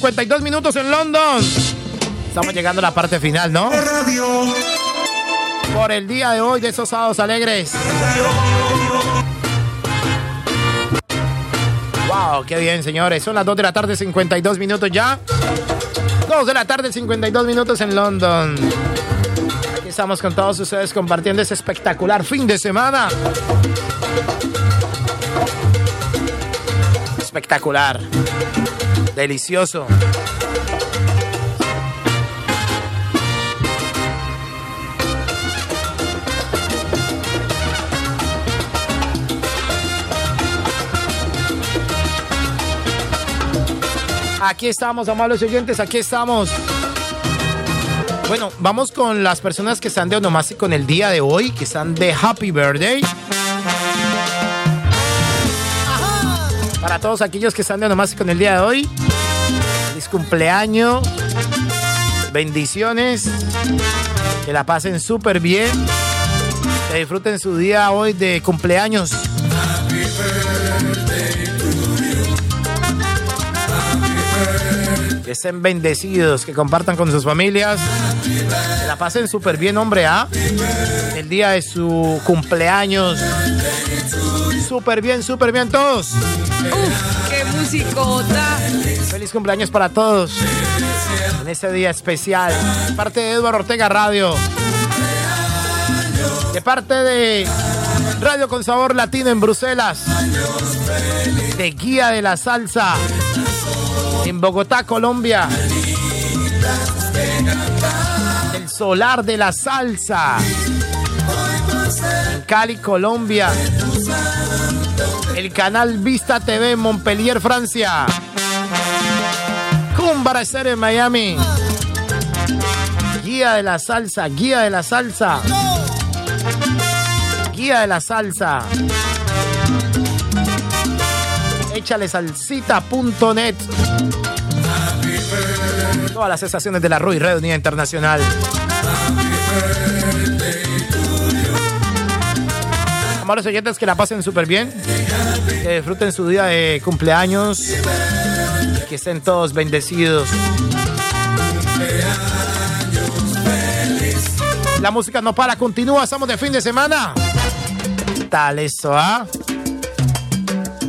52 minutos en London. Estamos llegando a la parte final, ¿no? Por el día de hoy de esos sábados alegres. Wow, qué bien, señores. Son las 2 de la tarde, 52 minutos ya. 2 de la tarde, 52 minutos en London. Aquí estamos con todos ustedes compartiendo ese espectacular fin de semana. Espectacular. Delicioso. Aquí estamos, amables oyentes, aquí estamos. Bueno, vamos con las personas que están de onomástico en el día de hoy, que están de Happy Birthday. Para todos aquellos que están de onomástico en el día de hoy, cumpleaños, bendiciones, que la pasen súper bien, que disfruten su día hoy de cumpleaños. Que estén bendecidos, que compartan con sus familias, que la pasen súper bien, hombre, ¿ah? El día de su cumpleaños. Súper bien, súper bien todos.
¡Qué musicota!
Feliz cumpleaños para todos en este día especial. De parte de Eduardo Ortega Radio. De parte de Radio con Sabor Latino en Bruselas. De Guía de la Salsa en Bogotá, Colombia. El Solar de la Salsa en Cali, Colombia. El canal Vista TV en Montpellier, Francia. Cumbara Estéreo en Miami. Guía de la salsa, guía de la salsa. Guía de la salsa. Échale salsita.net. Todas las estaciones de la RUI, Red Unida Internacional. Amables oyentes, que la pasen súper bien. Que disfruten su día de cumpleaños. Que estén todos bendecidos. La música no para, continúa. Estamos de fin de semana. ¿Qué tal eso, ah?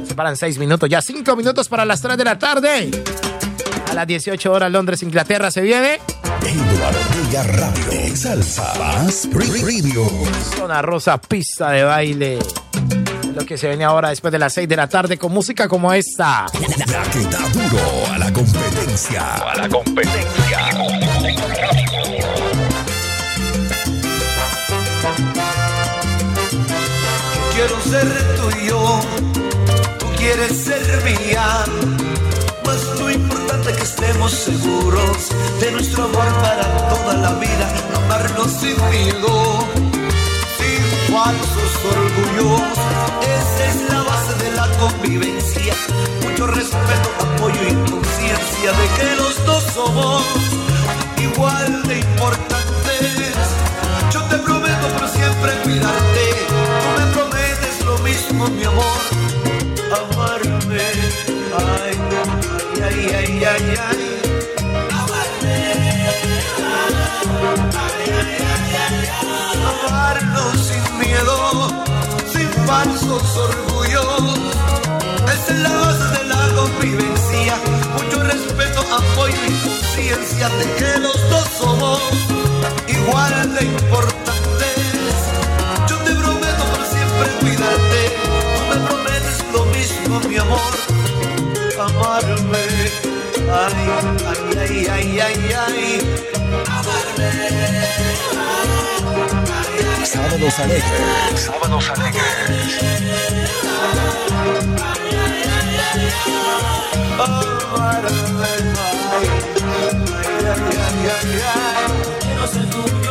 Se paran seis minutos, ya cinco minutos para las 3 de la tarde. A las 18 horas Londres, Inglaterra se viene.
Eduardo Ortega Radio. Salsa Más Radio.
Zona Rosa, pista de baile. Lo que se viene ahora después de las 6 de la tarde con música como esta.
La que da duro a la competencia. A la competencia.
Quiero ser tuyo, tú quieres ser mía. Mas lo importante es que estemos seguros de nuestro amor para toda la vida. Amarnos sin miedo, falsos orgullos. Esa es la base de la convivencia. Mucho respeto, apoyo y conciencia de que los dos somos igual de importantes. Yo te prometo por siempre cuidarte. Tú me prometes lo mismo, mi amor. Amarme. Ay, ay, ay, ay, ay, ay. Sin miedo, sin falsos orgullos. Es la base de la convivencia. Mucho respeto, apoyo y conciencia de que los dos somos igual de importantes. Yo te prometo por siempre cuidarte. Tú me prometes lo mismo, mi amor. Amarme. Ay, ay, ay, ay, ay, ay.
Sábados alegres. Sábados alegres.
Quiero ser tuyo,